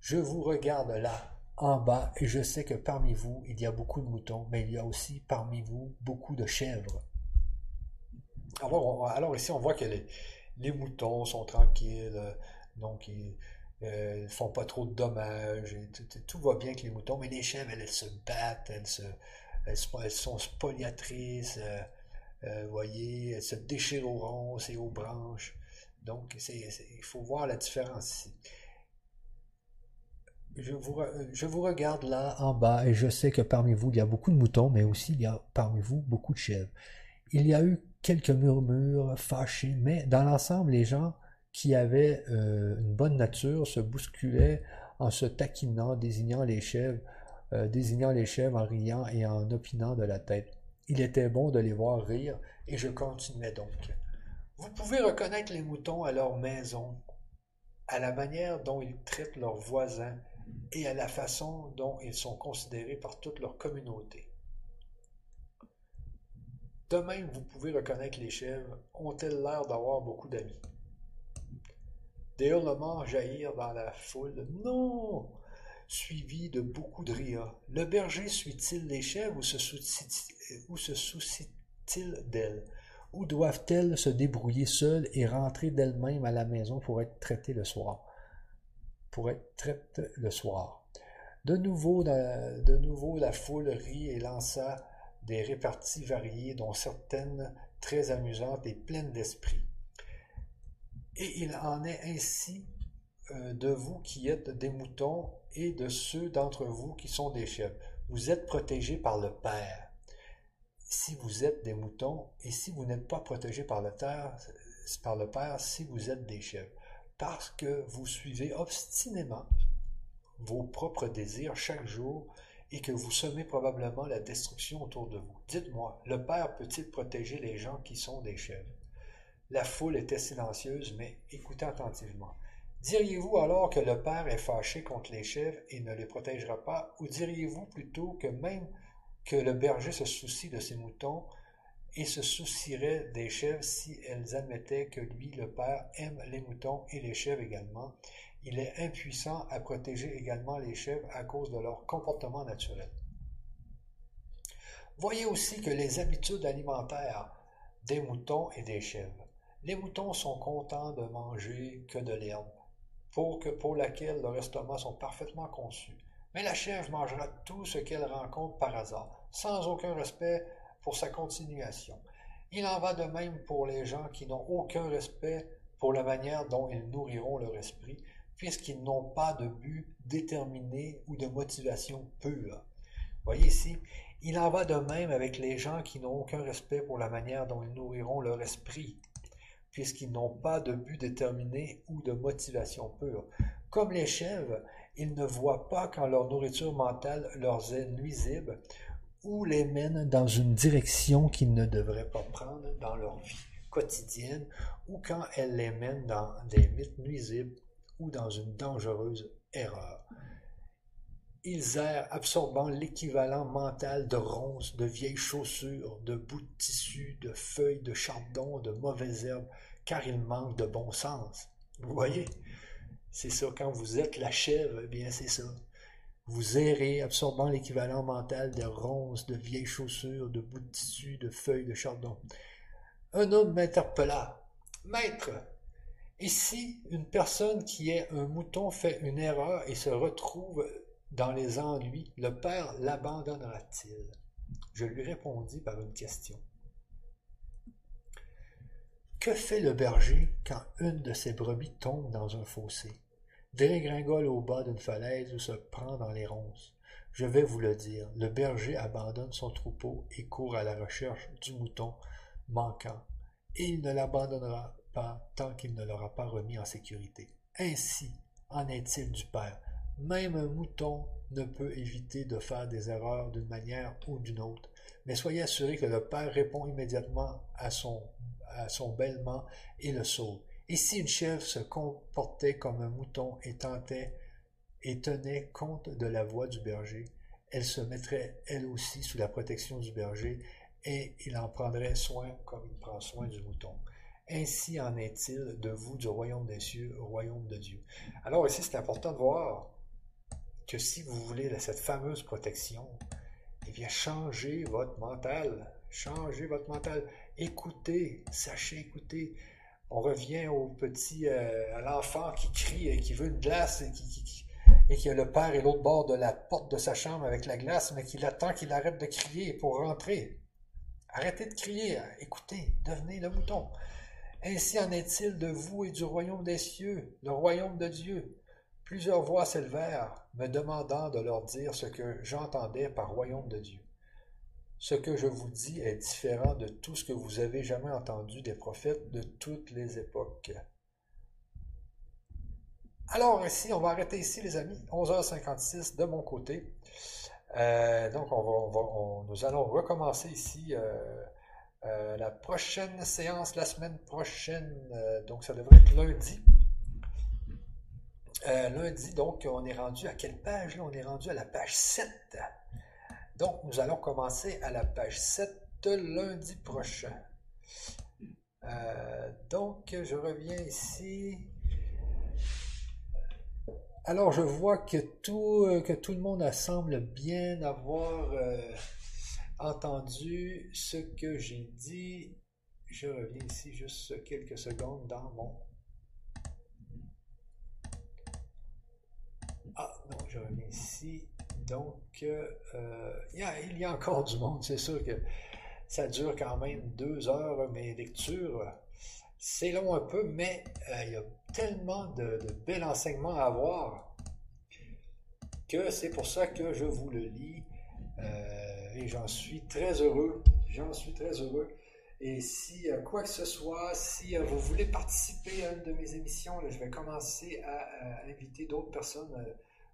Je vous regarde là, en bas, et je sais que parmi vous, il y a beaucoup de moutons, mais il y a aussi parmi vous beaucoup de chèvres. Alors, ici, on voit que les, moutons sont tranquilles, euh, donc ne euh, font pas trop de dommages, tout, va bien avec les moutons, mais les chèvres, elles, se battent, elles, se, elles, sont spoliatrices, euh, vous voyez, elles se déchirent aux ronces et aux branches. Donc, il faut voir la différence ici. Je vous, je vous, regarde là en bas et je sais que parmi vous, il y a beaucoup de moutons, mais aussi il y a parmi vous beaucoup de chèvres. Il y a eu quelques murmures fâchés, mais dans l'ensemble, les gens qui avaient euh, une bonne nature se bousculaient en se taquinant, désignant les chèvres, euh, désignant les chèvres en riant et en opinant de la tête. Il était bon de les voir rire, et je continuais donc. Vous pouvez reconnaître les moutons à leur maison, à la manière dont ils traitent leurs voisins et à la façon dont ils sont considérés par toute leur communauté. De même, vous pouvez reconnaître les chèvres. Ont-elles l'air d'avoir beaucoup d'amis? Des hurlements jaillirent dans la foule. Non! Suivi de beaucoup de rires. Le berger suit-il les chèvres ou se soucie-t-il d'elles? Ou doivent-elles se débrouiller seules et rentrer d'elles-mêmes à la maison pour être traitées le soir? Pour être traitées le soir. De nouveau, de nouveau, la foule rit et lança des réparties variées, dont certaines très amusantes et pleines d'esprit. Et il en est ainsi euh, de vous qui êtes des moutons et de ceux d'entre vous qui sont des chèvres. Vous êtes protégés par le Père. Si vous êtes des moutons et si vous n'êtes pas protégés par le, terre, par le Père, si vous êtes des chèvres, parce que vous suivez obstinément vos propres désirs chaque jour et que vous semez probablement la destruction autour de vous. Dites-moi, le Père peut-il protéger les gens qui sont des chèvres La foule était silencieuse, mais écoutait attentivement. Diriez-vous alors que le Père est fâché contre les chèvres et ne les protégera pas, ou diriez-vous plutôt que même que le berger se soucie de ses moutons et se soucierait des chèvres si elles admettaient que lui, le Père, aime les moutons et les chèvres également, il est impuissant à protéger également les chèvres à cause de leur comportement naturel. Voyez aussi que les habitudes alimentaires des moutons et des chèvres. Les moutons sont contents de manger que de l'herbe, pour, que, pour laquelle leurs estomacs sont parfaitement conçus. Mais la chèvre mangera tout ce qu'elle rencontre par hasard, sans aucun respect pour sa continuation. Il en va de même pour les gens qui n'ont aucun respect pour la manière dont ils nourriront leur esprit, puisqu'ils n'ont pas de but déterminé ou de motivation pure. Voyez ici, il en va de même avec les gens qui n'ont aucun respect pour la manière dont ils nourriront leur esprit, puisqu'ils n'ont pas de but déterminé ou de motivation pure. Comme les chèvres, ils ne voient pas quand leur nourriture mentale leur est nuisible ou les mène dans une direction qu'ils ne devraient pas prendre dans leur vie quotidienne ou quand elle les mène dans des mythes nuisibles ou dans une dangereuse erreur. Ils errent absorbant l'équivalent mental de ronces, de vieilles chaussures, de bouts de tissu, de feuilles de chardon, de mauvaises herbes, car ils manquent de bon sens. Vous voyez, c'est ça, quand vous êtes la chèvre, eh bien c'est ça. Vous errez absorbant l'équivalent mental de ronces, de vieilles chaussures, de bouts de tissu, de feuilles de chardon. Un homme m'interpella. Maître, et si une personne qui est un mouton fait une erreur et se retrouve dans les ennuis, le père l'abandonnera-t-il? Je lui répondis par une question. Que fait le berger quand une de ses brebis tombe dans un fossé, dégringole au bas d'une falaise ou se prend dans les ronces Je vais vous le dire, le berger abandonne son troupeau et court à la recherche du mouton manquant, et il ne l'abandonnera pas tant qu'il ne l'aura pas remis en sécurité. Ainsi en est-il du Père. Même un mouton ne peut éviter de faire des erreurs d'une manière ou d'une autre, mais soyez assurés que le Père répond immédiatement à son, à son bêlement et le sauve. Et si une chèvre se comportait comme un mouton et et tenait compte de la voix du berger, elle se mettrait elle aussi sous la protection du berger et il en prendrait soin comme il prend soin du mouton. Ainsi en est-il de vous du royaume des cieux au royaume de Dieu. Alors ici, c'est important de voir que si vous voulez cette fameuse protection, eh bien, changez votre mental. Changez votre mental. Écoutez, sachez écouter. On revient au petit, euh, à l'enfant qui crie et qui veut une glace et qui, et qui a le père et l'autre bord de la porte de sa chambre avec la glace, mais qui attend qu'il arrête de crier pour rentrer. Arrêtez de crier, écoutez, devenez le mouton. Ainsi en est-il de vous et du royaume des cieux, le royaume de Dieu. Plusieurs voix s'élevèrent, me demandant de leur dire ce que j'entendais par royaume de Dieu. Ce que je vous dis est différent de tout ce que vous avez jamais entendu des prophètes de toutes les époques. Alors ici, on va arrêter ici les amis, 11h56 de mon côté. Euh, donc nous allons recommencer ici euh, euh, la prochaine séance la semaine prochaine. donc ça devrait être lundi. Lundi, donc, on est rendu à quelle page? On est rendu à la page 7. Donc, nous allons commencer à la page 7 lundi prochain. Euh, donc, je reviens ici. Alors, je vois que tout, euh, que tout le monde semble bien avoir entendu ce que j'ai dit. Je reviens ici juste quelques secondes dans mon Ah, non, je reviens ici. Donc, euh, euh, il, y a, encore du monde. C'est sûr que ça dure quand même deux heures, mes lectures. C'est long un peu, mais euh, il y a tellement de, de bel enseignement à avoir que c'est pour ça que je vous le lis. et j'en suis très heureux. J'en suis très heureux. Et si quoi que ce soit, si vous voulez participer à une de mes émissions, je vais commencer à, inviter d'autres personnes.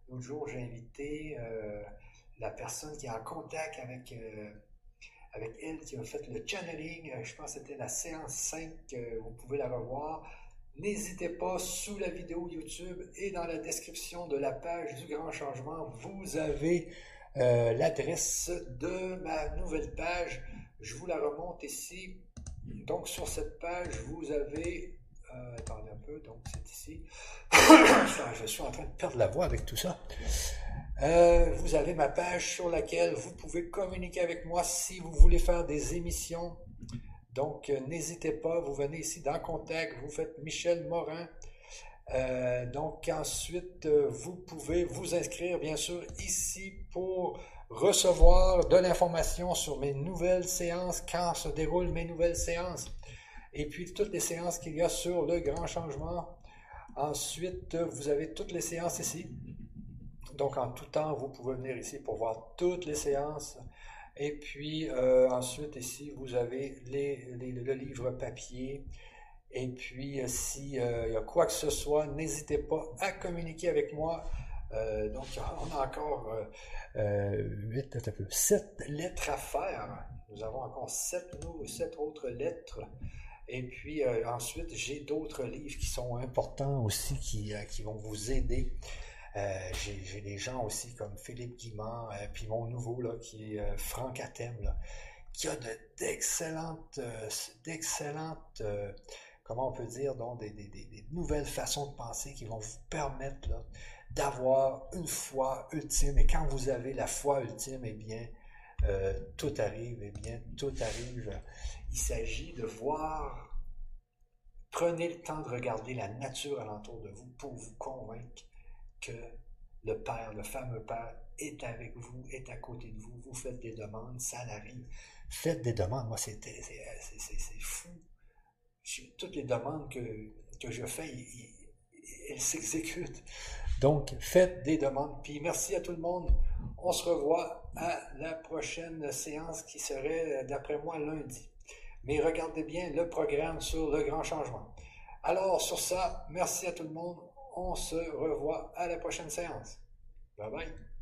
L'autre jour, j'ai invité euh, la personne qui est en contact avec, euh, avec elle, qui a fait le channeling. Je pense que c'était la séance 5, vous pouvez la revoir. N'hésitez pas, sous la vidéo YouTube et dans la description de la page du Grand Changement, vous avez euh, l'adresse de ma nouvelle page. Je vous la remonte ici. Donc sur cette page, vous avez... Euh, attendez un peu, donc c'est ici. je suis en train de perdre la voix avec tout ça. Euh, vous avez ma page sur laquelle vous pouvez communiquer avec moi si vous voulez faire des émissions. Donc, euh, n'hésitez pas, vous venez ici dans Contact, vous faites Michel Morin. donc, ensuite, vous pouvez vous inscrire, bien sûr, ici pour recevoir de l'information sur mes nouvelles séances, quand se déroulent mes nouvelles séances, et puis toutes les séances qu'il y a sur le grand changement. Ensuite, vous avez toutes les séances ici. Donc, en tout temps, vous pouvez venir ici pour voir toutes les séances. Et puis, euh, ensuite, ici, vous avez le livre papier. Et puis, euh, s'il euh, y a quoi que ce soit, n'hésitez pas à communiquer avec moi. donc, on a encore 8, 7 lettres à faire. Nous avons encore 7, sept autres lettres. Et puis ensuite, j'ai d'autres livres qui sont importants aussi, qui, qui vont vous aider. j'ai des gens aussi comme Philippe Guimard, puis mon nouveau là, qui est Franck Atem, qui a d'excellentes, d'excellentes, comment on peut dire, donc, des, des, des, nouvelles façons de penser qui vont vous permettre d'avoir une foi ultime. Et quand vous avez la foi ultime, eh bien, tout arrive, eh bien, tout arrive. Il s'agit de voir, prenez le temps de regarder la nature alentour de vous pour vous convaincre que le Père, le fameux Père, est avec vous, est à côté de vous. Vous faites des demandes, ça arrive. Faites des demandes. Moi, c'est fou. Toutes les demandes que, que je fais, elles s'exécutent. Donc, faites des demandes. Puis merci à tout le monde. On se revoit à la prochaine séance qui serait, d'après moi, lundi. Mais regardez bien le programme sur le grand changement. Alors, sur ça, merci à tout le monde. On se revoit à la prochaine séance. Bye bye.